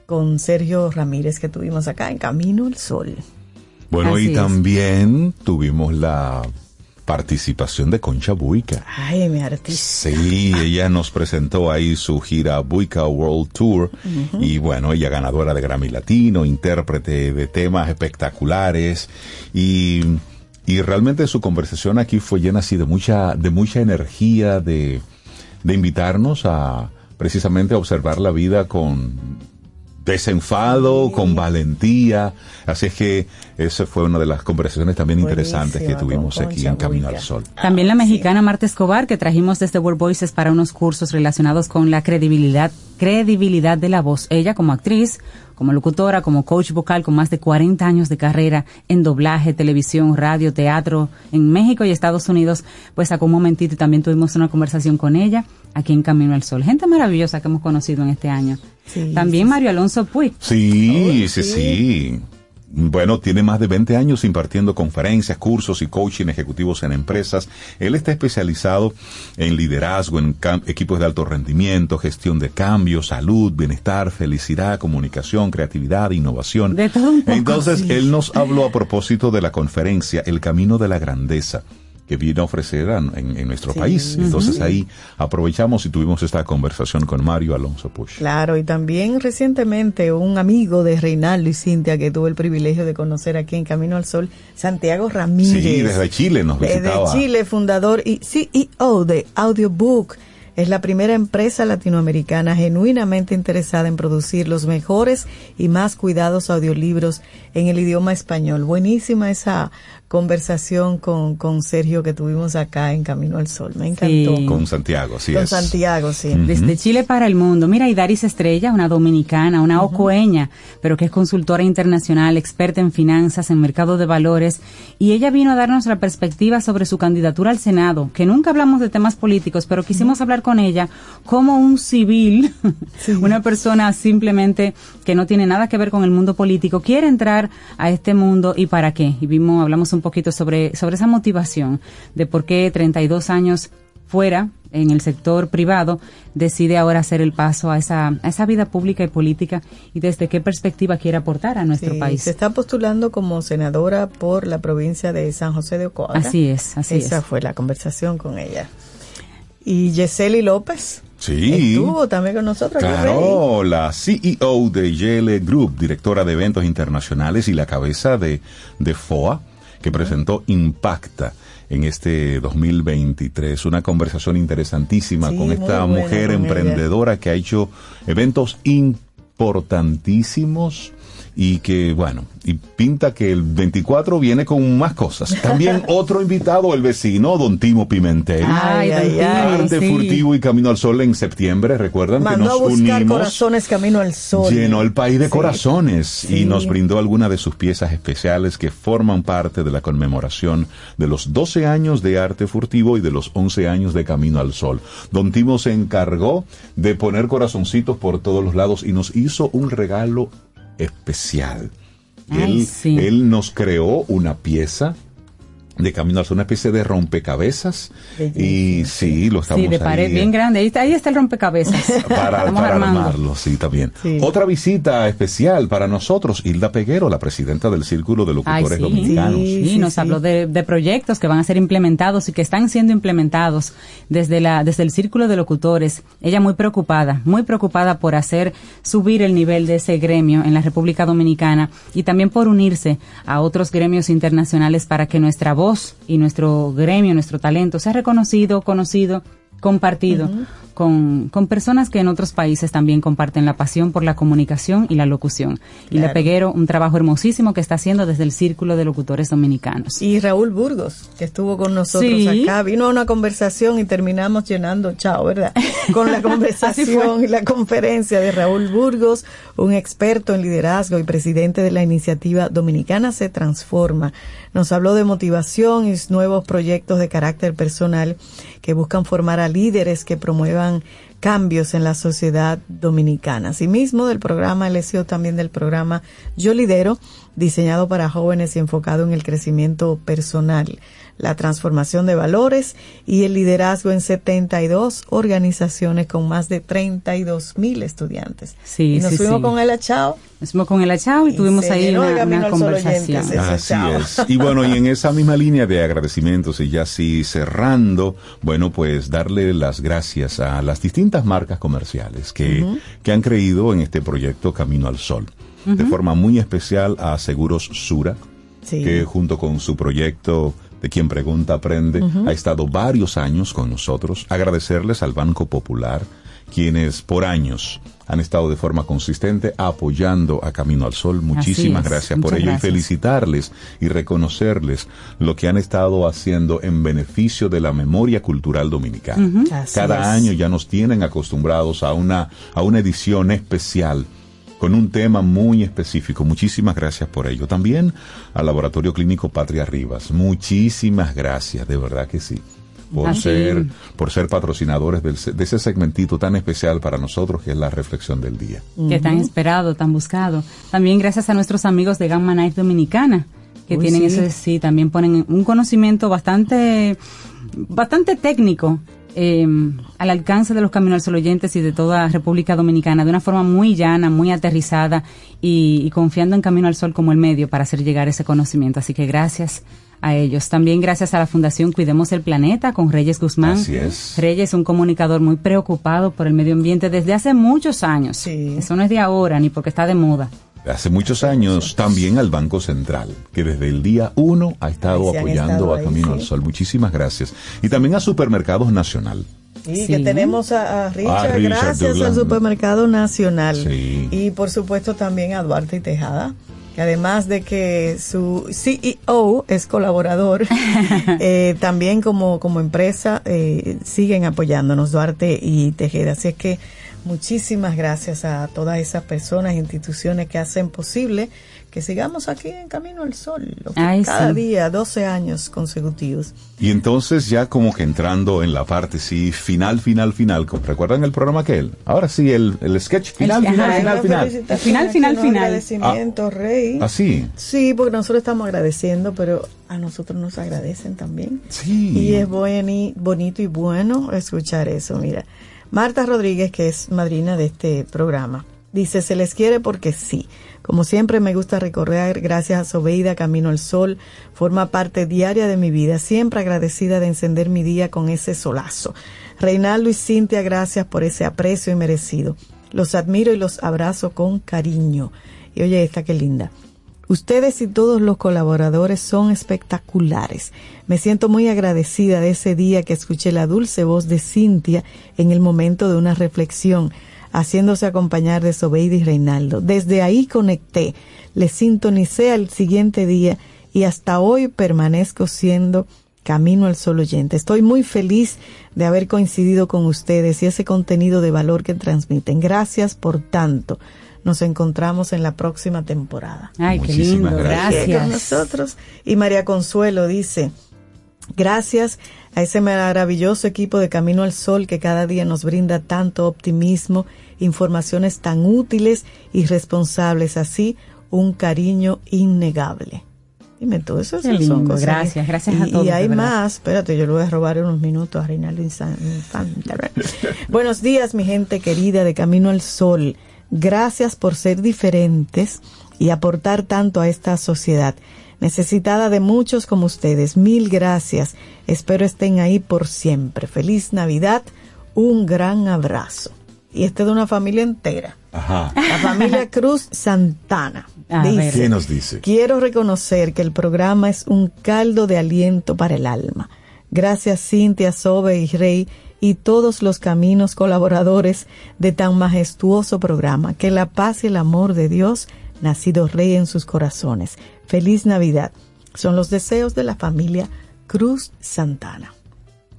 con Sergio Ramírez que tuvimos acá en Camino al Sol. Bueno, Así y es. también tuvimos la participación de Concha Buica. Ay, mi artista. Sí, ella nos presentó ahí su gira Buica World Tour y bueno, ella ganadora de Grammy Latino, intérprete de temas espectaculares y, y realmente su conversación aquí fue llena así de mucha, de mucha energía, de, de invitarnos a precisamente a observar la vida con desenfado, con valentía. Así es que esa fue una de las conversaciones también interesantes que tuvimos aquí en Camino al Sol. También la mexicana Marta Escobar, que trajimos desde World Voices para unos cursos relacionados con la credibilidad, credibilidad de la voz. Ella como actriz, como locutora, como coach vocal, con más de 40 años de carrera en doblaje, televisión, radio, teatro, en México y Estados Unidos, pues sacó un momentito y también tuvimos una conversación con ella aquí en Camino al Sol. Gente maravillosa que hemos conocido en este año. también Mario Alonso Puig. Sí, sí, sí. Bueno, tiene más de 20 años impartiendo conferencias, cursos y coaching ejecutivos en empresas. Él está especializado en liderazgo, en equipos de alto rendimiento, gestión de cambio, salud, bienestar, felicidad, comunicación, creatividad, innovación. De todo un poco, Entonces, sí. él nos habló a propósito de la conferencia El Camino de la Grandeza que vino a ofrecer a- en, en nuestro Sí. país. Entonces Ujú. ahí aprovechamos y tuvimos esta conversación con Mario Alonso Push. Claro, y también recientemente un amigo de Reinaldo y Cintia que tuve el privilegio de conocer aquí en Camino al Sol, Santiago Ramírez. Sí, desde Chile nos Desde visitaba. Chile, fundador y CEO de Audiobook. Es la primera empresa latinoamericana genuinamente interesada en producir los mejores y más cuidados audiolibros en el idioma español. Buenísima esa conversación con, con Sergio que tuvimos acá en Camino al Sol. Me encantó. Con Santiago, así Con es. Santiago, sí. Desde Chile para el mundo. Mira, y Daris Estrella, una dominicana, una ocoeña, pero que es consultora internacional, experta en finanzas, en mercado de valores, y ella vino a darnos la perspectiva sobre su candidatura al Senado, que nunca hablamos de temas políticos, pero quisimos hablar con ella como un civil, una persona simplemente que no tiene nada que ver con el mundo político, quiere entrar a este mundo y para qué. Y vimos, hablamos un poquito sobre, sobre esa motivación de por qué 32 años fuera en el sector privado decide ahora hacer el paso a esa, a esa vida pública y política y desde qué perspectiva quiere aportar a nuestro Sí, país. Se está postulando como senadora por la provincia de San José de Ocoa. Así es, así Esa es. fue la conversación con ella. Y Yeseli López Sí. estuvo también con nosotros. Claro, la CEO de YL Group, directora de eventos internacionales y la cabeza de, de FOA, que presentó Impacta en este 2023. Una conversación interesantísima Sí, con esta buena mujer emprendedora que ha hecho eventos importantísimos y que, bueno, y pinta que el 24 viene con más cosas. También otro invitado, el vecino, don Timo Pimentel. Ay, ay, ay, Arte sí. Furtivo y Camino al Sol en septiembre, recuerdan que nos a buscar unimos. corazones camino al sol. Llenó el país de Sí. corazones y nos brindó algunas de sus piezas especiales que forman parte de la conmemoración de los 12 años de arte furtivo y de los 11 años de Camino al Sol. Don Timo se encargó de poner corazoncitos por todos los lados y nos hizo un regalo especial. Ay, él, sí. él nos creó una pieza de Camino Sol, una especie de rompecabezas. Y sí, lo estamos Sí, de pared ahí, bien grande. Ahí está, ahí está el rompecabezas. para, para armarlo, sí, también. Otra visita especial para nosotros, Hilda Peguero, la presidenta del Círculo de Ay, Locutores sí. Dominicanos. Sí, nos habló de, de proyectos que van a ser implementados y que están siendo implementados desde la desde el círculo de locutores. Ella muy preocupada, muy preocupada por hacer subir el nivel de ese gremio en la República Dominicana y también por unirse a otros gremios internacionales para que nuestra voz y nuestro gremio, nuestro talento sea reconocido, conocido, compartido con, con personas que en otros países también comparten la pasión por la comunicación y la locución. Y. Le Peguero, un trabajo hermosísimo que está haciendo desde el Círculo de Locutores Dominicanos. Y Raúl Burgos, que estuvo con nosotros Sí. acá, vino a una conversación y terminamos llenando, chao, ¿verdad? Con la conversación y la conferencia de Raúl Burgos, un experto en liderazgo y presidente de la iniciativa Dominicana se transforma. Nos habló de motivación y nuevos proyectos de carácter personal que buscan formar a líderes que promuevan cambios en la sociedad dominicana. Asimismo, del programa LSO, también del programa Yo Lidero, diseñado para jóvenes y enfocado en el crecimiento personal, la transformación de valores y el liderazgo en 72 organizaciones con más de 32 mil estudiantes. Sí, y nos sí, fuimos sí. con el achao. Nos fuimos con el achao y, Y tuvimos ahí una, una conversación. Así chao. es. Y bueno, y en esa misma línea de agradecimientos y ya así cerrando, bueno, pues darle las gracias a las distintas marcas comerciales que, que han creído en este proyecto Camino al Sol. De forma muy especial a Seguros Sura, Sí. que junto con su proyecto de quien pregunta aprende, ha estado varios años con nosotros. Agradecerles al Banco Popular, quienes por años han estado de forma consistente apoyando a Camino al Sol. Muchísimas gracias por Muchas ello gracias. y felicitarles y reconocerles lo que han estado haciendo en beneficio de la memoria cultural dominicana. Cada es. año ya nos tienen acostumbrados a una, a una edición especial con un tema muy específico. Muchísimas gracias por ello. También al Laboratorio Clínico Patria Rivas. Muchísimas gracias, de verdad que sí. Por Así. ser, por ser patrocinadores del se- de ese segmentito tan especial para nosotros que es la reflexión del día. que tan esperado, tan buscado. También gracias a nuestros amigos de Gamma Knife Dominicana, que Uy, tienen sí. ese, sí, también ponen un conocimiento bastante, bastante técnico eh, al alcance de los Caminos al Sol oyentes y de toda República Dominicana, de una forma muy llana, muy aterrizada y, y confiando en Camino al Sol como el medio para hacer llegar ese conocimiento. Así que gracias a ellos. También gracias a la Fundación Cuidemos el Planeta con Reyes Guzmán. Así es. Reyes, un comunicador muy preocupado por el medio ambiente desde hace muchos años. Eso no es de ahora ni porque está de moda. Hace muchos años también al Banco Central, que desde el día uno ha estado apoyando estado a ahí, Camino sí. al Sol. Muchísimas gracias. Y también a Supermercados Nacional. Sí, que tenemos a, a Richard, A Richard gracias Douglas. al Supermercado Nacional. Sí. Y por supuesto también a Duarte y Tejada, que además de que su CEO es colaborador, eh, también como, como empresa eh, siguen apoyándonos Duarte y Tejeda. Así es que muchísimas gracias a todas esas personas e instituciones que hacen posible que sigamos aquí en Camino al Sol, lo que Ay, cada sí. día, 12 años consecutivos. Y entonces ya como que entrando en la parte, sí, final, final, final. ¿Recuerdan el programa aquel? Ahora sí, el, el sketch final, El- final, ajá, final, final. Final, final, final. Agradecimientos, Rey. ¿Ah, sí? Sí, porque nosotros estamos agradeciendo, pero a nosotros nos agradecen también. Sí. Y es buen- bonito y bueno escuchar eso. Mira, Marta Rodríguez, que es madrina de este programa, dice, se les quiere porque sí. Como siempre me gusta recorrer, gracias a Sobeida, Camino al Sol, forma parte diaria de mi vida, siempre agradecida de encender mi día con ese solazo. Reinaldo y Cintia, gracias por ese aprecio inmerecido. Los admiro y los abrazo con cariño. Y oye esta, qué linda. Ustedes y todos los colaboradores son espectaculares. Me siento muy agradecida de ese día que escuché la dulce voz de Cintia en el momento de una reflexión. haciéndose acompañar de Sobeida y Reinaldo. Desde ahí conecté, les sintonicé al siguiente día y hasta hoy permanezco siendo Camino al Sol oyente. Estoy muy feliz de haber coincidido con ustedes y ese contenido de valor que transmiten. Gracias por tanto. Nos encontramos en la próxima temporada. Ay, qué lindo, gracias. Con nosotros. Y María Consuelo dice, gracias a ese maravilloso equipo de Camino al Sol que cada día nos brinda tanto optimismo, informaciones tan útiles y responsables, así un cariño innegable. Dime tú, eso Qué son lindo, cosas. gracias, gracias a todos, Y hay más, espérate, yo le voy a robar unos minutos a Reinaldo Infante. Buenos días, mi gente querida de Camino al Sol. Gracias por ser diferentes y aportar tanto a esta sociedad. Necesitada de muchos como ustedes. Mil gracias. Espero estén ahí por siempre. Feliz Navidad. Un gran abrazo. Y este de una familia entera. Ajá. La familia Cruz Santana. A dice, ver. ¿Qué nos dice? Quiero reconocer que el programa es un caldo de aliento para el alma. Gracias Cintia, Sobe y Rey y todos los caminos colaboradores de tan majestuoso programa. Que la paz y el amor de Dios, nacido Rey en sus corazones. Feliz Navidad. Son los deseos de la familia Cruz Santana.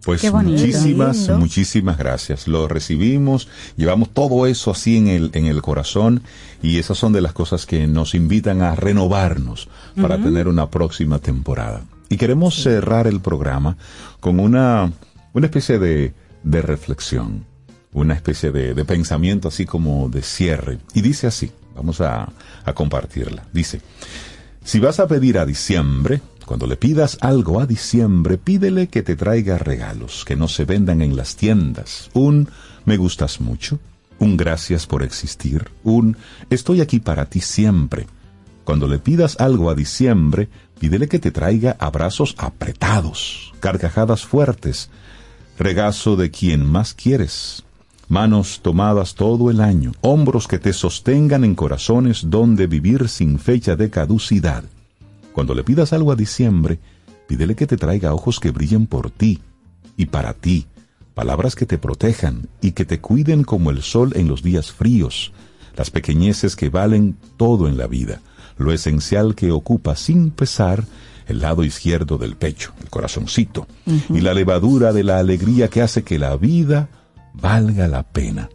Pues Qué bonito. muchísimas, Lindo. muchísimas gracias. Lo recibimos, llevamos todo eso así en el, en el corazón y esas son de las cosas que nos invitan a renovarnos para tener una próxima temporada. Y queremos cerrar el programa con una, una especie de, de reflexión, una especie de, de pensamiento así como de cierre. Y dice así, vamos a, a compartirla. Dice, si vas a pedir a diciembre, cuando le pidas algo a diciembre, pídele que te traiga regalos que no se vendan en las tiendas. Un me gustas mucho, un gracias por existir, un estoy aquí para ti siempre. Cuando le pidas algo a diciembre, pídele que te traiga abrazos apretados, carcajadas fuertes, regazo de quien más quieres, manos tomadas todo el año, hombros que te sostengan en corazones donde vivir sin fecha de caducidad. Cuando le pidas algo a diciembre, pídele que te traiga ojos que brillen por ti y para ti, palabras que te protejan y que te cuiden como el sol en los días fríos, las pequeñeces que valen todo en la vida, lo esencial que ocupa sin pesar el lado izquierdo del pecho, el corazoncito, y la levadura de la alegría que hace que la vida valga la pena.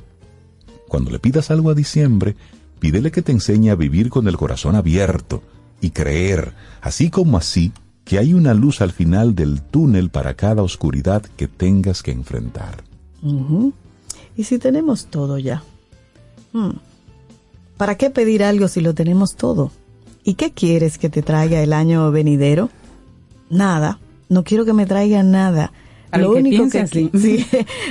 Cuando le pidas algo a diciembre, pídele que te enseñe a vivir con el corazón abierto y creer, así como así, que hay una luz al final del túnel para cada oscuridad que tengas que enfrentar. ¿Y si tenemos todo ya? Hmm. ¿Para qué pedir algo si lo tenemos todo? ¿Y qué quieres que te traiga el año venidero? Nada. No quiero que me traiga nada. Lo que único que, así. sí,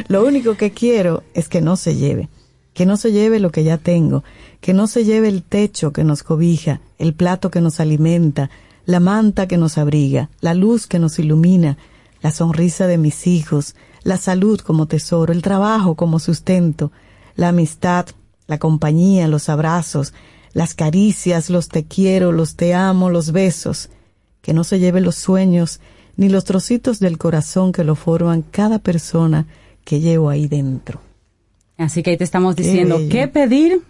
lo único que quiero es que no se lleve. Que no se lleve lo que ya tengo. Que no se lleve el techo que nos cobija, el plato que nos alimenta, la manta que nos abriga, la luz que nos ilumina, la sonrisa de mis hijos, la salud como tesoro, el trabajo como sustento, la amistad, la compañía, los abrazos, las caricias, los te quiero, los te amo, los besos, que no se lleve los sueños ni los trocitos del corazón que lo forman cada persona que llevo ahí dentro. Así que ahí te estamos diciendo qué pedir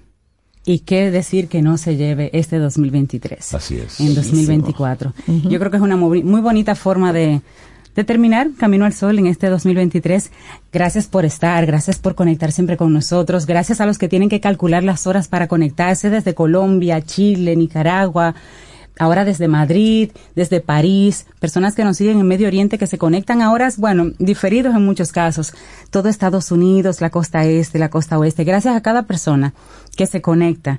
y qué decir que no se lleve este 2023. Así es. En 2024. Yo creo que es una muy, muy bonita forma de, de terminar Camino al Sol en este 2023. Gracias por estar, gracias por conectar siempre con nosotros, gracias a los que tienen que calcular las horas para conectarse desde Colombia, Chile, Nicaragua. Ahora desde Madrid, desde París, personas que nos siguen en Medio Oriente que se conectan a horas, bueno, diferidos en muchos casos. Todo Estados Unidos, la costa este, la costa oeste. Gracias a cada persona que se conecta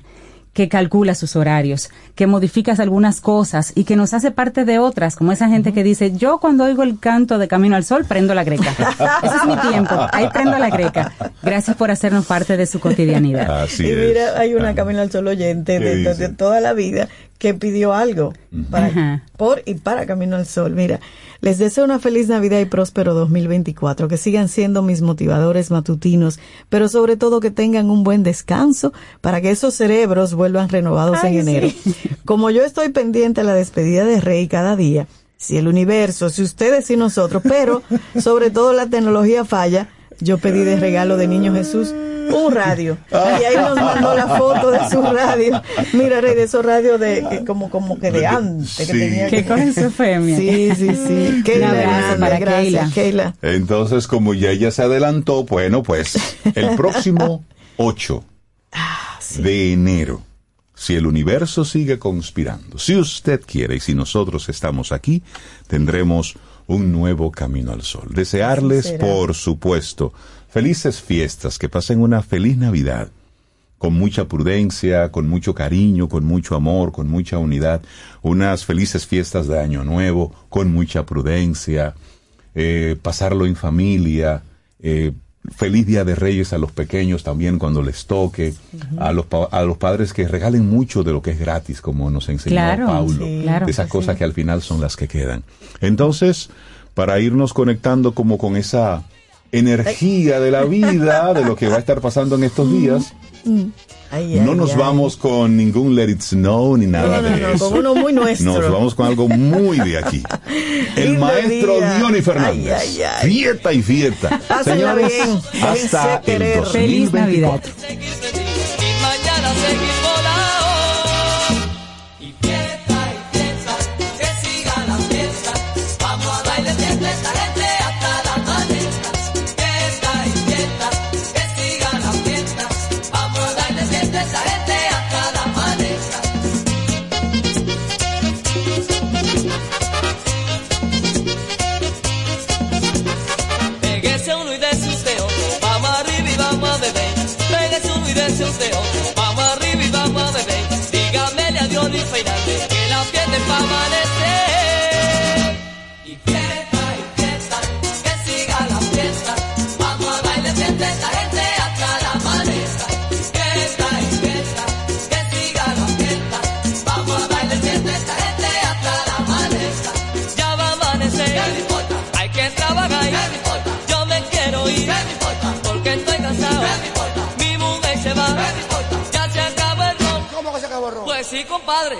que calcula sus horarios, que modifica algunas cosas y que nos hace parte de otras, como esa gente que dice, yo cuando oigo el canto de Camino al Sol, prendo la greca. Ese es mi tiempo, ahí prendo la greca. Gracias por hacernos parte de su cotidianidad. Así y mira, hay una Camino al Sol oyente ¿Qué de, de toda la vida que pidió algo para, por y para Camino al Sol. Mira, les deseo una feliz Navidad y próspero 2024, que sigan siendo mis motivadores matutinos, pero sobre todo que tengan un buen descanso para que esos cerebros vuelvan renovados Ay, en enero. sí. Como yo estoy pendiente a la despedida de Rey cada día, si el universo, si ustedes y nosotros, pero sobre todo la tecnología falla, yo pedí de regalo de Niño Jesús un radio. Y ahí nos mandó la foto de su radio. Mira, Rey, de esos radios de, que como, como que de antes. Que Sí. tenía Que con su femia. Sí, sí, sí. Keila, para gracias, Keila. Keila. Entonces, como ya ella se adelantó, bueno, pues el próximo 8 de enero, si el universo sigue conspirando, si usted quiere y si nosotros estamos aquí, tendremos un nuevo camino al sol. Desearles, por supuesto, felices fiestas, que pasen una feliz Navidad con mucha prudencia, con mucho cariño, con mucho amor, con mucha unidad, unas felices fiestas de Año Nuevo, con mucha prudencia, eh, pasarlo en familia, eh, feliz Día de Reyes a los pequeños también cuando les toque, a, los a los padres que regalen mucho de lo que es gratis, como nos enseñó Claro, Paulo, sí, claro de esas cosas sí. que al final son las que quedan. Entonces, para irnos conectando como con esa energía de la vida, de lo que va a estar pasando en estos días, Ay, no ay, nos ay. vamos con ningún Let It Snow ni nada No, no, de no, eso. con uno muy nuestro. Nos vamos con algo muy de aquí. El maestro. Diony Fernández. Ay, ay, ay. Fiesta y fiesta. Pásenla Señores, bien. hasta el querer. 2024. Feliz Navidad. Sí, compadre.